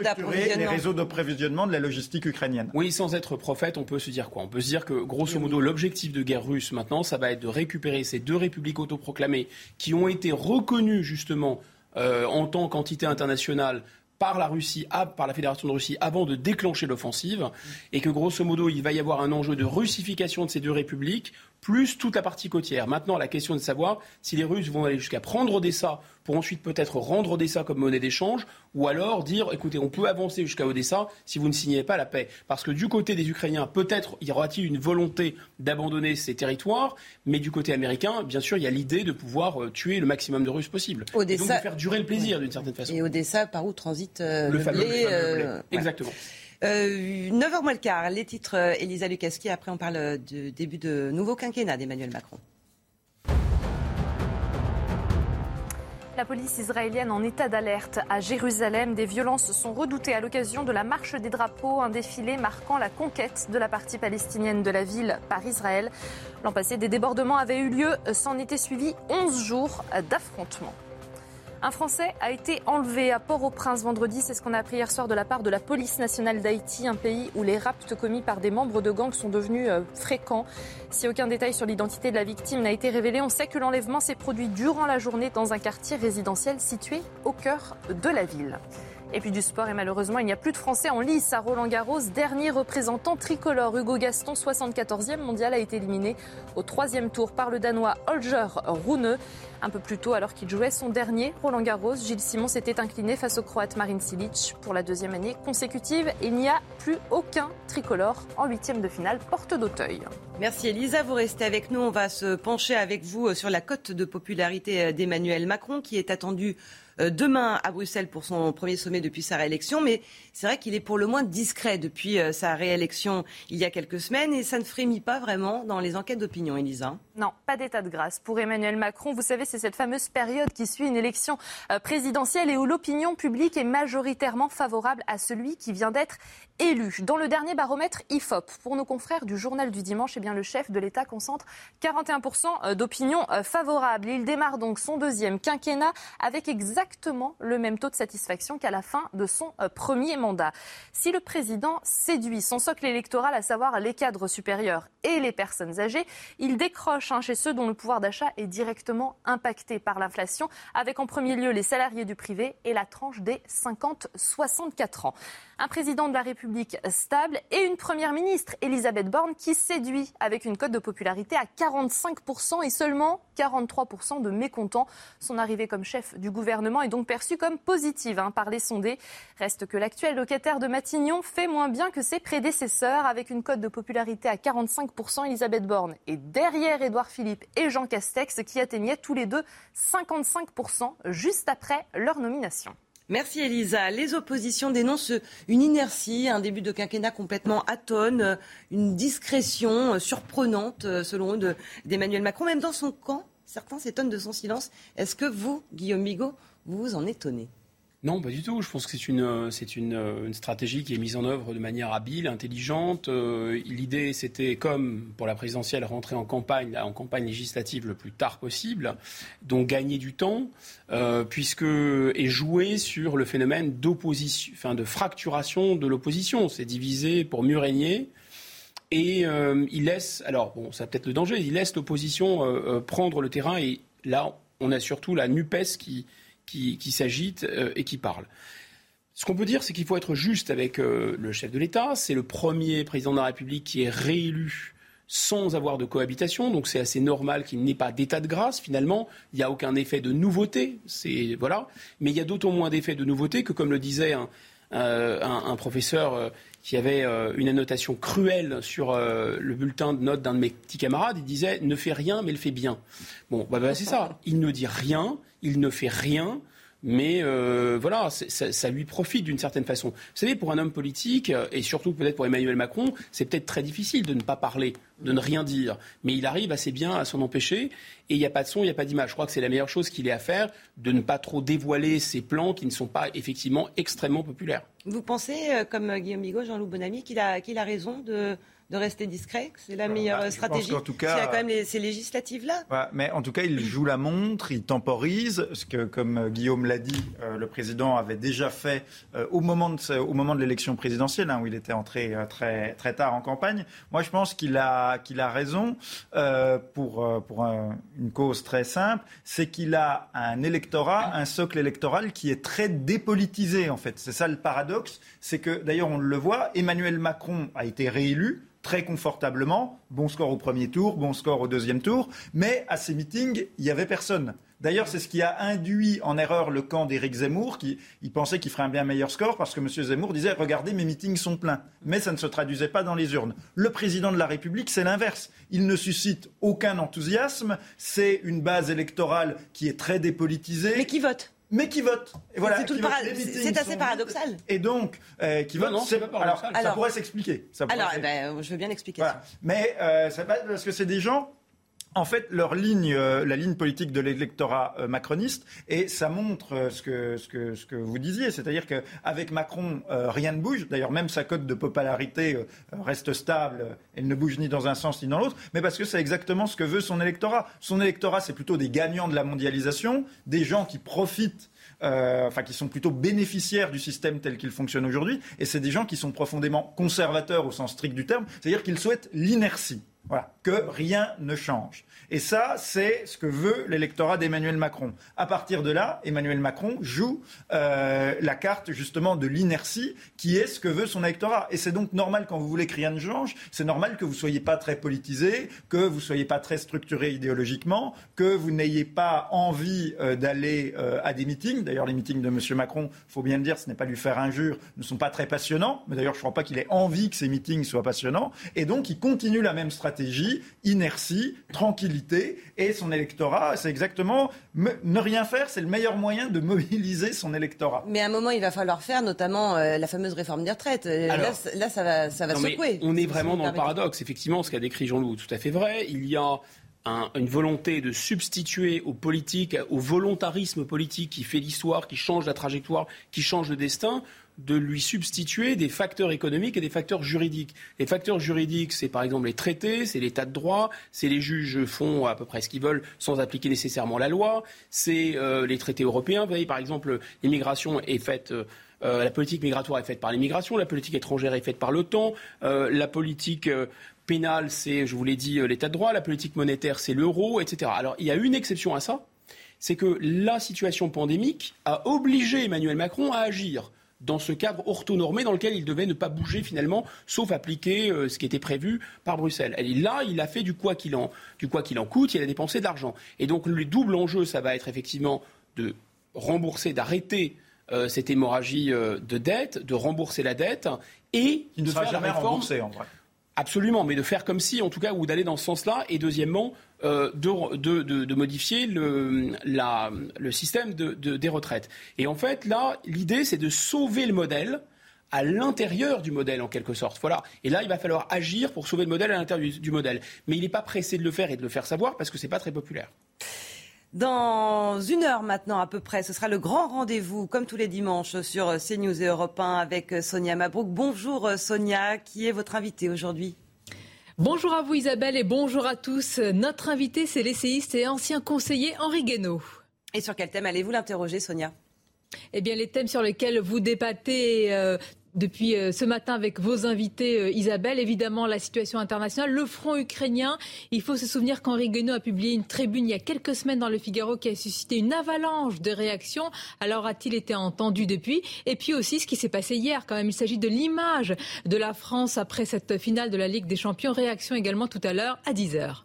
d'approvisionnement de la logistique ukrainienne. Oui, sans être prophète, on peut se dire quoi? On peut se dire que, grosso modo, l'objectif de guerre russe maintenant, ça va être de récupérer ces deux républiques autoproclamées qui ont été reconnues justement euh, en tant qu'entité internationale par la Russie, par la Fédération de Russie, avant de déclencher l'offensive, et que grosso modo, il va y avoir un enjeu de russification de ces deux républiques plus toute la partie côtière. Maintenant, la question est de savoir si les Russes vont aller jusqu'à prendre Odessa pour ensuite peut-être rendre Odessa comme monnaie d'échange, ou alors dire, écoutez, on peut avancer jusqu'à Odessa si vous ne signez pas la paix. Parce que du côté des Ukrainiens, peut-être y aura-t-il une volonté d'abandonner ces territoires, mais du côté américain, bien sûr, il y a l'idée de pouvoir euh, tuer le maximum de Russes possible. Odessa... Et donc de faire durer le plaisir d'une certaine façon. Et Odessa, par où transite euh, le, fameux, euh, Exactement. 9h moins le quart, les titres Elisa Lukaski. Après, on parle du début de nouveau quinquennat d'Emmanuel Macron. La police israélienne en état d'alerte à Jérusalem. Des violences sont redoutées à l'occasion de la marche des drapeaux, un défilé marquant la conquête de la partie palestinienne de la ville par Israël. L'an passé, des débordements avaient eu lieu. S'en étaient suivis 11 jours d'affrontements. Un Français a été enlevé à Port-au-Prince vendredi. C'est ce qu'on a appris hier soir de la part de la police nationale d'Haïti, un pays où les rapts commis par des membres de gangs sont devenus euh, fréquents. Si aucun détail sur l'identité de la victime n'a été révélé, on sait que l'enlèvement s'est produit durant la journée dans un quartier résidentiel situé au cœur de la ville. Et puis du sport, et malheureusement, il n'y a plus de Français en lice à Roland Garros. Dernier représentant tricolore, Hugo Gaston, 74e mondial, a été éliminé au troisième tour par le Danois Holger Rune. Un peu plus tôt, alors qu'il jouait son dernier Roland Garros, Gilles Simon s'était incliné face au Croate Marin Cilic. Pour la deuxième année consécutive, il n'y a plus aucun tricolore en huitième de finale porte d'Auteuil. Merci Elisa, vous restez avec nous. On va se pencher avec vous sur la cote de popularité d'Emmanuel Macron qui est attendue euh, demain à Bruxelles pour son premier sommet depuis sa réélection. Mais c'est vrai qu'il est pour le moins discret depuis euh, sa réélection il y a quelques semaines et ça ne frémit pas vraiment dans les enquêtes d'opinion, Elisa. Non, pas d'état de grâce pour Emmanuel Macron. Vous savez, c'est cette fameuse période qui suit une élection euh, présidentielle et où l'opinion publique est majoritairement favorable à celui qui vient d'être élu. Dans le dernier baromètre IFOP, pour nos confrères du journal du dimanche, eh bien, le chef de l'État concentre 41% d'opinion favorable. Il démarre donc son deuxième quinquennat avec exactement le même taux de satisfaction qu'à la fin de son premier mandat. Si le président séduit son socle électoral, à savoir les cadres supérieurs et les personnes âgées, il décroche hein, chez ceux dont le pouvoir d'achat est directement impacté par l'inflation, avec en premier lieu les salariés du privé et la tranche des 50-64 ans un président de la République stable et une première ministre, Elisabeth Borne, qui séduit avec une cote de popularité à 45% et seulement 43% de mécontents. Son arrivée comme chef du gouvernement est donc perçue comme positive hein, par les sondés. Reste que l'actuel locataire de Matignon fait moins bien que ses prédécesseurs avec une cote de popularité à 45%. Elisabeth Borne est derrière Édouard Philippe et Jean Castex qui atteignaient tous les deux 55% juste après leur nomination. Merci Elisa. Les oppositions dénoncent une inertie, un début de quinquennat complètement atone, une discrétion surprenante, selon eux, d'Emmanuel Macron. Même dans son camp, certains s'étonnent de son silence. Est-ce que vous, Guillaume Migaud, vous vous en étonnez? Non, pas du tout. Je pense que c'est une, c'est une, une, stratégie qui est mise en œuvre de manière habile, intelligente. Euh, l'idée, c'était, comme pour la présidentielle, rentrer en campagne, en campagne législative le plus tard possible, donc gagner du temps, euh, puisque et jouer sur le phénomène d'opposition, enfin de fracturation de l'opposition. C'est diviser pour mieux régner. Et euh, il laisse, alors bon, ça peut-être le danger, il laisse l'opposition prendre le terrain. Et là, on a surtout la Nupes qui qui, s'agite euh, et qui parle. Ce qu'on peut dire, c'est qu'il faut être juste avec euh, le chef de l'État. C'est le premier président de la République qui est réélu sans avoir de cohabitation, donc c'est assez normal qu'il n'ait pas d'état de grâce. Finalement, il n'y a aucun effet de nouveauté. Voilà, mais il y a d'autant moins d'effet de nouveauté que, comme le disait un, euh, professeur qui avait une annotation cruelle sur le bulletin de notes d'un de mes petits camarades, il disait ne fait rien mais le fait bien. Bon, bah, bah c'est ça. Il ne dit rien, il ne fait rien. Mais euh, voilà, ça, lui profite d'une certaine façon. Vous savez, pour un homme politique, euh, et surtout peut-être pour Emmanuel Macron, c'est peut-être très difficile de ne pas parler, de ne rien dire. Mais il arrive assez bien à s'en empêcher. Et il n'y a pas de son, il n'y a pas d'image. Je crois que c'est la meilleure chose qu'il ait à faire, de ne pas trop dévoiler ses plans qui ne sont pas effectivement extrêmement populaires. Vous pensez, euh, comme Guillaume Bigot, Jean-Loup Bonamy, qu'il a, qu'il a raison de de rester discret C'est la meilleure bah, stratégie. En tout cas, il y a quand même les, ces législatives-là. mais en tout cas, il joue la montre, il temporise, ce que, comme Guillaume l'a dit, euh, le président avait déjà fait euh, au, moment de, au moment de l'élection présidentielle, hein, où il était entré euh, très, très tard en campagne. Moi, je pense qu'il a, qu'il a raison pour, pour une cause très simple, c'est qu'il a un électorat, un socle électoral qui est très dépolitisé, en fait. C'est ça le paradoxe, c'est que, d'ailleurs, on le voit, Emmanuel Macron a été réélu très confortablement. Bon score au premier tour, bon score au deuxième tour. Mais à ces meetings, il n'y avait personne. D'ailleurs, c'est ce qui a induit en erreur le camp d'Éric Zemmour, qui il pensait qu'il ferait un bien meilleur score parce que M. Zemmour disait Regardez, mes meetings sont pleins. Mais ça ne se traduisait pas dans les urnes. Le président de la République, c'est l'inverse. Il ne suscite aucun enthousiasme. C'est une base électorale qui est très dépolitisée. Mais qui vote? Mais qui votent. Et voilà, c'est assez paradoxal. Et donc, euh, qui votent. alors, ça pourrait s'expliquer. Alors, eh ben, je veux bien expliquer ça. Mais euh, parce que c'est des gens en fait, leur ligne, euh, la ligne politique de l'électorat euh, macroniste, et ça montre euh, ce, que, ce, que, ce que vous disiez, c'est-à-dire qu'avec Macron, rien ne bouge. D'ailleurs, même sa cote de popularité reste stable, elle ne bouge ni dans un sens ni dans l'autre, mais parce que c'est exactement ce que veut son électorat. Son électorat, c'est plutôt des gagnants de la mondialisation, des gens qui profitent enfin qui sont plutôt bénéficiaires du système tel qu'il fonctionne aujourd'hui, et c'est des gens qui sont profondément conservateurs au sens strict du terme, c'est-à-dire qu'ils souhaitent l'inertie. Voilà, que rien ne change. Et ça, c'est ce que veut l'électorat d'Emmanuel Macron. À partir de là, Emmanuel Macron joue euh, la carte justement de l'inertie, qui est ce que veut son électorat. Et c'est donc normal quand vous voulez que rien ne change, c'est normal que vous ne soyez pas très politisé, que vous ne soyez pas très structuré idéologiquement, que vous n'ayez pas envie euh, d'aller euh, à des meetings. D'ailleurs, les meetings de M. Macron, il faut bien le dire, ce n'est pas lui faire injure, ne sont pas très passionnants. Mais d'ailleurs, je ne crois pas qu'il ait envie que ces meetings soient passionnants. Et donc, il continue la même stratégie stratégie, inertie, tranquillité et son électorat. C'est exactement ne rien faire, c'est le meilleur moyen de mobiliser son électorat. Mais à un moment, il va falloir faire notamment euh, la fameuse réforme des retraites. Euh, là, ça va, ça va secouer. On est vraiment dans le paradoxe. Effectivement, ce qu'a décrit Jean-Loup, tout à fait vrai. Il y a une volonté de substituer aux politiques, au volontarisme politique qui fait l'histoire, qui change la trajectoire, qui change le destin, de lui substituer des facteurs économiques et des facteurs juridiques. Les facteurs juridiques, c'est par exemple les traités, c'est l'état de droit, c'est les juges font à peu près ce qu'ils veulent sans appliquer nécessairement la loi, c'est euh, les traités européens. Vous voyez, par exemple, l'immigration est faite. Euh, la politique migratoire est faite par l'immigration, la politique étrangère est faite par l'OTAN, la politique pénale, c'est, je vous l'ai dit, l'état de droit, la politique monétaire, c'est l'euro, etc. Alors, il y a une exception à ça, c'est que la situation pandémique a obligé Emmanuel Macron à agir dans ce cadre orthonormé dans lequel il devait ne pas bouger finalement, sauf appliquer euh, ce qui était prévu par Bruxelles. Et là, il a fait du quoi qu'il en, du quoi qu'il en coûte, il a dépensé de l'argent. Et donc le double enjeu, ça va être effectivement de rembourser, d'arrêter euh, cette hémorragie euh, de dette, de rembourser la dette et de faire jamais la réforme. en vrai. Absolument, mais de faire comme si, en tout cas, ou d'aller dans ce sens-là. Et deuxièmement, euh, de, modifier le, système des retraites. Et en fait, là, l'idée, c'est de sauver le modèle à l'intérieur du modèle, en quelque sorte. Voilà. Et là, il va falloir agir pour sauver le modèle à l'intérieur du, modèle. Mais il n'est pas pressé de le faire et de le faire savoir parce que ce n'est pas très populaire. Dans une heure maintenant à peu près, ce sera le grand rendez-vous, comme tous les dimanches, sur CNews et Europe 1 avec Sonia Mabrouk. Bonjour Sonia, qui est votre invitée aujourd'hui? Bonjour à vous Isabelle et bonjour à tous. Notre invité, c'est l'essayiste et ancien conseiller Henri Guénaud. Et sur quel thème allez-vous l'interroger, Sonia? Eh bien, les thèmes sur lesquels vous débattez euh, depuis euh, ce matin avec vos invités, euh, Isabelle. Évidemment, la situation internationale, le front ukrainien. Il faut se souvenir qu'Henri Guénaud a publié une tribune il y a quelques semaines dans le Figaro qui a suscité une avalanche de réactions. Alors a-t-il été entendu depuis? Et puis aussi ce qui s'est passé hier quand même. Il s'agit de l'image de la France après cette finale de la Ligue des Champions. Réaction également tout à l'heure à 10h.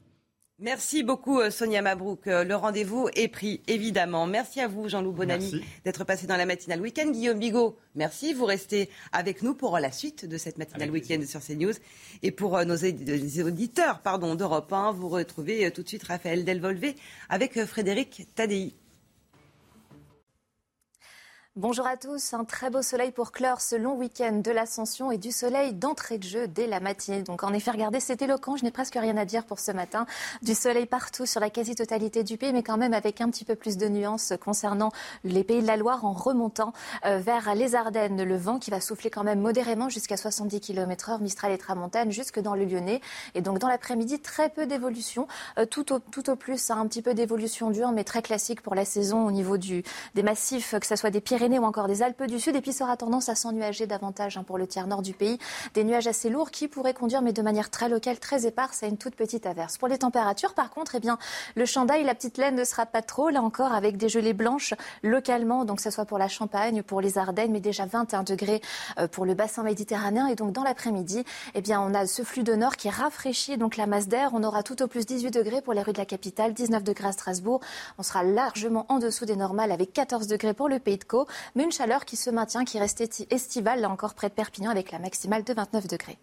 Merci beaucoup euh, Sonia Mabrouk. Euh, le rendez-vous est pris évidemment. Merci à vous Jean-Loup Bonamy d'être passé dans la matinale week-end. Guillaume Bigot, merci. Vous restez avec nous pour la suite de cette matinale week-end sur CNews. Et pour euh, nos auditeurs pardon, d'Europe 1, vous retrouvez tout de suite Raphaël Delvolvé avec Frédéric Tadei. Bonjour à tous, un très beau soleil pour clore ce long week-end de l'ascension et du soleil d'entrée de jeu dès la matinée. Donc en effet, regardez, c'est éloquent, je n'ai presque rien à dire pour ce matin. Du soleil partout sur la quasi-totalité du pays, mais quand même avec un petit peu plus de nuances concernant les pays de la Loire en remontant euh, vers les Ardennes. Le vent qui va souffler quand même modérément jusqu'à 70 km h Mistral et Tramontane jusque dans le Lyonnais. Et donc dans l'après-midi, très peu d'évolution, euh, tout, au, tout au plus un petit peu d'évolution dure, mais très classique pour la saison au niveau du, des massifs, que ce soit des Pyrénées ou encore des Alpes du Sud. Et puis, ça aura tendance à s'ennuager davantage hein, pour le tiers nord du pays. Des nuages assez lourds qui pourraient conduire, mais de manière très locale, très éparse, à une toute petite averse. Pour les températures, par contre, eh bien, le chandail, la petite laine ne sera pas trop. Là encore, avec des gelées blanches localement, donc que ce soit pour la Champagne, pour les Ardennes, mais déjà 21 degrés euh, pour le bassin méditerranéen. Et donc, dans l'après-midi, eh bien, on a ce flux de nord qui rafraîchit donc la masse d'air. On aura tout au plus 18 degrés pour les rues de la capitale, 19 degrés à Strasbourg. On sera largement en dessous des normales avec 14 degrés pour le Pays de Caux mais une chaleur qui se maintient, qui reste estivale, là encore près de Perpignan, avec la maximale de 29 degrés.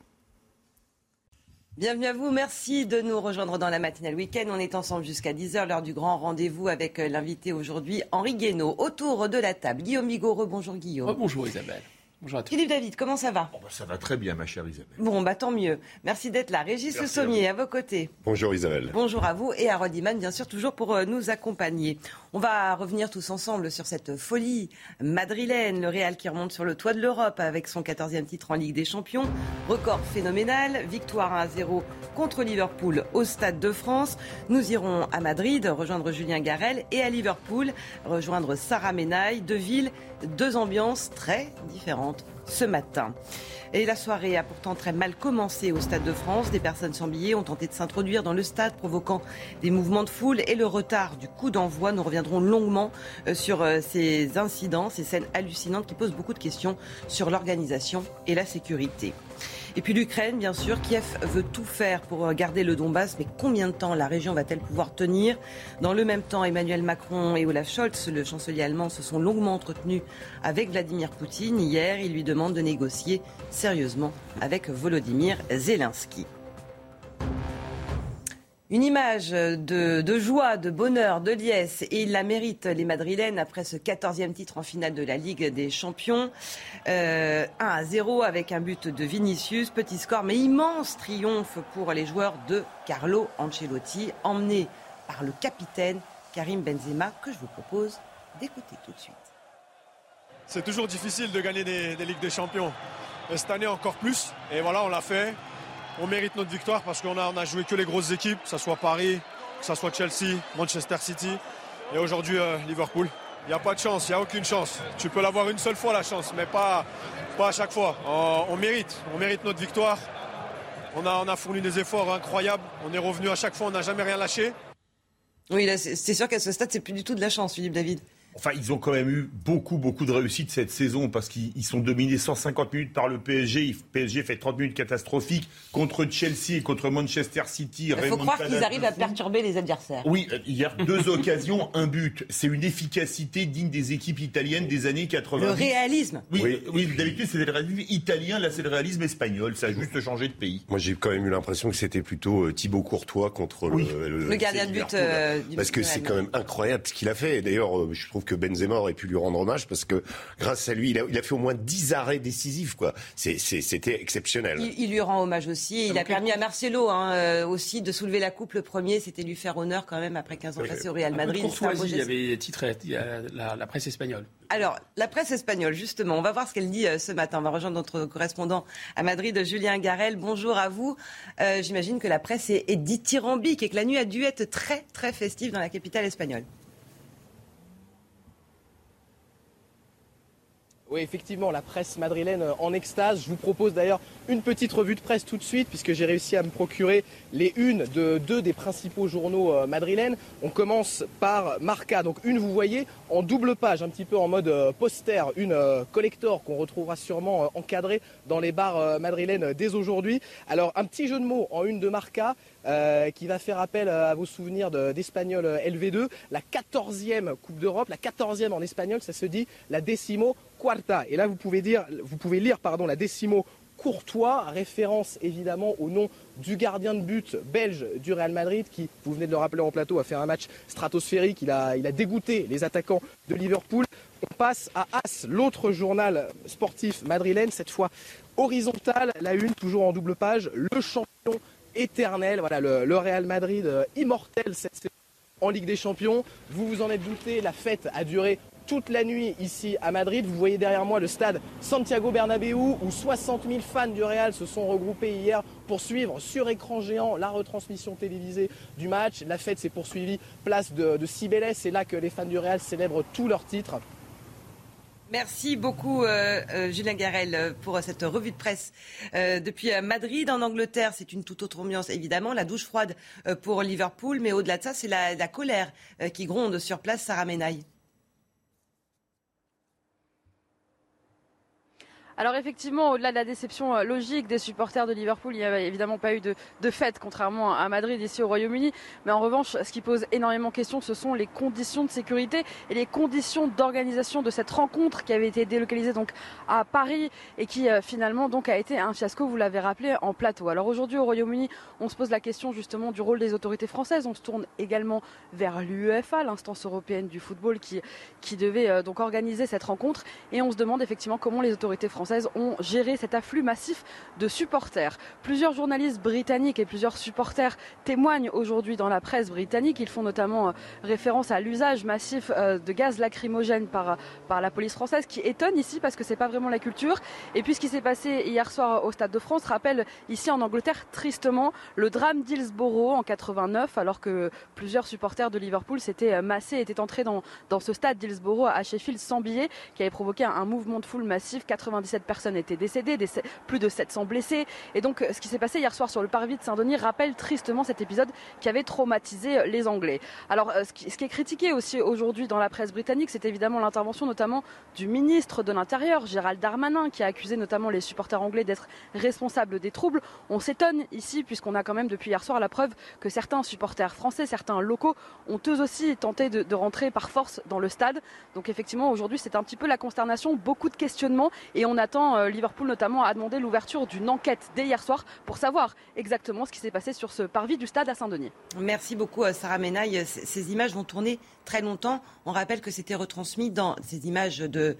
Bienvenue à vous, merci de nous rejoindre dans la matinale week-end. On est ensemble jusqu'à 10h, l'heure du grand rendez-vous avec euh, l'invité aujourd'hui, Henri Guénaud. Autour de la table, Guillaume Bigot, rebonjour Guillaume. Bonjour Isabelle. Bonjour à tous. Philippe David, comment ça va? Oh, bah, Ça va très bien, ma chère Isabelle. Bon, bah tant mieux. Merci d'être là. Régis Le Sommier, à, vos côtés. Bonjour Isabelle. Bonjour à vous et à Rodiman, bien sûr, toujours pour euh, nous accompagner. On va revenir tous ensemble sur cette folie madrilène, le Real qui remonte sur le toit de l'Europe avec son 14e titre en Ligue des Champions. Record phénoménal, victoire 1 à 0 contre Liverpool au Stade de France. Nous irons à Madrid rejoindre Julien Garel et à Liverpool rejoindre Sarah Menaille. Deux villes, deux ambiances très différentes ce matin. Et la soirée a pourtant très mal commencé au Stade de France. Des personnes sans billets ont tenté de s'introduire dans le stade, provoquant des mouvements de foule et le retard du coup d'envoi. Nous reviendrons longuement euh, sur euh, ces incidents, ces scènes hallucinantes qui posent beaucoup de questions sur l'organisation et la sécurité. Et puis l'Ukraine, bien sûr. Kiev veut tout faire pour garder le Donbass, mais combien de temps la région va-t-elle pouvoir tenir? Dans le même temps, Emmanuel Macron et Olaf Scholz, le chancelier allemand, se sont longuement entretenus avec Vladimir Poutine. Hier, il lui demande de négocier sérieusement avec Volodymyr Zelensky. Une image de, joie, de bonheur, de liesse, et il la mérite, les Madrilènes, après ce 14e titre en finale de la Ligue des Champions. 1 euh, à 0 avec un but de Vinicius, petit score, mais immense triomphe pour les joueurs de Carlo Ancelotti, emmenés par le capitaine Karim Benzema, que je vous propose d'écouter tout de suite. C'est toujours difficile de gagner des, Ligues des Champions. cette année encore plus. Et voilà, on l'a fait. On mérite notre victoire parce qu'on a, a joué que les grosses équipes, que ce soit Paris, que ce soit Chelsea, Manchester City et aujourd'hui euh, Liverpool. Il n'y a pas de chance, il n'y a aucune chance. Tu peux l'avoir une seule fois la chance, mais pas, à chaque fois. On, mérite, on mérite notre victoire. On a, a fourni des efforts incroyables. On est revenu à chaque fois, on n'a jamais rien lâché. Oui, c'est sûr qu'à ce stade, c'est plus du tout de la chance, Philippe David. Enfin, ils ont quand même eu beaucoup, beaucoup de réussite cette saison parce qu'ils sont dominés 150 minutes par le PSG. Le PSG fait 30 minutes catastrophiques contre Chelsea et contre Manchester City. Il faut croire qu'ils arrivent à perturber les adversaires. Oui, hier, deux occasions, un but. C'est une efficacité digne des équipes italiennes des années 80. Le réalisme. Oui, oui. d'habitude, c'est le réalisme italien. Là, c'est le réalisme espagnol. Ça a juste changé de pays. Moi, j'ai quand même eu l'impression que c'était plutôt euh, Thibaut Courtois contre le, le, gardien de but. Euh, parce que c'est quand même incroyable ce qu'il a fait. D'ailleurs, euh, je trouve que Benzema aurait pu lui rendre hommage parce que grâce à lui, il a, fait au moins 10 arrêts décisifs. Quoi. c'était exceptionnel. Il, lui rend hommage aussi. Il a permis à Marcelo hein, euh, aussi de soulever la coupe le premier. C'était lui faire honneur quand même après 15 ans passés au Real Madrid. il y avait titré la, la presse espagnole. Alors, la presse espagnole, justement, on va voir ce qu'elle dit euh, ce matin. On va rejoindre notre correspondant à Madrid, Julien Garel. Bonjour à vous. Euh, j'imagine que la presse est, est dithyrambique et que la nuit a dû être très, très festive dans la capitale espagnole. Oui, effectivement, la presse madrilène euh, en extase. Je vous propose d'ailleurs une petite revue de presse tout de suite, puisque j'ai réussi à me procurer les unes de deux des principaux journaux euh, madrilènes. On commence par Marca. Donc une, vous voyez, en double page, un petit peu en mode euh, poster, une collector qu'on retrouvera sûrement encadrée dans les bars madrilènes dès aujourd'hui. Alors un petit jeu de mots en une de Marca. Qui va faire appel à vos souvenirs d'Espagnol LV2. La 14e Coupe d'Europe, la 14e en espagnol, ça se dit la décimo Quarta. Et là, vous pouvez, dire, vous pouvez lire pardon, la décimo Courtois, référence évidemment au nom du gardien de but belge du Real Madrid qui, vous venez de le rappeler en plateau, a fait un match stratosphérique. Il a, il a dégoûté les attaquants de Liverpool. On passe à As, l'autre journal sportif madrilène, cette fois horizontal, la une, toujours en double page, le champion éternel, voilà, le, Real Madrid euh, immortel cette en Ligue des Champions. Vous vous en êtes douté, la fête a duré toute la nuit ici à Madrid. Vous voyez derrière moi le stade Santiago Bernabéu où 60 000 fans du Real se sont regroupés hier pour suivre sur écran géant la retransmission télévisée du match. La fête s'est poursuivie place de, de Cibeles. C'est là que les fans du Real célèbrent tous leurs titres. Merci beaucoup, euh, euh, Julien Garel, pour cette revue de presse. Euh, depuis Madrid, en Angleterre, c'est une toute autre ambiance, évidemment. La douche froide pour Liverpool, mais au-delà de ça, c'est la, la, colère qui gronde sur place, Sarah Menaille. Alors effectivement, au-delà de la déception euh, logique des supporters de Liverpool, il n'y a évidemment pas eu de, fête, contrairement à Madrid, ici au Royaume-Uni. Mais en revanche, ce qui pose énormément de questions, ce sont les conditions de sécurité et les conditions d'organisation de cette rencontre qui avait été délocalisée donc à Paris et qui euh, finalement donc a été un fiasco, vous l'avez rappelé, en plateau. Alors aujourd'hui au Royaume-Uni, on se pose la question justement du rôle des autorités françaises. On se tourne également vers l'UEFA, l'instance européenne du football qui, qui devait euh, donc organiser cette rencontre. Et on se demande effectivement comment les autorités françaises ont géré cet afflux massif de supporters. Plusieurs journalistes britanniques et plusieurs supporters témoignent aujourd'hui dans la presse britannique. Ils font notamment euh, référence à l'usage massif euh, de gaz lacrymogène par, par la police française, qui étonne ici parce que c'est pas vraiment la culture. Et puis ce qui s'est passé hier soir au Stade de France rappelle ici en Angleterre tristement le drame d'Hillsborough en 89, alors que plusieurs supporters de Liverpool s'étaient euh, massés, étaient entrés dans, dans ce stade d'Hillsborough à Sheffield sans billets, qui avait provoqué un, un mouvement de foule massif. 97 personnes étaient décédées, plus de 700 blessés. Et donc, ce qui s'est passé hier soir sur le parvis de Saint-Denis rappelle tristement cet épisode qui avait traumatisé euh, les Anglais. Alors, euh, ce qui, est critiqué aussi aujourd'hui dans la presse britannique, c'est évidemment l'intervention notamment du ministre de l'Intérieur, Gérald Darmanin, qui a accusé notamment les supporters anglais d'être responsables des troubles. On s'étonne ici, puisqu'on a quand même depuis hier soir la preuve que certains supporters français, certains locaux, ont eux aussi tenté de, de rentrer par force dans le stade. Donc effectivement, aujourd'hui, c'est un petit peu la consternation, beaucoup de questionnements, et on a Euh, Liverpool notamment a demandé l'ouverture d'une enquête dès hier soir pour savoir exactement ce qui s'est passé sur ce parvis du stade à Saint-Denis. Merci beaucoup Sarah Menaille. Ces images vont tourner très longtemps. On rappelle que c'était retransmis dans ces images de,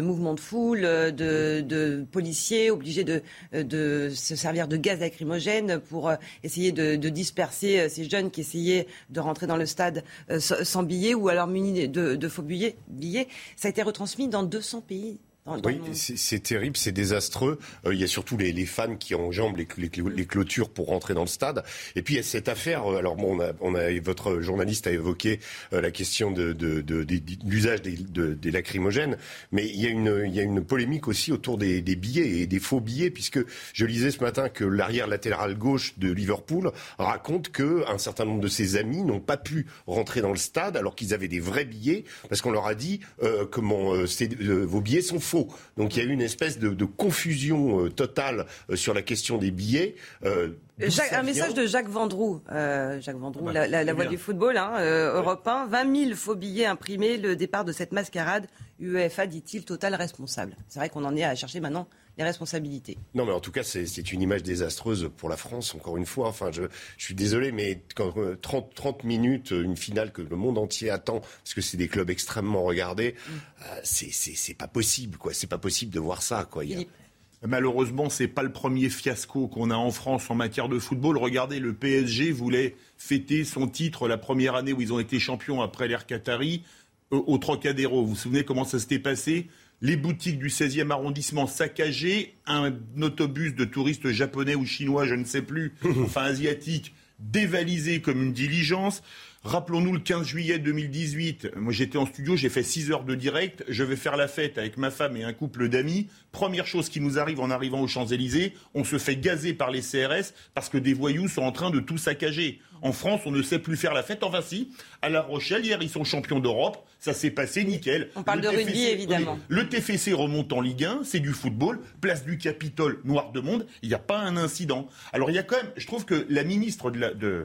mouvements de foule, de, policiers obligés de, de, se servir de gaz lacrymogène pour essayer de, disperser ces jeunes qui essayaient de rentrer dans le stade sans billets ou alors munis de, de faux billets. Ça a été retransmis dans 200 pays oui, c'est terrible, c'est désastreux. Euh, il y a surtout les, les fans qui enjambent les, les, les, clôtures pour rentrer dans le stade. Et puis il y a cette affaire. Euh, alors bon, on a, on a votre journaliste a évoqué euh, la question de, de, de, de l'usage des, des, lacrymogènes, mais il y a une, il y a une polémique aussi autour des, des, billets et des faux billets, puisque je lisais ce matin que l'arrière latéral gauche de Liverpool raconte que un certain nombre de ses amis n'ont pas pu rentrer dans le stade alors qu'ils avaient des vrais billets parce qu'on leur a dit euh, comment vos billets sont faux donc il y a eu une espèce de, confusion euh, totale euh, sur la question des billets. Euh, un message de Jacques Vendroux, Jacques Vendroux, ah bah, la, voix du football, hein, Europe 1, 20 000 faux billets imprimés, le départ de cette mascarade, UEFA dit-il, total responsable. C'est vrai qu'on en est à chercher maintenant les responsabilités. Non, mais en tout cas, c'est une image désastreuse pour la France, encore une fois. Enfin, je, suis désolé, mais quand, 30, euh, 30, minutes, euh, une finale que le monde entier attend, parce que c'est des clubs extrêmement regardés, mm. euh, c'est pas possible, quoi. C'est pas possible de voir ça, quoi. Il Malheureusement, c'est pas le premier fiasco qu'on a en France en matière de football. Regardez, le PSG voulait fêter son titre la première année où ils ont été champions après l'ère Qatari au Trocadéro. Vous vous souvenez comment ça s'était passé? Les boutiques du 16e arrondissement saccagées, un autobus de touristes japonais ou chinois, je ne sais plus, enfin asiatiques, dévalisé comme une diligence. Rappelons-nous le 15 juillet 2018, moi j'étais en studio, j'ai fait 6 heures de direct, je vais faire la fête avec ma femme et un couple d'amis. Première chose qui nous arrive en arrivant aux Champs-Élysées, on se fait gazer par les CRS parce que des voyous sont en train de tout saccager. En France, on ne sait plus faire la fête. Enfin si, à La Rochelle, hier ils sont champions d'Europe, ça s'est passé nickel. On parle de rugby évidemment. Le TFC remonte en Ligue 1, c'est du football, place du Capitole, noir de monde, il n'y a pas un incident. Alors il y a quand même, je trouve que la ministre de la... De,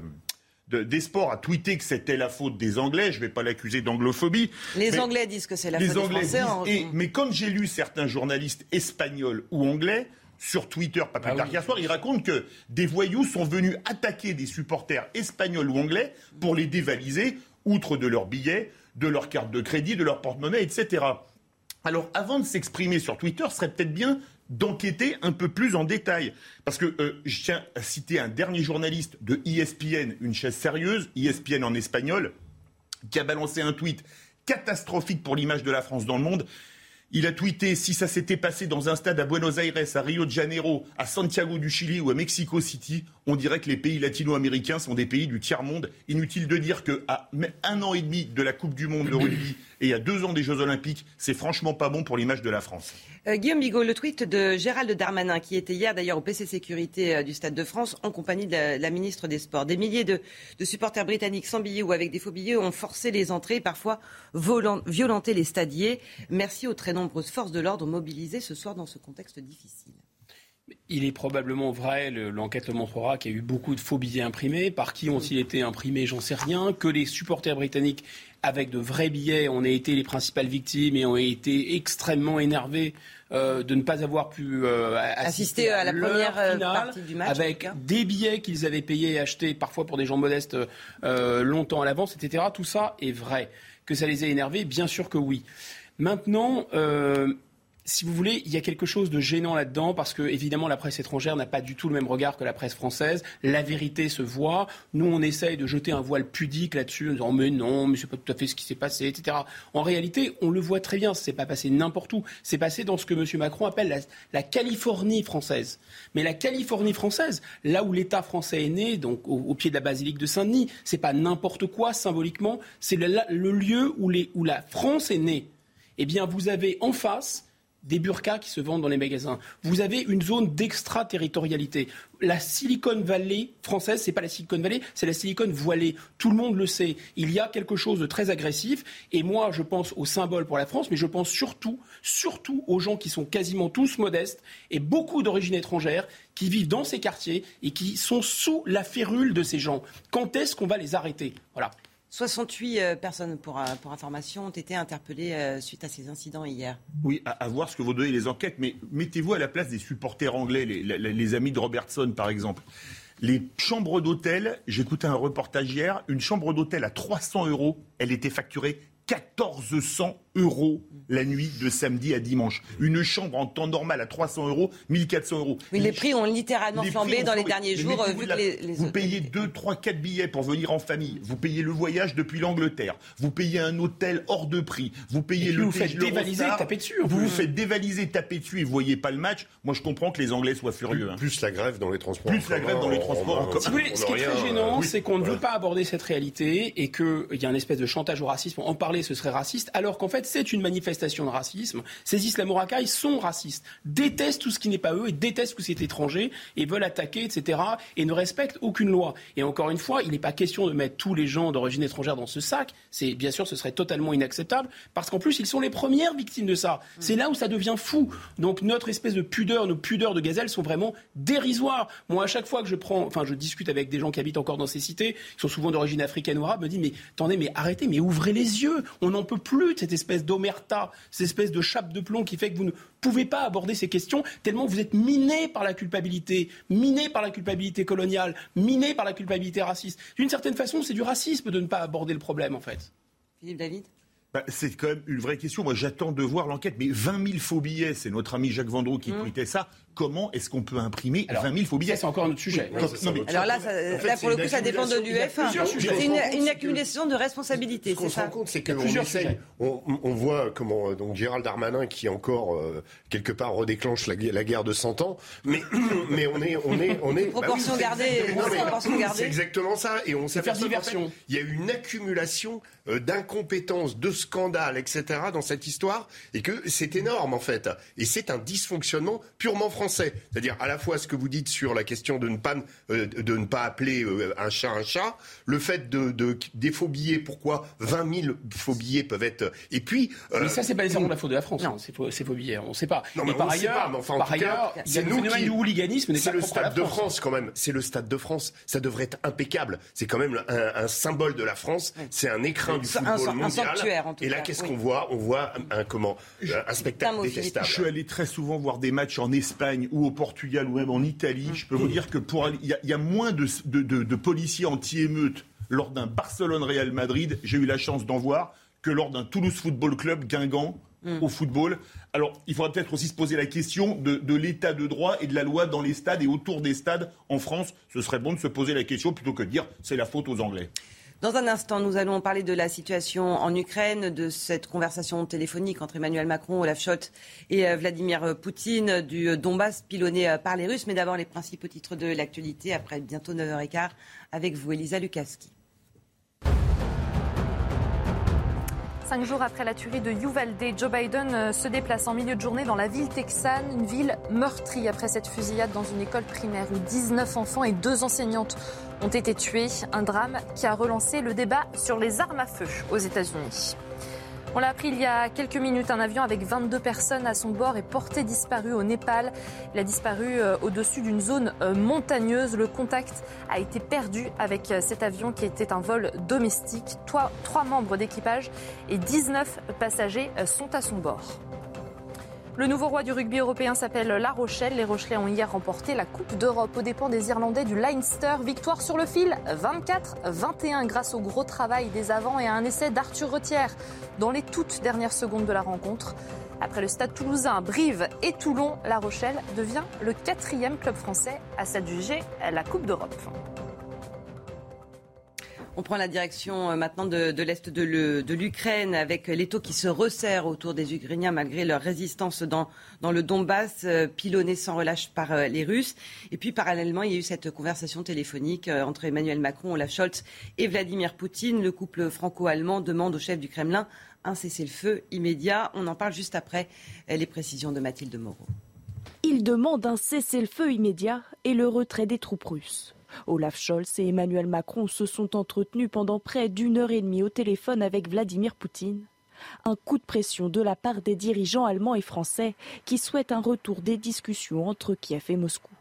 des sports a tweeté que c'était la faute des Anglais. Je ne vais pas l'accuser d'anglophobie. Les Anglais disent que c'est la faute des Français. et, mais quand j'ai lu certains journalistes espagnols ou anglais sur Twitter, pas plus ah tard qu'hier soir, ils racontent que des voyous sont venus attaquer des supporters espagnols ou anglais pour les dévaliser, outre de leurs billets, de leurs cartes de crédit, de leur porte-monnaie, etc. Alors, avant de s'exprimer sur Twitter, ce serait peut-être bien d'enquêter un peu plus en détail. Parce que euh, je tiens à citer un dernier journaliste de ESPN, une chaise sérieuse, ESPN en espagnol, qui a balancé un tweet catastrophique pour l'image de la France dans le monde. Il a tweeté si ça s'était passé dans un stade à Buenos Aires, à Rio de Janeiro, à Santiago du Chili ou à Mexico City, on dirait que les pays latino-américains sont des pays du tiers-monde. Inutile de dire qu'à un an et demi de la Coupe du Monde de rugby et à deux ans des Jeux Olympiques, c'est franchement pas bon pour l'image de la France. Euh, Guillaume Bigot, le tweet de Gérald Darmanin, qui était hier d'ailleurs au PC Sécurité euh, du Stade de France, en compagnie de la, ministre des Sports. Des milliers de, supporters britanniques sans billets ou avec des faux billets ont forcé les entrées, parfois violenté les stadiers. Merci aux très nombreuses forces de l'ordre mobilisées ce soir dans ce contexte difficile. Il est probablement vrai, l'enquête le montrera, qu'il y a eu beaucoup de faux billets imprimés. Par qui ont-ils été imprimés J'en sais rien. Que les supporters britanniques, avec de vrais billets, ont été les principales victimes et ont été extrêmement énervés euh, de ne pas avoir pu euh, assister, à, la première euh, partie du match. Avec des billets qu'ils avaient payés et achetés, parfois pour des gens modestes, longtemps à l'avance, etc. Tout ça est vrai. Que ça les a énervés Bien sûr que oui. Maintenant, si vous voulez, il y a quelque chose de gênant là-dedans parce que, évidemment, la presse étrangère n'a pas du tout le même regard que la presse française. La vérité se voit. Nous, on essaye de jeter un voile pudique là-dessus en disant mais non, mais c'est pas tout à fait ce qui s'est passé, etc. En réalité, on le voit très bien. C'est pas passé n'importe où. C'est passé dans ce que M. Macron appelle la, Californie française. Mais la Californie française, là où l'État français est né, donc au, pied de la basilique de Saint-Denis, c'est pas n'importe quoi symboliquement. C'est le, lieu où la France est née. Eh bien, vous avez en face des burkas qui se vendent dans les magasins. Vous avez une zone d'extraterritorialité. La Silicon Valley française, c'est pas la Silicon Valley, c'est la Silicon voilée. Tout le monde le sait. Il y a quelque chose de très agressif. Et moi, je pense au symbole pour la France, mais je pense surtout, surtout aux gens qui sont quasiment tous modestes et beaucoup d'origine étrangère qui vivent dans ces quartiers et qui sont sous la férule de ces gens. Quand est-ce qu'on va les arrêter? Voilà. 68 euh, personnes, pour, euh, pour, information, ont été interpellées euh, suite à ces incidents hier. Oui, à, voir ce que vont donner les enquêtes, mais mettez-vous à la place des supporters anglais, les, les amis de Robertson par exemple. Les chambres d'hôtel, j'écoutais un reportage hier, une chambre d'hôtel à 300 euros, elle était facturée 1400 euros la nuit de samedi à dimanche. Une chambre en temps normal à 300 euros, 1400 euros. Oui, les prix ont littéralement flambé dans les derniers jours. Vu vous payez 2, 3, 4 billets pour venir en famille. Vous payez le voyage depuis l'Angleterre. Vous payez un hôtel hors de prix. Vous payez le vous faites dévaliser, taper dessus. Vous vous faites dévaliser, taper dessus et vous voyez pas le match. Moi, je comprends que les Anglais soient furieux. Plus, hein. la grève dans les transports. Plus la grève dans les transports. ce qui est très gênant, c'est qu'on ne veut pas aborder cette réalité et qu'il y a un espèce de chantage au racisme. En parler, ce serait raciste, alors qu'en fait, c'est une manifestation de racisme. Ces islamo-racailles sont racistes, détestent tout ce qui n'est pas eux et détestent tout ce qui est étranger et veulent attaquer, etc. et ne respectent aucune loi. Et encore une fois, il n'est pas question de mettre tous les gens d'origine étrangère dans ce sac. C'est bien sûr, ce serait totalement inacceptable parce qu'en plus, ils sont les premières victimes de ça. C'est là où ça devient fou. Donc notre espèce de pudeur, nos pudeurs de gazelle sont vraiment dérisoires. Moi, à chaque fois que je prends, enfin, je discute avec des gens qui habitent encore dans ces cités, qui sont souvent d'origine africaine ou arabe, me disent mais attendez, mais arrêtez, mais ouvrez les yeux. On n'en peut plus de cette espèce d'omerta, cette espèce de chape de plomb qui fait que vous ne pouvez pas aborder ces questions tellement vous êtes miné par la culpabilité, miné par la culpabilité coloniale, miné par la culpabilité raciste. D'une certaine façon, c'est du racisme de ne pas aborder le problème, en fait. Philippe David? Bah, c'est quand même une vraie question. Moi, j'attends de voir l'enquête. Mais 20 000 faux billets, c'est notre ami Jacques Vendroux qui mmh. tweetait ça comment est-ce qu'on peut imprimer 20 000 faux billets C'est encore un autre sujet. alors là, pour le coup, ça dépend de l'UEFA. C'est une, accumulation de responsabilités. Ce qu'on se rend compte, c'est qu'on essaye, on, on, voit comment euh, donc Gérald Darmanin qui encore euh, quelque part redéclenche la, la, guerre de 100 ans, mais mais on est on est on est bah proportion gardée. C'est exactement ça, et on s'est fait diversion. Il y a une accumulation euh, d'incompétences, de scandales, etc. dans cette histoire, et que c'est énorme en fait, et c'est un dysfonctionnement purement français. C'est-à-dire à la fois ce que vous dites sur la question de ne pas, euh, de ne pas appeler euh, un chat un chat, le fait de, des faux billets, pourquoi 20 000 faux billets peuvent être... Et puis... Euh, mais ça, c'est pas nécessairement la faute de la France, hein, ces, faux, faux, billets, on ne sait pas. Non, mais, par, ailleurs, enfin, par ailleurs, il y a le phénomène du hooliganisme. C'est le Stade de France quand même. C'est le Stade de France. Ça devrait être impeccable. C'est quand même un, symbole de la France. C'est un écrin du football mondial. Et là, qu'est-ce qu'on voit? On voit un, comment, un spectacle détestable. Je suis allé très souvent voir des matchs en Espagne ou au Portugal ou même en Italie, je peux vous dire que pour il y, a moins de, de policiers anti-émeutes lors d'un Barcelone-Real Madrid, j'ai eu la chance d'en voir, que lors d'un Toulouse Football Club Guingamp mm. au football. Alors, il faudra peut-être aussi se poser la question de, de l'état de droit et de la loi dans les stades et autour des stades en France. Ce serait bon de se poser la question plutôt que de dire c'est la faute aux Anglais. Dans un instant, nous allons parler de la situation en Ukraine, de cette conversation téléphonique entre Emmanuel Macron, Olaf Scholz et euh, Vladimir Poutine, du Donbass pilonné euh, par les Russes. Mais d'abord, les principaux titres de l'actualité après bientôt 9h15 avec vous, Elisa Lukaski. Cinq jours après la tuerie de Uvalde, Joe Biden euh, se déplace en milieu de journée dans la ville texane, une ville meurtrie après cette fusillade dans une école primaire où 19 enfants et deux enseignantes ont été tués. Un drame qui a relancé le débat sur les armes à feu aux États-Unis. On l'a appris il y a quelques minutes, un avion avec 22 personnes à son bord est porté disparu au Népal. Il a disparu euh, au-dessus d'une zone euh, montagneuse. Le contact a été perdu avec euh, cet avion qui était un vol domestique. Trois, trois membres d'équipage et 19 passagers sont à son bord. Le nouveau roi du rugby européen s'appelle La Rochelle. Les Rochelais ont hier remporté la Coupe d'Europe aux dépens des Irlandais du Leinster. Victoire sur le fil 24-21 grâce au gros travail des avants et à un essai d'Arthur Retière dans les toutes dernières secondes de la rencontre. Après le stade toulousain, Brive et Toulon, La Rochelle devient le quatrième club français à s'adjuger la Coupe d'Europe. On prend la direction euh, maintenant de, l'Est de l'Ukraine avec les taux qui se resserrent autour des Ukrainiens malgré leur résistance dans, le Donbass, euh, pilonné sans relâche par euh, les Russes. Et puis parallèlement, il y a eu cette conversation téléphonique entre Emmanuel Macron, Olaf Scholz et Vladimir Poutine. Le couple franco-allemand demande au chef du Kremlin un cessez-le-feu immédiat. On en parle juste après les précisions de Mathilde Moreau. Il demande un cessez-le-feu immédiat et le retrait des troupes russes. Olaf Scholz et Emmanuel Macron se sont entretenus pendant près d'une heure et demie au téléphone avec Vladimir Poutine. Un coup de pression de la part des dirigeants allemands et français qui souhaitent un retour des discussions entre Kiev et Moscou.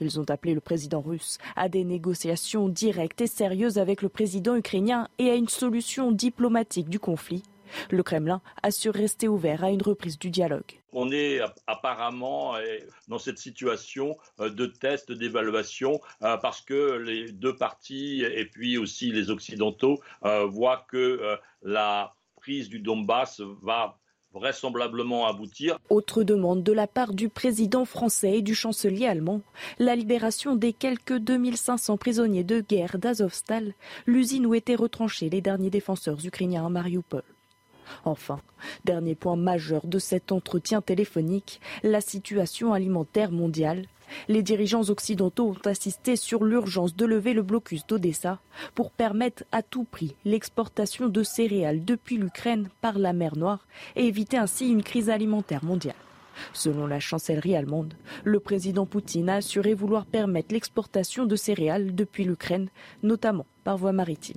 Ils ont appelé le président russe à des négociations directes et sérieuses avec le président ukrainien et à une solution diplomatique du conflit. Le Kremlin assure rester ouvert à une reprise du dialogue. On est apparemment dans cette situation euh, de test, d'évaluation, euh, parce que les deux parties et puis aussi les Occidentaux euh, voient que la prise du Donbass va vraisemblablement aboutir. Autre demande de la part du président français et du chancelier allemand, la libération des quelques 2500 prisonniers de guerre d'Azovstal, l'usine où étaient retranchés les derniers défenseurs ukrainiens à Mariupol. Enfin, dernier point majeur de cet entretien téléphonique, la situation alimentaire mondiale. Les dirigeants occidentaux ont insisté sur l'urgence de lever le blocus d'Odessa pour permettre à tout prix l'exportation de céréales depuis l'Ukraine par la mer Noire et éviter ainsi une crise alimentaire mondiale. Selon la chancellerie allemande, le président Poutine a assuré vouloir permettre l'exportation de céréales depuis l'Ukraine, notamment par voie maritime.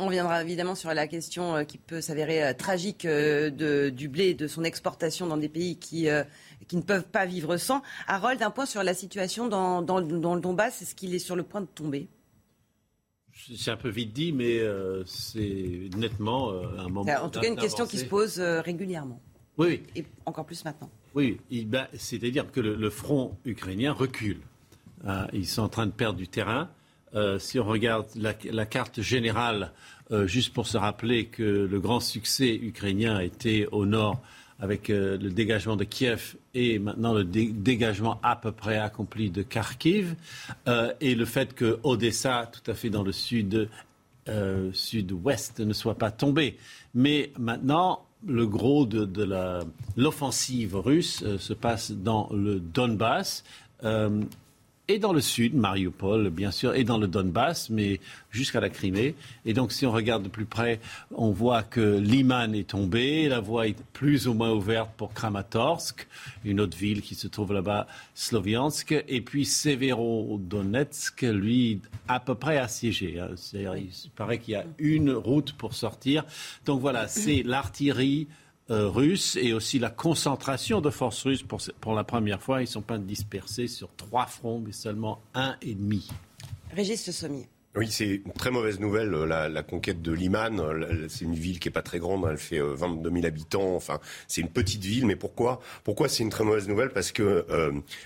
On reviendra évidemment sur la question euh, qui peut s'avérer euh, tragique euh, du blé et de son exportation dans des pays qui, qui ne peuvent pas vivre sans. Harold, un point sur la situation dans, dans, le Donbass. Est-ce qu'il est sur le point de tomber? C'est un peu vite dit, mais c'est nettement un moment. En tout cas, une question qui se pose régulièrement. Oui, Et encore plus maintenant. Oui, ben, c'est-à-dire que le, front ukrainien recule. ils sont en train de perdre du terrain. Euh, si on regarde la, carte générale, euh, juste pour se rappeler que le grand succès ukrainien était au nord avec euh, le dégagement de Kiev et maintenant le dégagement à peu près accompli de Kharkiv, et le fait que Odessa, tout à fait dans le sud, sud-ouest, ne soit pas tombé. Mais maintenant, le gros de l'offensive russe se passe dans le Donbass et dans le sud, Mariupol, bien sûr, et dans le Donbass, mais jusqu'à la Crimée. Et donc, si on regarde de plus près, on voit que Liman est tombé, la voie est plus ou moins ouverte pour Kramatorsk, une autre ville qui se trouve là-bas, Sloviansk, et puis Severodonetsk, lui, à peu près assiégé. Hein. Il paraît qu'il y a une route pour sortir. Donc voilà, c'est l'artillerie euh, russes et aussi la concentration de forces russes pour, pour la première fois. Ils ne sont pas dispersés sur trois fronts, mais seulement un et demi. Régis. Oui, c'est une très mauvaise nouvelle, euh, la, conquête de Liman. Euh, c'est une ville qui est pas très grande, elle fait 22 euh, 000 habitants. Enfin, c'est une petite ville, mais pourquoi Pourquoi c'est une très mauvaise nouvelle? Parce que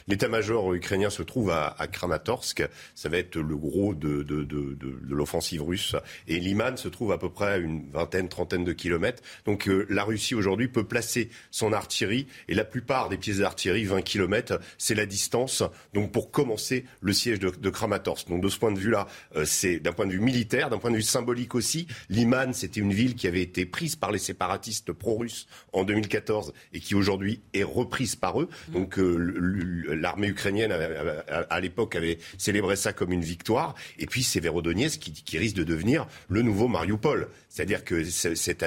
l'état-major ukrainien se trouve à, Kramatorsk. Ça va être le gros de, de, l'offensive russe. Et Liman se trouve à peu près à une vingtaine, trentaine de kilomètres. Donc la Russie aujourd'hui peut placer son artillerie. Et la plupart des pièces d'artillerie, 20 kilomètres, c'est la distance. Donc pour commencer le siège de, Kramatorsk. Donc de ce point de vue-là, c'est d'un point de vue militaire, d'un point de vue symbolique aussi. Liman, c'était une ville qui avait été prise par les séparatistes pro-russes en 2014 et qui aujourd'hui est reprise par eux. Donc euh, l'armée ukrainienne à, l'époque avait célébré ça comme une victoire. Et puis c'est Verodonetsk qui, qui risque de devenir le nouveau Mariupol. C'est-à-dire que c'est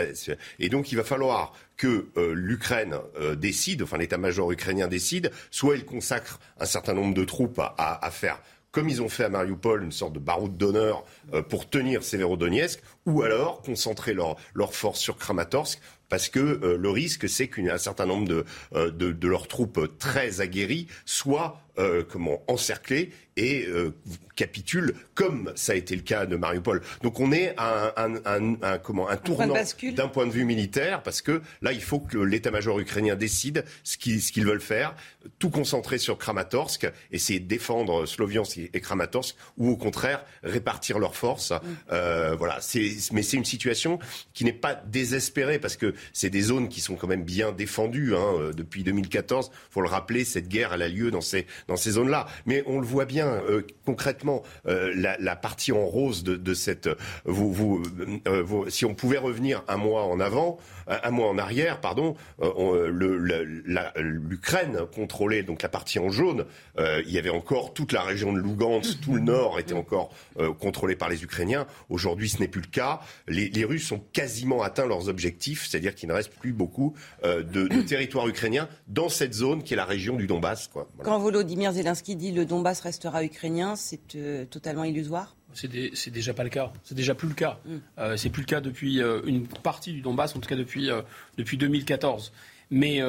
et donc il va falloir que euh, l'Ukraine euh, décide, enfin l'état-major ukrainien décide, soit il consacre un certain nombre de troupes à, à faire comme ils ont fait à Mariupol, une sorte de baroud d'honneur euh, pour tenir Severodonetsk, ou alors concentrer leurs leur forces sur Kramatorsk, parce que euh, le risque, c'est qu'un certain nombre de, euh, leurs troupes très aguerries soient comment encerclées et euh, capitule, comme ça a été le cas de Mariupol. Donc on est à un, un, un, comment, un tournant d'un point de vue militaire, parce que là, il faut que l'état-major ukrainien décide ce qu'ils veulent faire, tout concentrer sur Kramatorsk, essayer de défendre Sloviansk et Kramatorsk, ou au contraire répartir leurs forces. Mm. Euh, voilà, mais c'est une situation qui n'est pas désespérée, parce que c'est des zones qui sont quand même bien défendues hein, euh, depuis 2014. faut le rappeler, cette guerre elle a lieu dans ces, dans ces zones-là. Mais on le voit bien euh, concrètement euh, la, partie en rose de, cette. Vous, euh, vous, si on pouvait revenir un mois en avant, un mois en arrière, pardon, l'Ukraine contrôlait donc la partie en jaune. il y avait encore toute la région de Lugansk, tout le nord était encore contrôlé par les Ukrainiens. Aujourd'hui, ce n'est plus le cas. Les, Russes ont quasiment atteint leurs objectifs, c'est-à-dire qu'il ne reste plus beaucoup de, territoire ukrainien dans cette zone qui est la région du Donbass. Quoi. Quand Volodymyr Zelensky dit le Donbass restera ukrainien, c'est euh, totalement illusoire? C'est déjà pas le cas. C'est déjà plus le cas. Mm. Euh, c'est plus le cas depuis euh, une partie du Donbass, en tout cas depuis, depuis 2014. Mais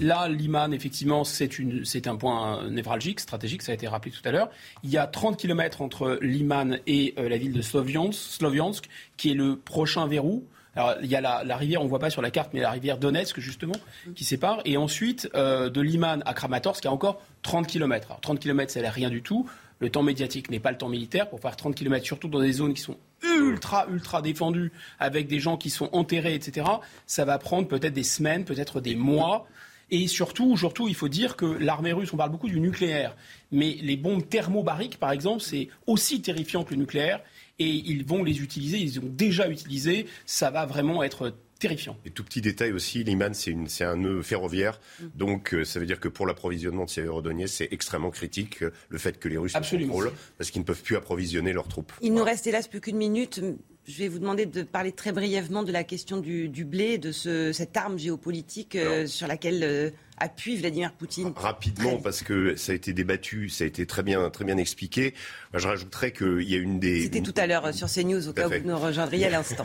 Là, Liman, effectivement, c'est un point névralgique, stratégique, ça a été rappelé tout à l'heure. Il y a 30 km entre Liman et euh, la ville de Sloviansk, qui est le prochain verrou. Alors, il y a la, rivière, on ne voit pas sur la carte, mais la rivière Donetsk, justement, qui sépare. Et ensuite, euh, de Liman à Kramatorsk, il y a encore 30 km. Alors, 30 km, ça n'a rien du tout. Le temps médiatique n'est pas le temps militaire. Pour faire 30 km, surtout dans des zones qui sont ultra, ultra défendues, avec des gens qui sont enterrés, etc., ça va prendre peut-être des semaines, peut-être des mois. Et surtout, surtout, il faut dire que l'armée russe, on parle beaucoup du nucléaire, mais les bombes thermobariques, par exemple, c'est aussi terrifiant que le nucléaire. Et ils vont les utiliser, ils ont déjà utilisé. Ça va vraiment être terrifiant. Et tout petit détail aussi, Liman, c'est un nœud ferroviaire. Mm. Donc, euh, ça veut dire que pour l'approvisionnement de ces aérodoniers, c'est extrêmement critique euh, le fait que les Russes Absolument. contrôlent, parce qu'ils ne peuvent plus approvisionner leurs troupes. Il nous reste hélas plus qu'une minute. Je vais vous demander de parler très brièvement de la question du, blé, de cette arme géopolitique euh, sur laquelle euh, appuie Vladimir Poutine. Rapidement, parce que ça a été débattu, ça a été très bien, très bien expliqué. je rajouterais qu'il y a une des. C'était tout à l'heure euh, sur CNews, au cas où vous nous rejoindriez à l'instant.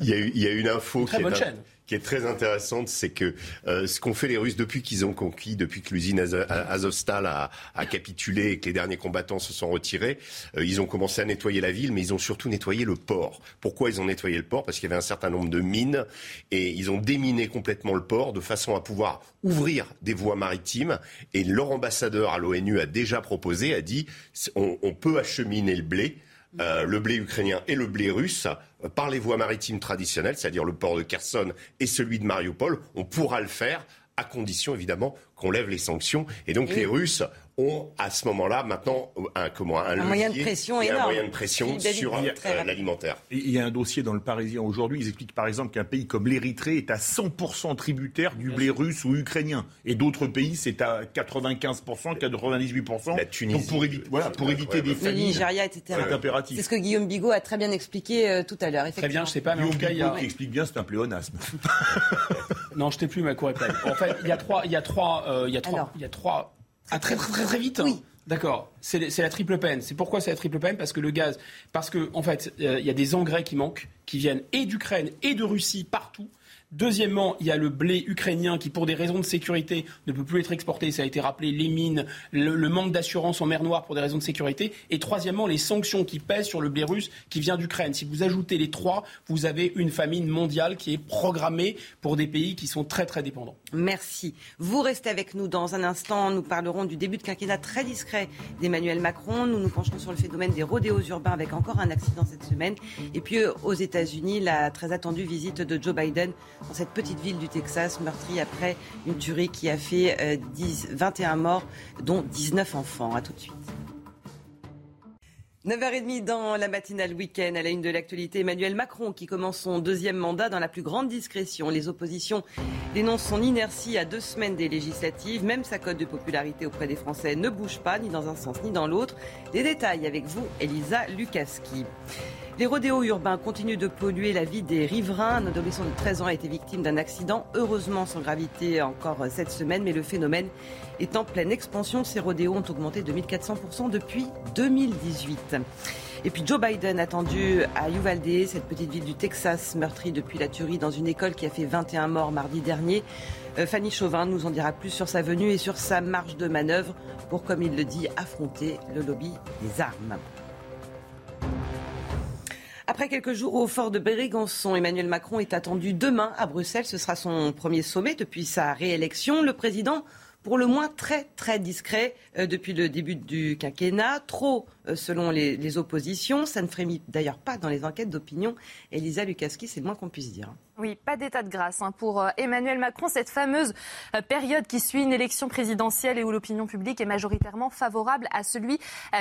il, il, y a une info très bonne chaîne qui est très intéressante, c'est que euh, ce qu'ont fait les Russes depuis qu'ils ont conquis, depuis que l'usine Azovstal a, capitulé et que les derniers combattants se sont retirés, euh, ils ont commencé à nettoyer la ville, mais ils ont surtout nettoyé le port. Pourquoi ils ont nettoyé le port? Parce qu'il y avait un certain nombre de mines et ils ont déminé complètement le port de façon à pouvoir ouvrir des voies maritimes. Et leur ambassadeur à l'ONU a déjà proposé, a dit, on, peut acheminer le blé euh, le blé ukrainien et le blé russe par les voies maritimes traditionnelles, c'est-à-dire le port de Kherson et celui de Mariupol, on pourra le faire à condition évidemment qu'on lève les sanctions. Et donc les Russes ont à ce moment-là maintenant un, comment, un, moyen de pression et un moyen de pression sur euh, l'alimentaire. Il y a un dossier dans le Parisien aujourd'hui, ils expliquent par exemple qu'un pays comme l'Érythrée est à 100% tributaire du blé russe ou ukrainien. Et d'autres pays, c'est à 95%, 98%. La Tunisie. Donc pour éviter, voilà, pour éviter des famines. Le Nigeria, etc. C'est impératif. C'est ce que Guillaume Bigot a très bien expliqué euh, tout à l'heure. Très bien, je sais pas, mais Guillaume Bigot qui explique bien, c'est un pléonasme. non, je t'ai plus ma cour En fait, il y a trois, il y a trois, euh, il y a trois, il y a trois ah, très, très, très, très vite Oui. D'accord. C'est la triple peine. C'est pourquoi c'est la triple peine Parce que le gaz, parce que en fait, euh, il y a des engrais qui manquent, qui viennent et d'Ukraine et de Russie partout. Deuxièmement, il y a le blé ukrainien qui, pour des raisons de sécurité, ne peut plus être exporté. Ça a été rappelé, les mines, le, manque d'assurance en mer Noire pour des raisons de sécurité. Et troisièmement, les sanctions qui pèsent sur le blé russe qui vient d'Ukraine. Si vous ajoutez les trois, vous avez une famine mondiale qui est programmée pour des pays qui sont très très dépendants. Merci. Vous restez avec nous dans un instant. Nous parlerons du début de quinquennat très discret d'Emmanuel Macron. Nous nous pencherons sur le phénomène des rodéos urbains avec encore un accident cette semaine. Et puis euh, aux États-Unis, la très attendue visite de Joe Biden dans cette petite ville du Texas, meurtrie après une tuerie qui a fait 21 euh, morts, dont 19 enfants. A tout de suite. 9h30 dans la matinale week-end, à la une de l'actualité, Emmanuel Macron qui commence son deuxième mandat dans la plus grande discrétion. Les oppositions dénoncent son inertie à deux semaines des législatives. Même sa cote de popularité auprès des Français ne bouge pas, ni dans un sens ni dans l'autre. Les détails avec vous, Elisa Lukaski. Les rodéos urbains continuent de polluer la vie des riverains. Un adolescent de 13 ans a été victime d'un accident, heureusement sans gravité encore cette semaine, mais le phénomène est en pleine expansion. Ces rodéos ont augmenté de 1400% depuis 2018. Et puis Joe Biden attendu à Uvalde, cette petite ville du Texas meurtrie depuis la tuerie dans une école qui a fait 21 morts mardi dernier. Euh, Fanny Chauvin nous en dira plus sur sa venue et sur sa marge de manœuvre pour, comme il le dit, affronter le lobby des armes. Après quelques jours au fort de Bérégançon, Emmanuel Macron est attendu demain à Bruxelles. Ce sera son premier sommet depuis sa réélection. Le président pour le moins très très discret euh, depuis le début du quinquennat, trop euh, selon les, oppositions. Ça ne frémit d'ailleurs pas dans les enquêtes d'opinion. Elisa Lukaski, c'est le moins qu'on puisse dire. Oui, pas d'état de grâce hein, pour euh, Emmanuel Macron. Cette fameuse période qui suit une élection présidentielle et où l'opinion publique est majoritairement favorable à celui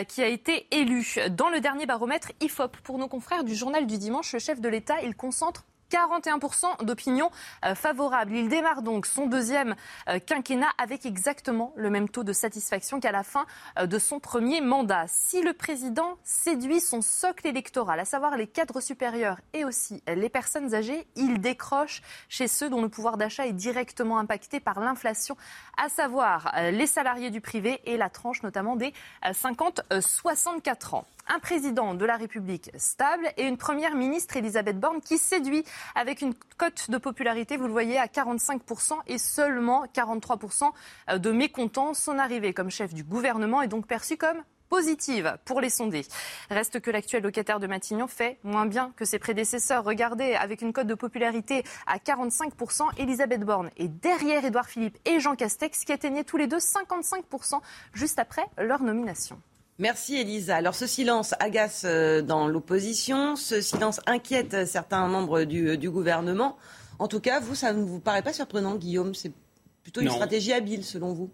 qui a été élu. Dans le dernier baromètre IFOP, pour nos confrères du journal du dimanche, le chef de l'État, il concentre 41% d'opinion euh, favorable. Il démarre donc son deuxième euh, quinquennat avec exactement le même taux de satisfaction qu'à la fin euh, de son premier mandat. Si le président séduit son socle électoral, à savoir les cadres supérieurs et aussi les personnes âgées, il décroche chez ceux dont le pouvoir d'achat est directement impacté par l'inflation, à savoir les salariés du privé et la tranche notamment des 50-64 ans. Un président de la République stable et une première ministre, Elisabeth Borne, qui séduit avec une cote de popularité, vous le voyez, à 45% et seulement 43% de mécontents. Son arrivée comme chef du gouvernement est donc perçue comme positive pour les sondés. Reste que l'actuel locataire de Matignon fait moins bien que ses prédécesseurs. Regardez, avec une cote de popularité à 45%, Elisabeth Borne est derrière Édouard Philippe et Jean Castex qui atteignaient tous les deux 55% juste après leur nomination. Merci Elisa. Alors ce silence agace euh, dans l'opposition, ce silence inquiète certains membres du, gouvernement. En tout cas, vous, ça ne vous paraît pas surprenant, Guillaume? C'est plutôt une stratégie habile, selon vous?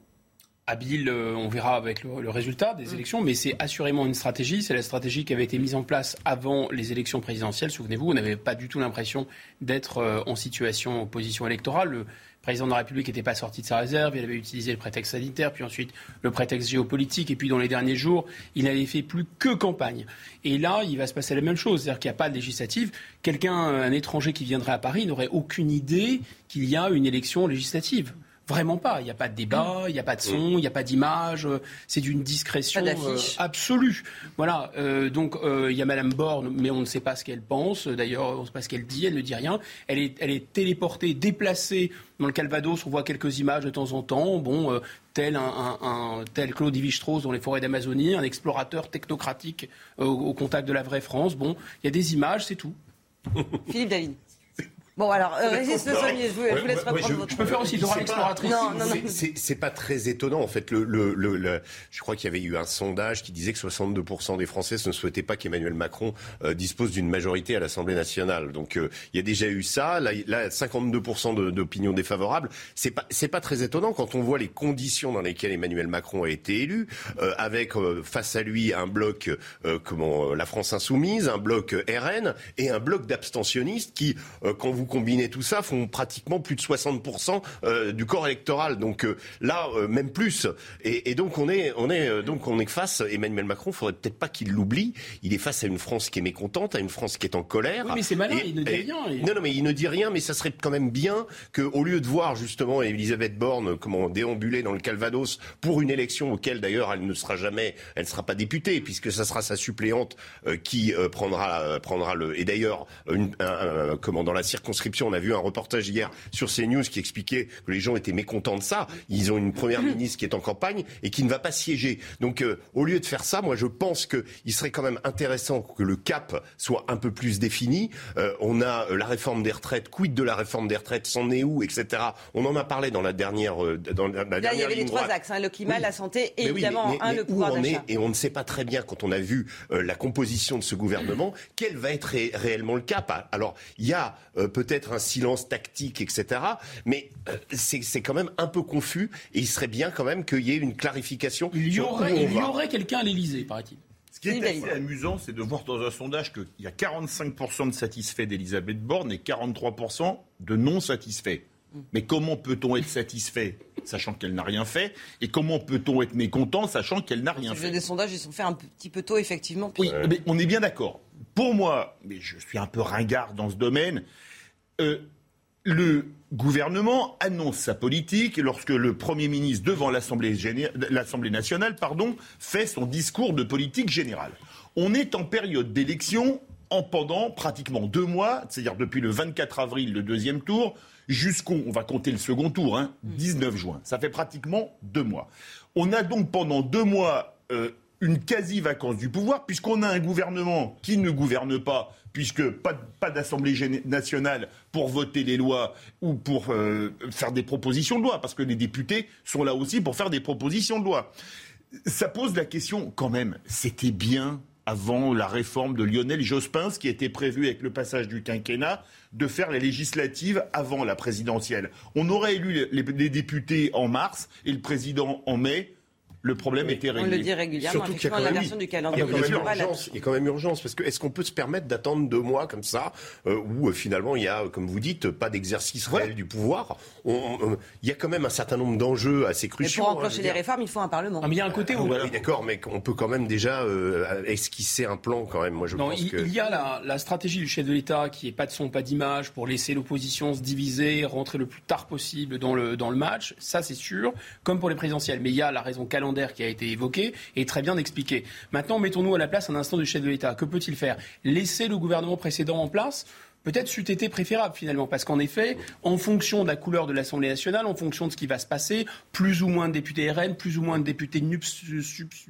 Habile, euh, on verra avec le, résultat des mm. élections, mais c'est assurément une stratégie. C'est la stratégie qui avait été mise en place avant les élections présidentielles. Souvenez-vous, on n'avait pas du tout l'impression d'être euh, en situation opposition électorale. Le président de la République n'était pas sorti de sa réserve, il avait utilisé le prétexte sanitaire, puis ensuite le prétexte géopolitique, et puis dans les derniers jours, il n'avait fait plus que campagne. Et là, il va se passer la même chose, c'est-à-dire qu'il n'y a pas de législative. Quelqu'un, un étranger qui viendrait à Paris, n'aurait aucune idée qu'il y a une élection législative. Vraiment pas. Il n'y a pas de débat, il n'y a pas de son, il n'y a pas d'image. C'est d'une discrétion euh, absolue. Voilà. Euh, donc euh, il y a Madame Borne, mais on ne sait pas ce qu'elle pense. D'ailleurs, on ne sait pas ce qu'elle dit. Elle ne dit rien. Elle est, elle est téléportée, déplacée dans le Calvados. On voit quelques images de temps en temps. Bon, tel un, tel Claude Lévi-Strauss dans les forêts d'Amazonie, un explorateur technocratique au contact de la vraie France. Bon, il y a des images, c'est tout. Philippe David. Bon, alors, euh, Régis Le Sommier, je vous, laisse reprendre je, votre... Je peux faire aussi Dora l'exploratrice. Non, non, non. C'est pas très étonnant, en fait. Le, le, le, je crois qu'il y avait eu un sondage qui disait que 62% des Français ne souhaitaient pas qu'Emmanuel Macron euh, dispose d'une majorité à l'Assemblée nationale. Donc, euh, il y a déjà eu ça. Là, là 52% d'opinion défavorable. C'est pas, c'est pas très étonnant quand on voit les conditions dans lesquelles Emmanuel Macron a été élu, euh, avec face à lui un bloc, comment, la France insoumise, un bloc RN et un bloc d'abstentionnistes qui, quand vous combiner tout ça, font pratiquement plus de 60% euh, du corps électoral. Donc euh, là, euh, même plus. Et, donc on est, on est, donc on est face. Emmanuel Macron, faudrait peut-être pas qu'il l'oublie. Il est face à une France qui est mécontente, à une France qui est en colère. Oui, mais c'est malin, il ne dit rien. Non, non, mais il ne dit rien. Mais ça serait quand même bien qu'au lieu de voir justement Elisabeth Borne comment déambuler dans le Calvados pour une élection auquel d'ailleurs elle ne sera jamais, elle ne sera pas députée puisque ça sera sa suppléante qui prendra, prendra le. Et d'ailleurs, comment dans la on a vu un reportage hier sur CNews qui expliquait que les gens étaient mécontents de ça. Ils ont une première ministre qui est en campagne et qui ne va pas siéger. Donc, euh, au lieu de faire ça, moi, je pense qu'il serait quand même intéressant que le cap soit un peu plus défini. Euh, on a euh, la réforme des retraites. Quid de la réforme des retraites C'en est où Etc. On en a parlé dans la dernière. dans la, Là, il y avait les trois axes hein, le climat, la santé et évidemment un, le pouvoir d'achat. Et on ne sait pas très bien, quand on a vu la composition de ce gouvernement, quel va être réellement le cap. Alors, il y a peut-être un silence tactique, etc. Mais euh, c'est quand même un peu confus et il serait bien quand même qu'il y ait une clarification. Il y aurait, il y aurait quelqu'un à l'Elysée, paraît-il. Ce qui est assez amusant, c'est de voir dans un sondage qu'il y a 45% de satisfaits d'Elisabeth Borne et 43% de non satisfaits. Mais comment peut-on être satisfait sachant qu'elle n'a rien fait Et comment peut-on être mécontent sachant qu'elle n'a rien fait Des sondages, ils sont faits un petit peu tôt, effectivement. Oui, mais on est bien d'accord. Pour moi, mais je suis un peu ringard dans ce domaine, euh, le gouvernement annonce sa politique lorsque le Premier ministre, devant l'Assemblée nationale, fait son discours de politique générale. On est en période d'élection en pendant pratiquement deux mois, c'est-à-dire depuis le 24 avril, le deuxième tour, jusqu'au, on va compter le second tour, 19 hein, juin. Ça fait pratiquement deux mois. On a donc pendant deux mois euh, une quasi-vacance du pouvoir, puisqu'on a un gouvernement qui ne gouverne pas, puisque pas, pas d'Assemblée nationale pour voter les lois ou pour euh, faire des propositions de loi, parce que les députés sont là aussi pour faire des propositions de loi. Ça pose la question, quand même, c'était bien avant la réforme de Lionel Jospin, ce qui était prévu avec le passage du quinquennat, de faire les législatives avant la présidentielle. On aurait élu les députés en mars et le président en mai le problème était réglé. On le dit régulièrement, Surtout qu'il y a la version du calendrier. Il y, a quand même urgence, il y a quand même urgence, parce que est-ce qu'on peut se permettre d'attendre deux mois comme ça, euh, où euh, finalement il y a, comme vous dites, pas d'exercice réel du pouvoir? On, Il y a quand même un certain nombre d'enjeux assez cruciaux. Mais pour enclencher les réformes, il faut un Parlement. Ah, mais il y a un côté où... oui, d'accord, mais on peut quand même déjà euh, esquisser un plan quand même, moi je pense il, que... il y a la, la, stratégie du chef de l'État qui est pas de son, pas d'image, pour laisser l'opposition se diviser, rentrer le plus tard possible dans le, dans le match, ça c'est sûr, comme pour les présidentielles. Mais il y a la raison calendrier qui a été évoqué est très bien expliqué. Maintenant, mettons-nous à la place un instant du chef de l'État. Que peut-il faire? Laisser le gouvernement précédent en place? Peut-être c'eût été préférable finalement, parce qu'en effet, en fonction de la couleur de l'Assemblée nationale, en fonction de ce qui va se passer, plus ou moins de députés RN, plus ou moins de députés NUPS,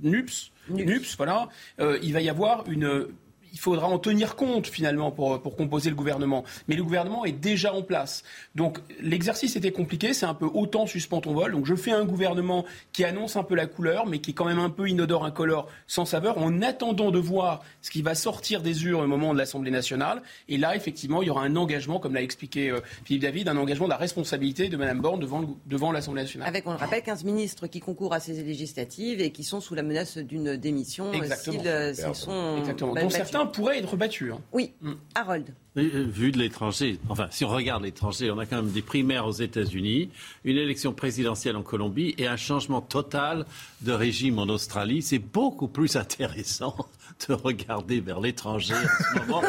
NUPS, NUPS, voilà, euh, il va y avoir une il faudra en tenir compte finalement pour, pour, composer le gouvernement. Mais le gouvernement est déjà en place. Donc l'exercice était compliqué, c'est un peu autant suspend ton vol. Donc je fais un gouvernement qui annonce un peu la couleur, mais qui est quand même un peu inodore, incolore, sans saveur, en attendant de voir ce qui va sortir des urnes au moment de l'Assemblée nationale. Et là, effectivement, il y aura un engagement, comme l'a expliqué euh, Philippe David, un engagement de la responsabilité de Mme Borne devant, devant l'Assemblée nationale. Avec, on le rappelle, 15 ministres qui concourent à ces législatives et qui sont sous la menace d'une démission euh, s'ils euh, sont Exactement. certains pourrait être battu. Hein. Oui, mm. Harold. Euh, vu de l'étranger, enfin, si on regarde l'étranger, on a quand même des primaires aux États-Unis, une élection présidentielle en Colombie et un changement total de régime en Australie. C'est beaucoup plus intéressant de regarder vers l'étranger en ce moment.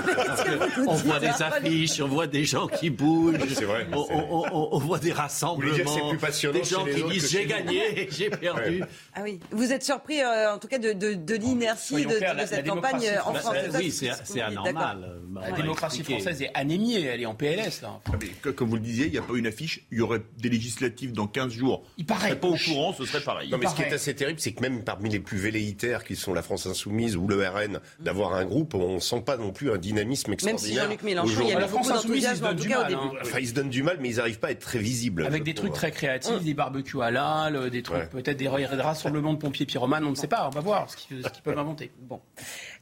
on voit des affiches, on voit des gens qui bougent, vrai, on, voit des rassemblements, plus passionnant des gens qui disent j'ai gagné, j'ai perdu. Ah oui, vous êtes surpris euh, en tout cas de, de, l'inertie de, cette campagne euh, en France. oui, c'est anormal. La démocratie française est anémiée, elle est en PLS. Là. Ah, comme vous le disiez, il n'y a pas une affiche, il y aurait des législatives dans 15 jours. Il paraît. pas au courant, ce serait pareil. Non, mais ce qui est assez terrible, c'est que même parmi les plus velléitaires, qui sont la France Insoumise ou le RN, d'avoir un groupe, on ne sent pas non plus un dynamisme extraordinaire. Même si Jean-Luc Mélenchon, il y a beaucoup d'enthousiasme en tout cas au début. Hein. Enfin, ils se donnent du mal, mais ils n'arrivent pas à être très visibles. Avec des trucs très créatifs, mm. des barbecues halal, des trucs peut-être des rassemblements de pompiers pyromanes, on ne sait pas, on va voir ce qu'ils peuvent inventer. Bon.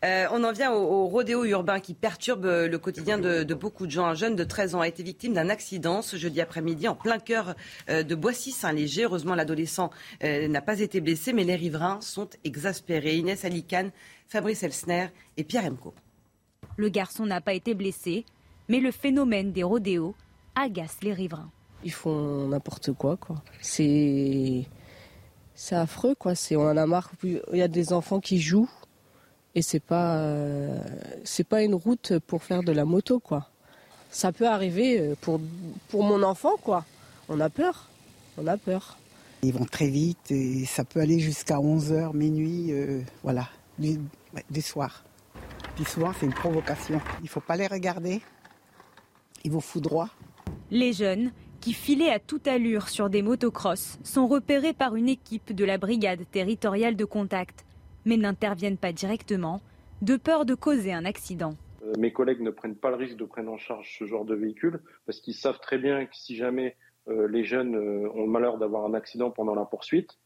Euh, on en vient au, rodéo urbain qui perturbe le quotidien de, beaucoup de gens. Un jeune de 13 ans a été victime d'un accident ce jeudi après-midi en plein cœur euh, de Boissy-Saint-Léger. Heureusement, l'adolescent euh, n'a pas été blessé, mais les riverains sont exaspérés. Inès Alicane Fabrice Elsner et Pierre Emco. Le garçon n'a pas été blessé, mais le phénomène des rodéos agace les riverains. Ils font n'importe quoi, quoi. C'est c'est affreux, quoi. C'est on en a marre. Il y a des enfants qui jouent et c'est pas euh, c'est pas une route pour faire de la moto, quoi. Ça peut arriver euh, pour pour mon enfant, quoi. On a peur. On a peur. Ils vont très vite et ça peut aller jusqu'à 11h, minuit, euh, voilà du, soir. Puis soir, c'est une provocation. Il ne faut pas les regarder. Ils vous foutent droit. Les jeunes, qui filaient à toute allure sur des motocross, sont repérés par une équipe de la brigade territoriale de contact, mais n'interviennent pas directement, de peur de causer un accident. Euh, mes collègues ne prennent pas le risque de prendre en charge ce genre de véhicule parce qu'ils savent très bien que si jamais euh, les jeunes euh, ont le malheur d'avoir un accident pendant la poursuite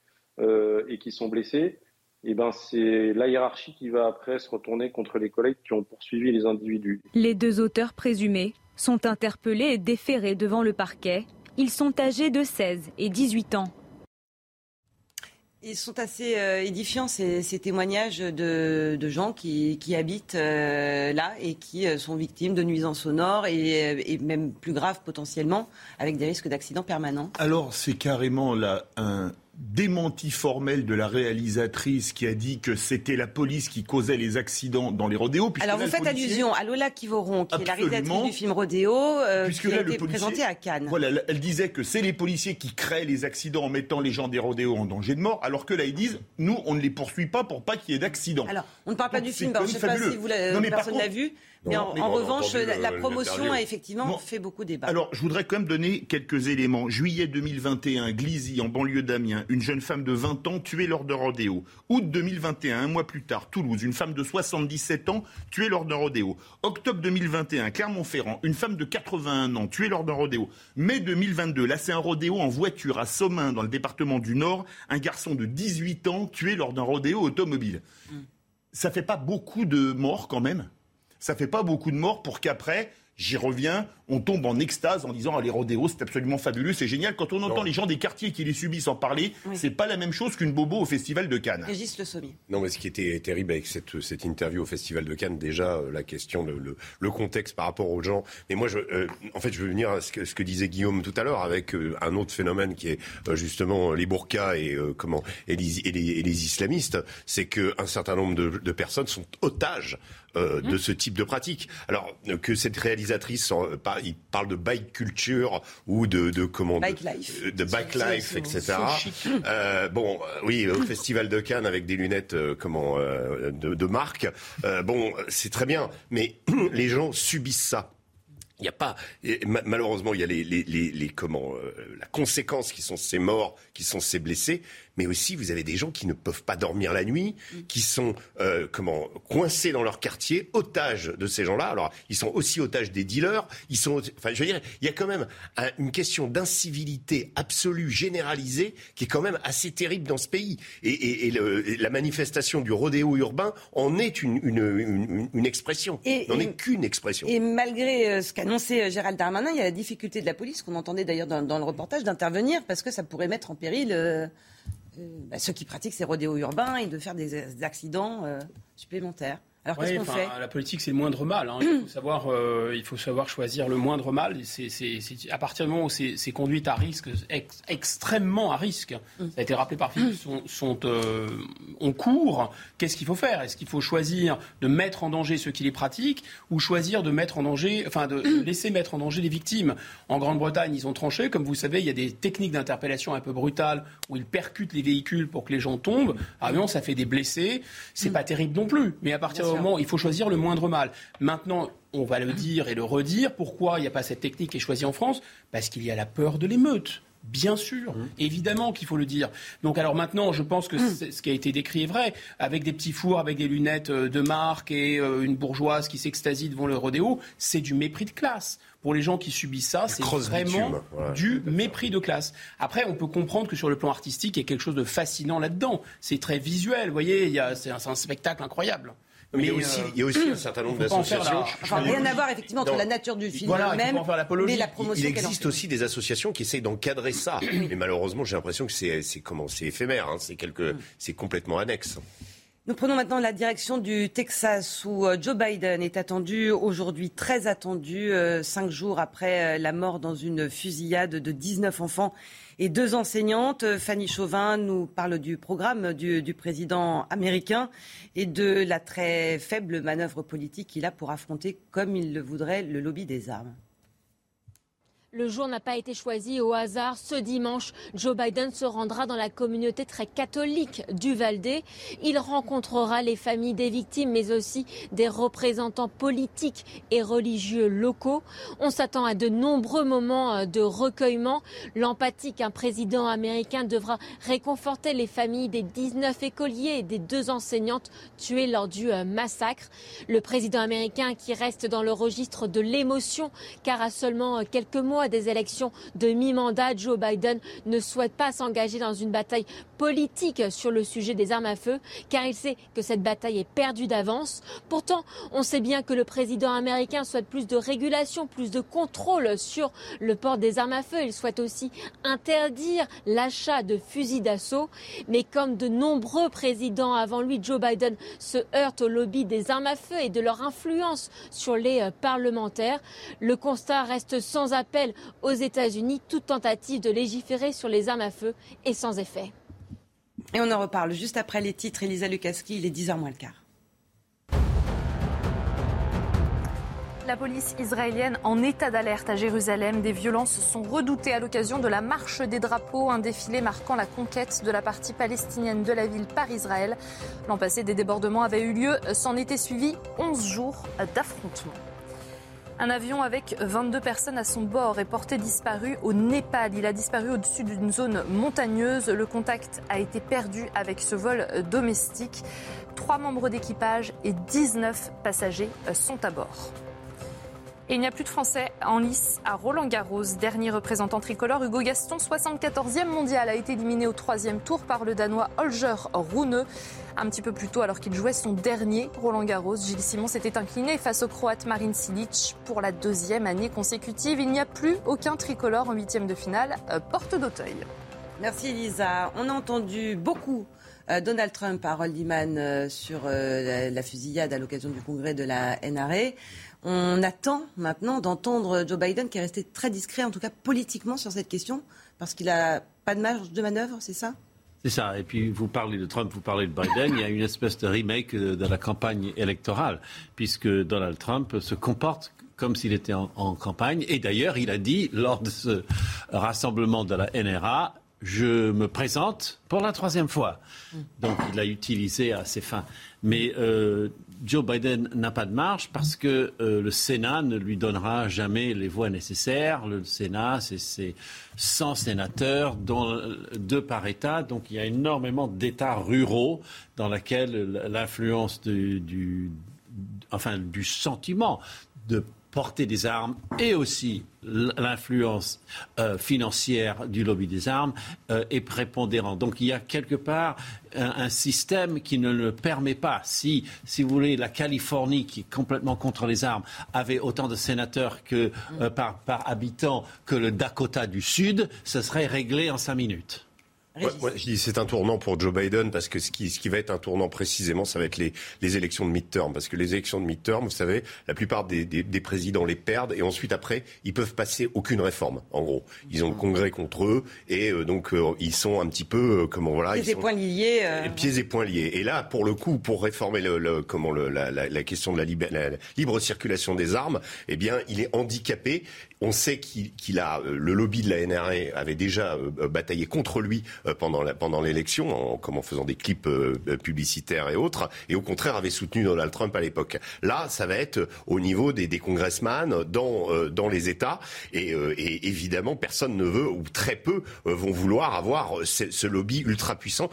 et qu'ils sont blessés, eh ben, c'est la hiérarchie qui va après se retourner contre les collègues qui ont poursuivi les individus. Les deux auteurs présumés sont interpellés et déférés devant le parquet. Ils sont âgés de 16 et 18 ans. Ils sont assez euh, édifiants, ces, témoignages de, gens qui, habitent euh, là et qui euh, sont victimes de nuisances sonores et, et, même plus graves potentiellement, avec des risques d'accidents permanents. Alors, c'est carrément là un, démenti formel de la réalisatrice qui a dit que c'était la police qui causait les accidents dans les rodéos. Alors vous faites allusion à Lola Kivoron, qui est la réalisatrice du film Rodéo, euh, qui a été présenté à Cannes. Voilà, elle disait que c'est les policiers qui créent les accidents en mettant les gens des rodéos en danger de mort, alors que là ils disent, nous on ne les poursuit pas pour pas qu'il y ait d'accidents. Alors, on ne parle pas du film, je ne sais pas si vous personne l'a vu. Mais en, revanche, la, promotion a effectivement fait beaucoup débat. Alors, je voudrais quand même donner quelques éléments. Juillet 2021, Glizy, en banlieue d'Amiens, une jeune femme de 20 ans tuée lors de rodéo. Août 2021, un mois plus tard, Toulouse, une femme de 77 ans tuée lors d'un rodéo. Octobre 2021, Clermont-Ferrand, une femme de 81 ans tuée lors d'un rodéo. Mai 2022, là c'est un rodéo en voiture à Somain, dans le département du Nord, un garçon de 18 ans tué lors d'un rodéo automobile. Hmm. Ça fait pas beaucoup de morts quand même? Ça fait pas beaucoup de morts pour qu'après, j'y reviens, on tombe en extase en disant ah, les rodéos c'est absolument fabuleux, c'est génial. Quand on entend les gens des quartiers qui les subissent en parler, c'est pas la même chose qu'une bobo au festival de Cannes. Régis Le Sommier. Non, mais ce qui était terrible avec cette, cette interview au festival de Cannes, déjà euh, la question, le, le, contexte par rapport aux gens. Mais moi, je, euh, en fait, je veux venir à ce que, ce que disait Guillaume tout à l'heure avec euh, un autre phénomène qui est justement les burkas et comment et les, et les, islamistes, c'est qu'un certain nombre de, de personnes sont otages euh, de ce type de pratique. Alors que cette réalisatrice pas, il parle de bike culture ou de, de comment bike life, de, bike life, etc. Euh, bon, oui, au festival de Cannes avec des lunettes, comment, de, de marque. bon, c'est très bien, mais les gens subissent ça. Il n'y a pas, malheureusement, il y a les, les, les, comment, la conséquence qui sont ces morts, qui sont ces blessés, mais aussi vous avez des gens qui ne peuvent pas dormir la nuit, qui sont euh, comment coincés dans leur quartier, otages de ces gens-là. Alors ils sont aussi otages des dealers. Ils sont, enfin je veux dire, il y a quand même une question d'incivilité absolue, généralisée, qui est quand même assez terrible dans ce pays. Et, la manifestation du rodéo urbain en est une, une, une, expression. N'en est qu'une expression. Et malgré euh, ce qu'annonçait euh, Gérald Darmanin, il y a la difficulté de la police qu'on entendait d'ailleurs dans, le reportage d'intervenir parce que ça pourrait mettre en péril. Euh, bah, ceux qui pratiquent ces rodéos urbains et de faire des, accidents euh, supplémentaires. Alors qu'est-ce qu'on fait La politique, c'est le moindre mal. Hein. Il, faut savoir, euh, il faut savoir choisir le moindre mal. C'est, à partir du moment où ces, conduites à risque, extrêmement à risque, mm. ça a été rappelé par Philippe, sont, sont euh, on court. Qu'est-ce qu'il faut faire? Est-ce qu'il faut choisir de mettre en danger ceux qui les pratiquent ou choisir de mettre en danger, enfin de, de laisser mettre en danger les victimes? En Grande-Bretagne, ils ont tranché. Comme vous savez, il y a des techniques d'interpellation un peu brutales où ils percutent les véhicules pour que les gens tombent. Ah non, ça fait des blessés. C'est mm. pas terrible non plus. Mais à partir il faut choisir le moindre mal. Maintenant, on va le dire et le redire. Pourquoi il n'y a pas cette technique qui est choisie en France? Parce qu'il y a la peur de l'émeute. Bien sûr, mmh. évidemment qu'il faut le dire. Donc alors maintenant, je pense que mmh. ce qui a été décrit est vrai, avec des petits fours, avec des lunettes euh, de marque et euh, une bourgeoise qui s'extasie devant le rodéo, c'est du mépris de classe. Pour les gens qui subissent ça, c'est vraiment du mépris de classe. Après, on peut comprendre que sur le plan artistique, il y a quelque chose de fascinant là-dedans. C'est très visuel, vous voyez, c'est un spectacle incroyable. Mais, il, y a aussi, il y a aussi un certain nombre d'associations. Enfin, rien à voir effectivement entre la nature du film même et la promotion. Il existe aussi des associations qui essayent d'encadrer ça. Mais malheureusement, j'ai l'impression que c'est comment c'est éphémère, hein. c'est quelque, c'est complètement annexe. Nous prenons maintenant la direction du Texas où euh, Joe Biden est attendu aujourd'hui, très attendu, euh, cinq jours après euh, la mort dans une fusillade de 19 enfants et deux enseignantes. Fanny Chauvin nous parle du programme du, du président américain et de la très faible manœuvre politique qu'il a pour affronter, comme il le voudrait, le lobby des armes. Le jour n'a pas été choisi au hasard. Ce dimanche, Joe Biden se rendra dans la communauté très catholique du Valdé. Il rencontrera les familles des victimes, mais aussi des représentants politiques et religieux locaux. On s'attend à de nombreux moments euh, de recueillement. L'empathie qu'un président américain devra réconforter les familles des 19 écoliers et des deux enseignantes tuées lors du euh, massacre. Le président américain qui reste dans le registre de l'émotion, car à seulement euh, quelques mois des élections de mi-mandat, Joe Biden ne souhaite pas s'engager dans une bataille politique sur le sujet des armes à feu, car il sait que cette bataille est perdue d'avance. Pourtant, on sait bien que le président américain souhaite plus de régulation, plus de contrôle sur le port des armes à feu. Il souhaite aussi interdire l'achat de fusils d'assaut. Mais comme de nombreux présidents avant lui, Joe Biden se heurte au lobby des armes à feu et de leur influence sur les euh, parlementaires. Le constat reste sans appel aux États-Unis, toute tentative de légiférer sur les armes à feu est sans effet. Et on en reparle juste après les titres. Elisa Lukaski, il est 10h moins le quart. La police israélienne en état d'alerte à Jérusalem. Des violences sont redoutées à l'occasion de la marche des drapeaux, un défilé marquant la conquête de la partie palestinienne de la ville par Israël. L'an passé, des débordements avaient eu lieu. S'en étaient suivis 11 jours d'affrontements. Un avion avec 22 personnes à son bord est porté disparu au Népal. Il a disparu au-dessus d'une zone montagneuse. Le contact a été perdu avec ce vol domestique. Trois membres d'équipage et 19 passagers sont à bord. Et il n'y a plus de Français en lice à Roland Garros. Dernier représentant tricolore, Hugo Gaston, 74e mondial, a été éliminé au troisième tour par le Danois Holger Rune. Un petit peu plus tôt, alors qu'il jouait son dernier Roland Garros, Gilles Simon s'était incliné face au Croate Marin Silic pour la deuxième année consécutive. Il n'y a plus aucun tricolore en huitième de finale, euh, porte d'Auteuil. Merci Lisa. On a entendu beaucoup euh, Donald Trump à Roldiman euh, sur la fusillade à l'occasion du congrès de la NRA. On attend maintenant d'entendre Joe Biden, qui est resté très discret, en tout cas politiquement, sur cette question, parce qu'il n'a pas de marge de manœuvre, c'est ça? C'est ça. Et puis, vous parlez de Trump, vous parlez de Biden. Il y a une espèce de remake de la campagne électorale, puisque Donald Trump se comporte comme s'il était en, en campagne. Et d'ailleurs, il a dit, lors de ce rassemblement de la NRA, je me présente pour la troisième fois. Donc il l'a utilisé à ses fins. Mais euh, Joe Biden n'a pas de marge parce que euh, le Sénat ne lui donnera jamais les voix nécessaires. Le Sénat, c'est 100 sénateurs, deux par État. Donc il y a énormément d'États ruraux dans lesquels l'influence du, enfin, du sentiment de porter des armes et aussi l'influence euh, financière du lobby des armes euh, est prépondérante. Donc il y a quelque part un, système qui ne le permet pas. Si, si vous voulez, la Californie, qui est complètement contre les armes, avait autant de sénateurs euh, par habitant que le Dakota du Sud, ce serait réglé en cinq minutes c'est un tournant pour Joe Biden parce que ce qui, ce qui va être un tournant précisément, ça va être les, les élections de midterm. Parce que les élections de midterm, vous savez, la plupart des, des, des, présidents les perdent et ensuite après, ils peuvent passer aucune réforme. En gros, ils ont le Congrès contre eux et euh, donc euh, ils sont un petit peu euh, comment voilà. Pieds et poings liés. Pieds et poings liés. Et là, pour le coup, pour réformer le, le comment le, la, la, la, question de la, la, libre circulation des armes, eh bien, il est handicapé. On sait qu'il a le lobby de la NRA avait déjà bataillé contre lui pendant pendant l'élection, en, comme en faisant des clips euh, publicitaires et autres, et au contraire avait soutenu Donald Trump à l'époque. Là, ça va être au niveau des, des dans, euh, dans les États, et, euh, et, évidemment, personne ne veut, ou très peu, vont vouloir avoir ce, ce lobby ultra puissant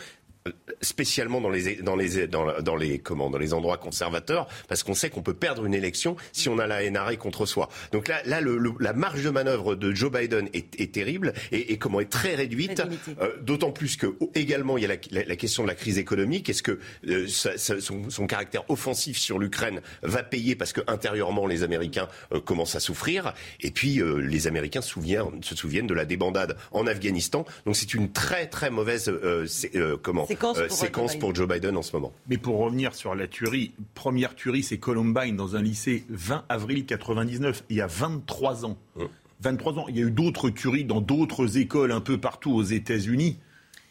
spécialement dans les dans les dans, dans les comment dans les endroits conservateurs parce qu'on sait qu'on peut perdre une élection si on a la NRA contre soi. Donc là là le, la marge de manœuvre de Joe Biden est, est terrible et, et, comment est très réduite. Euh, D'autant plus que également il y a la, la, question de la crise économique. Est-ce que euh, ça, ça, son, son, caractère offensif sur l'Ukraine va payer parce que intérieurement les Américains euh, commencent à souffrir? Et puis euh, les Américains se souviennent, se souviennent de la débandade en Afghanistan. Donc c'est une très très mauvaise euh, comment séquence séquence pour Joe Biden en ce moment. Mais pour revenir sur la tuerie, première tuerie, c'est Columbine dans un lycée 20 avril 99, il y a 23 ans. 23 ans. Il y a eu d'autres tueries dans d'autres écoles un peu partout aux États-Unis.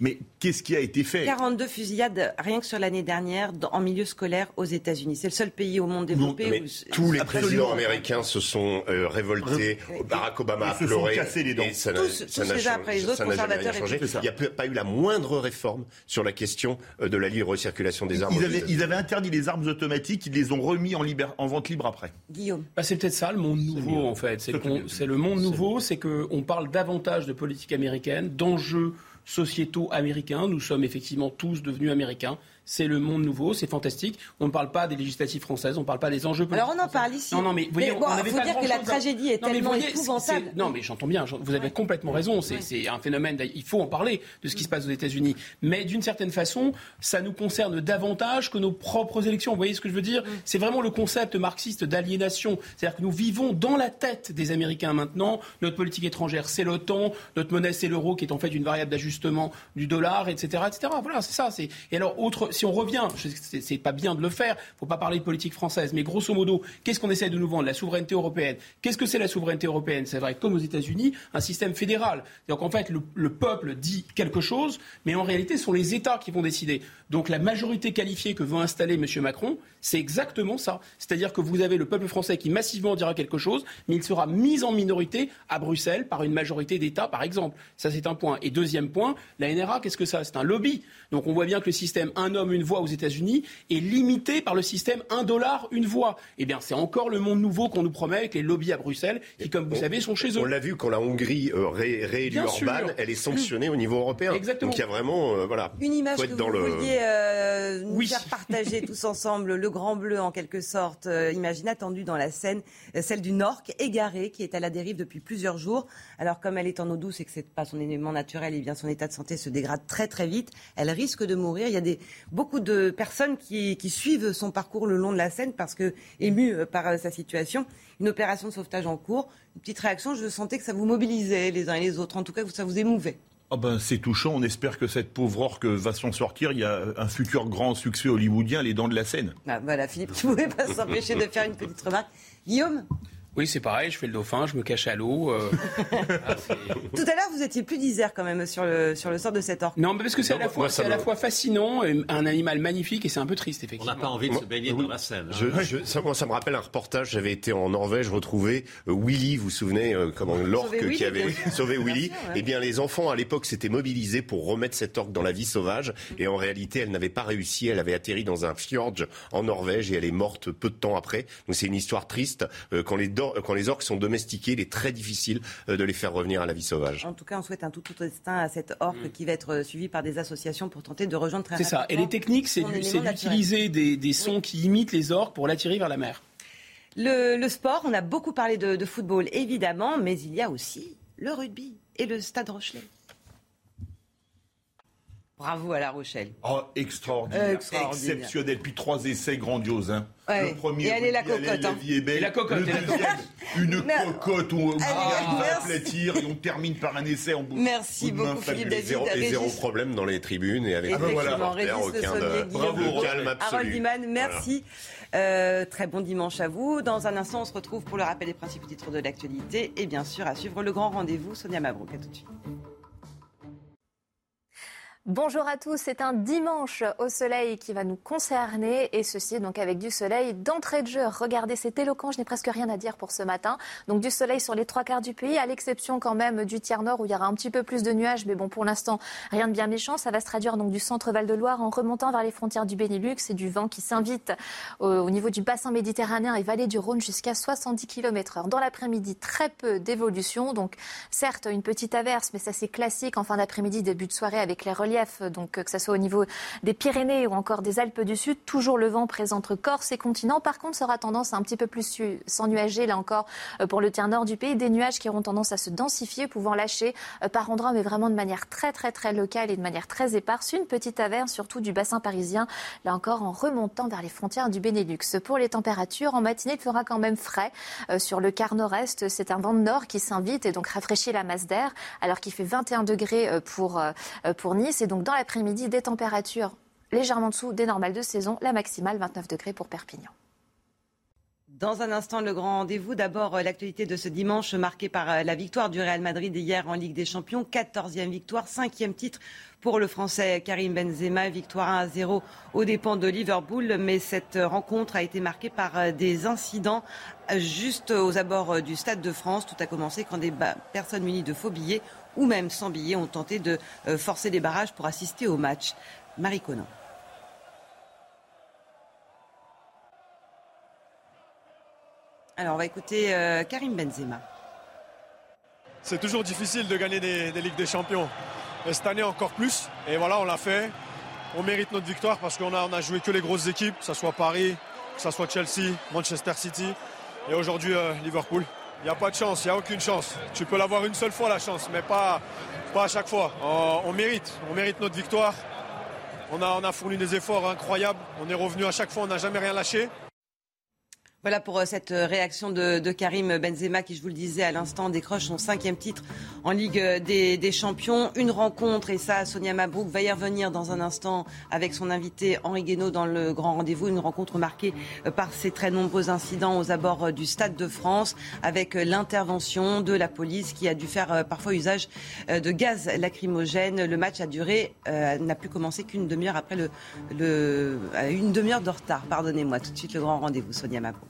Mais qu'est-ce qui a été fait? 42 fusillades rien que sur l'année dernière en milieu scolaire aux États-Unis. C'est le seul pays au monde développé où... Tous les présidents américains se sont euh, révoltés. Barack Obama a pleuré. cassé les dents. Et ça Tous, ça tous les après les autres conservateurs. Changé. Il n'y a pas eu la moindre réforme sur la question euh, de la libre circulation des armes. Ils avaient, ils avaient, interdit les armes automatiques, ils les ont remis en, liber, en vente libre après. Guillaume. Bah, c'est peut-être ça le monde nouveau en fait. C'est le, le monde nouveau, c'est qu'on parle davantage de politique américaine, d'enjeux sociétaux américains. Nous sommes effectivement tous devenus américains c'est le monde nouveau, c'est fantastique. On ne parle pas des législatives françaises, on ne parle pas des enjeux politiques. Alors on en parle ici. Non, non, mais, voyez, on avait faut dire que la tragédie est tellement épouvantable. Non, mais j'entends bien, vous avez complètement raison. C'est un phénomène, il faut en parler de ce qui se passe aux États-Unis. Mais d'une certaine façon, ça nous concerne davantage que nos propres élections. Vous voyez ce que je veux dire? C'est vraiment le concept marxiste d'aliénation. C'est-à-dire que nous vivons dans la tête des Américains maintenant. Notre politique étrangère, c'est l'OTAN. Notre monnaie, c'est l'euro, qui est en fait une variable d'ajustement du dollar, etc., etc. Voilà, c'est ça. Et alors, autre si on revient, c'est pas bien de le faire, faut pas parler de politique française, mais grosso modo, qu'est-ce qu'on essaie de nous vendre? La souveraineté européenne. Qu'est-ce que c'est la souveraineté européenne? C'est vrai, comme aux États-Unis, un système fédéral. Donc en fait, le, le, peuple dit quelque chose, mais en réalité, ce sont les États qui vont décider. Donc la majorité qualifiée que veut installer M. Macron, c'est exactement ça. C'est-à-dire que vous avez le peuple français qui massivement dira quelque chose, mais il sera mis en minorité à Bruxelles par une majorité d'États, par exemple. Ça, c'est un point. Et deuxième point, la NRA, qu'est-ce que ça? C'est un lobby. Donc on voit bien que le système un homme, une voix aux États-Unis est limité par le système un dollar, une voix. Eh bien, c'est encore le monde nouveau qu'on nous promet avec les lobbies à Bruxelles qui, comme vous savez, sont chez eux. On l'a vu quand la Hongrie euh, ré réélu Orban, elle est sanctionnée au niveau européen. Exactement. Donc il y a vraiment, euh, voilà. Une image que vous vouliez euh, nous faire partager tous ensemble, le grand bleu en quelque sorte, euh, imagine attendu dans la Seine, euh, celle d'une orque égarée qui est à la dérive depuis plusieurs jours. Alors comme elle est en eau douce et que c'est pas son élément naturel, et eh bien son état de santé se dégrade très très vite. Elle risque de mourir. Il y a des, beaucoup de personnes qui, qui suivent son parcours le long de la Seine parce que émues euh, par sa situation. Une opération de sauvetage en cours. Une petite réaction. Je sentais que ça vous mobilisait les uns et les autres. En tout cas, que ça vous émouvait. Oh ben, c'est touchant. On espère que cette pauvre orque va s'en sortir. Il y a un futur grand succès hollywoodien, Les Dents de la Seine. Ah, voilà, Philippe, tu ne pouvais pas s'empêcher de faire une petite remarque. Guillaume? Oui, c'est pareil, je fais le dauphin, je me cache à l'eau. Euh. Ah, Tout à l'heure, vous étiez plus disert quand même sur le, sur le sort de cet orque. Non, mais parce que c'est à, la fois, à la fois fascinant, un animal magnifique et c'est un peu triste, effectivement. On n'a pas envie de se baigner dans la Seine. Hein. Je, ça, moi, ça me rappelle un reportage, j'avais été en Norvège retrouver euh, Willy, vous vous souvenez, euh, comment l'orque qui avait sauvé Willy? Eh bien, les enfants, à l'époque, s'étaient mobilisés pour remettre cet orque dans la vie sauvage. Et en réalité, elle n'avait pas réussi. Elle avait atterri dans un fjord en Norvège et elle est morte peu de temps après. Donc c'est une histoire triste. quand, les quand les orques sont domestiqués, il est très difficile euh, de les faire revenir à la vie sauvage. En tout cas, on souhaite un tout autre destin à cette orque mm. qui va être euh, suivie par des associations pour tenter de rejoindre très C'est ça. Et les techniques, c'est d'utiliser des, sons qui imitent les orques pour l'attirer vers la mer. Le, sport, on a beaucoup parlé de, de football, évidemment, mais il y a aussi le rugby et le Stade Rochelet. Bravo à La Rochelle. Oh, extraordinaire, exceptionnel. Puis trois essais grandioses. Hein. Le premier, et elle est la cocotte. La, vie est belle. Et la cocotte. Le deuxième, une cocotte où on va aplatir et on termine par un essai en bouche. Merci beaucoup, Philippe David. Zéro, et zéro problème dans les tribunes et avec ah, voilà. aucun de, Bravo, calme absolu. Harold Diman, merci. Euh, très bon dimanche à vous. Dans un instant, on se retrouve pour le rappel des principaux titres de l'actualité et bien sûr à suivre le grand rendez-vous. Sonia Mabrouk, à tout de suite. Bonjour à tous, c'est un dimanche au soleil qui va nous concerner et ceci donc avec du soleil d'entrée de jeu. Regardez, c'est éloquent, je n'ai presque rien à dire pour ce matin. Donc du soleil sur les trois quarts du pays, à l'exception quand même du tiers nord où il y aura un petit peu plus de nuages, mais bon pour l'instant rien de bien méchant. Ça va se traduire donc du centre Val-de-Loire en remontant vers les frontières du Benelux et du vent qui s'invite au, niveau du bassin méditerranéen et vallée du Rhône jusqu'à 70 km/h. Dans l'après-midi, très peu d'évolution, donc certes une petite averse, mais ça c'est classique en fin d'après-midi, début de soirée avec les donc que ce soit au niveau des Pyrénées ou encore des Alpes du Sud, toujours le vent présent entre Corse et continent. Par contre, ça aura tendance à un petit peu plus s'ennuager, là encore, euh, pour le tiers nord du pays. Des nuages qui auront tendance à se densifier, pouvant lâcher euh, par endroits, mais vraiment de manière très, très, très locale et de manière très éparse. Une petite averse, surtout du bassin parisien, là encore en remontant vers les frontières du Benelux. Pour les températures, en matinée, il fera quand même frais euh, sur le quart nord-est. C'est un vent de nord qui s'invite et donc rafraîchit la masse d'air, alors qu'il fait 21 degrés pour Nice. Et donc dans l'après-midi, des températures légèrement dessous des normales de saison, la maximale 29 degrés pour Perpignan. Dans un instant, le grand rendez-vous. D'abord, euh, l'actualité de ce dimanche marquée par euh, la victoire du Real Madrid hier en Ligue des Champions. 14e victoire, 5e titre pour le Français Karim Benzema. Victoire 1 à 0 aux dépens de Liverpool. Mais cette rencontre a été marquée par euh, des incidents juste aux abords du Stade de France. Tout a commencé quand des personnes munies de faux billets ou même sans billets ont tenté de euh, forcer des barrages pour assister au match. Marie Conan. Alors on va écouter euh, Karim Benzema. C'est toujours difficile de gagner des, Ligues des Champions. Et cette année encore plus. Et voilà, on l'a fait. On mérite notre victoire parce qu'on a, on a joué que les grosses équipes, que ce soit Paris, que ce soit Chelsea, Manchester City et aujourd'hui euh, Liverpool. Il n'y a pas de chance, il n'y a aucune chance. Tu peux l'avoir une seule fois la chance, mais pas, pas à chaque fois. On, mérite, on mérite notre victoire. On a, on a fourni des efforts incroyables. On est revenu à chaque fois, on n'a jamais rien lâché. Voilà pour euh, cette euh, réaction de, Karim Benzema qui, je vous le disais à l'instant, décroche son cinquième titre en Ligue euh, des, Champions. Une rencontre, et ça, Sonia Mabrouk va y revenir dans un instant avec son invité Henri Guénaud dans le grand rendez-vous. Une rencontre marquée par ces très nombreux incidents aux abords du Stade de France avec l'intervention de la police qui a dû faire parfois usage de gaz lacrymogène. Le match a duré, n'a plus commencé qu'une demi-heure après le, le une demi-heure de retard. Pardonnez-moi. Tout de suite le grand rendez-vous, Sonia Mabrouk.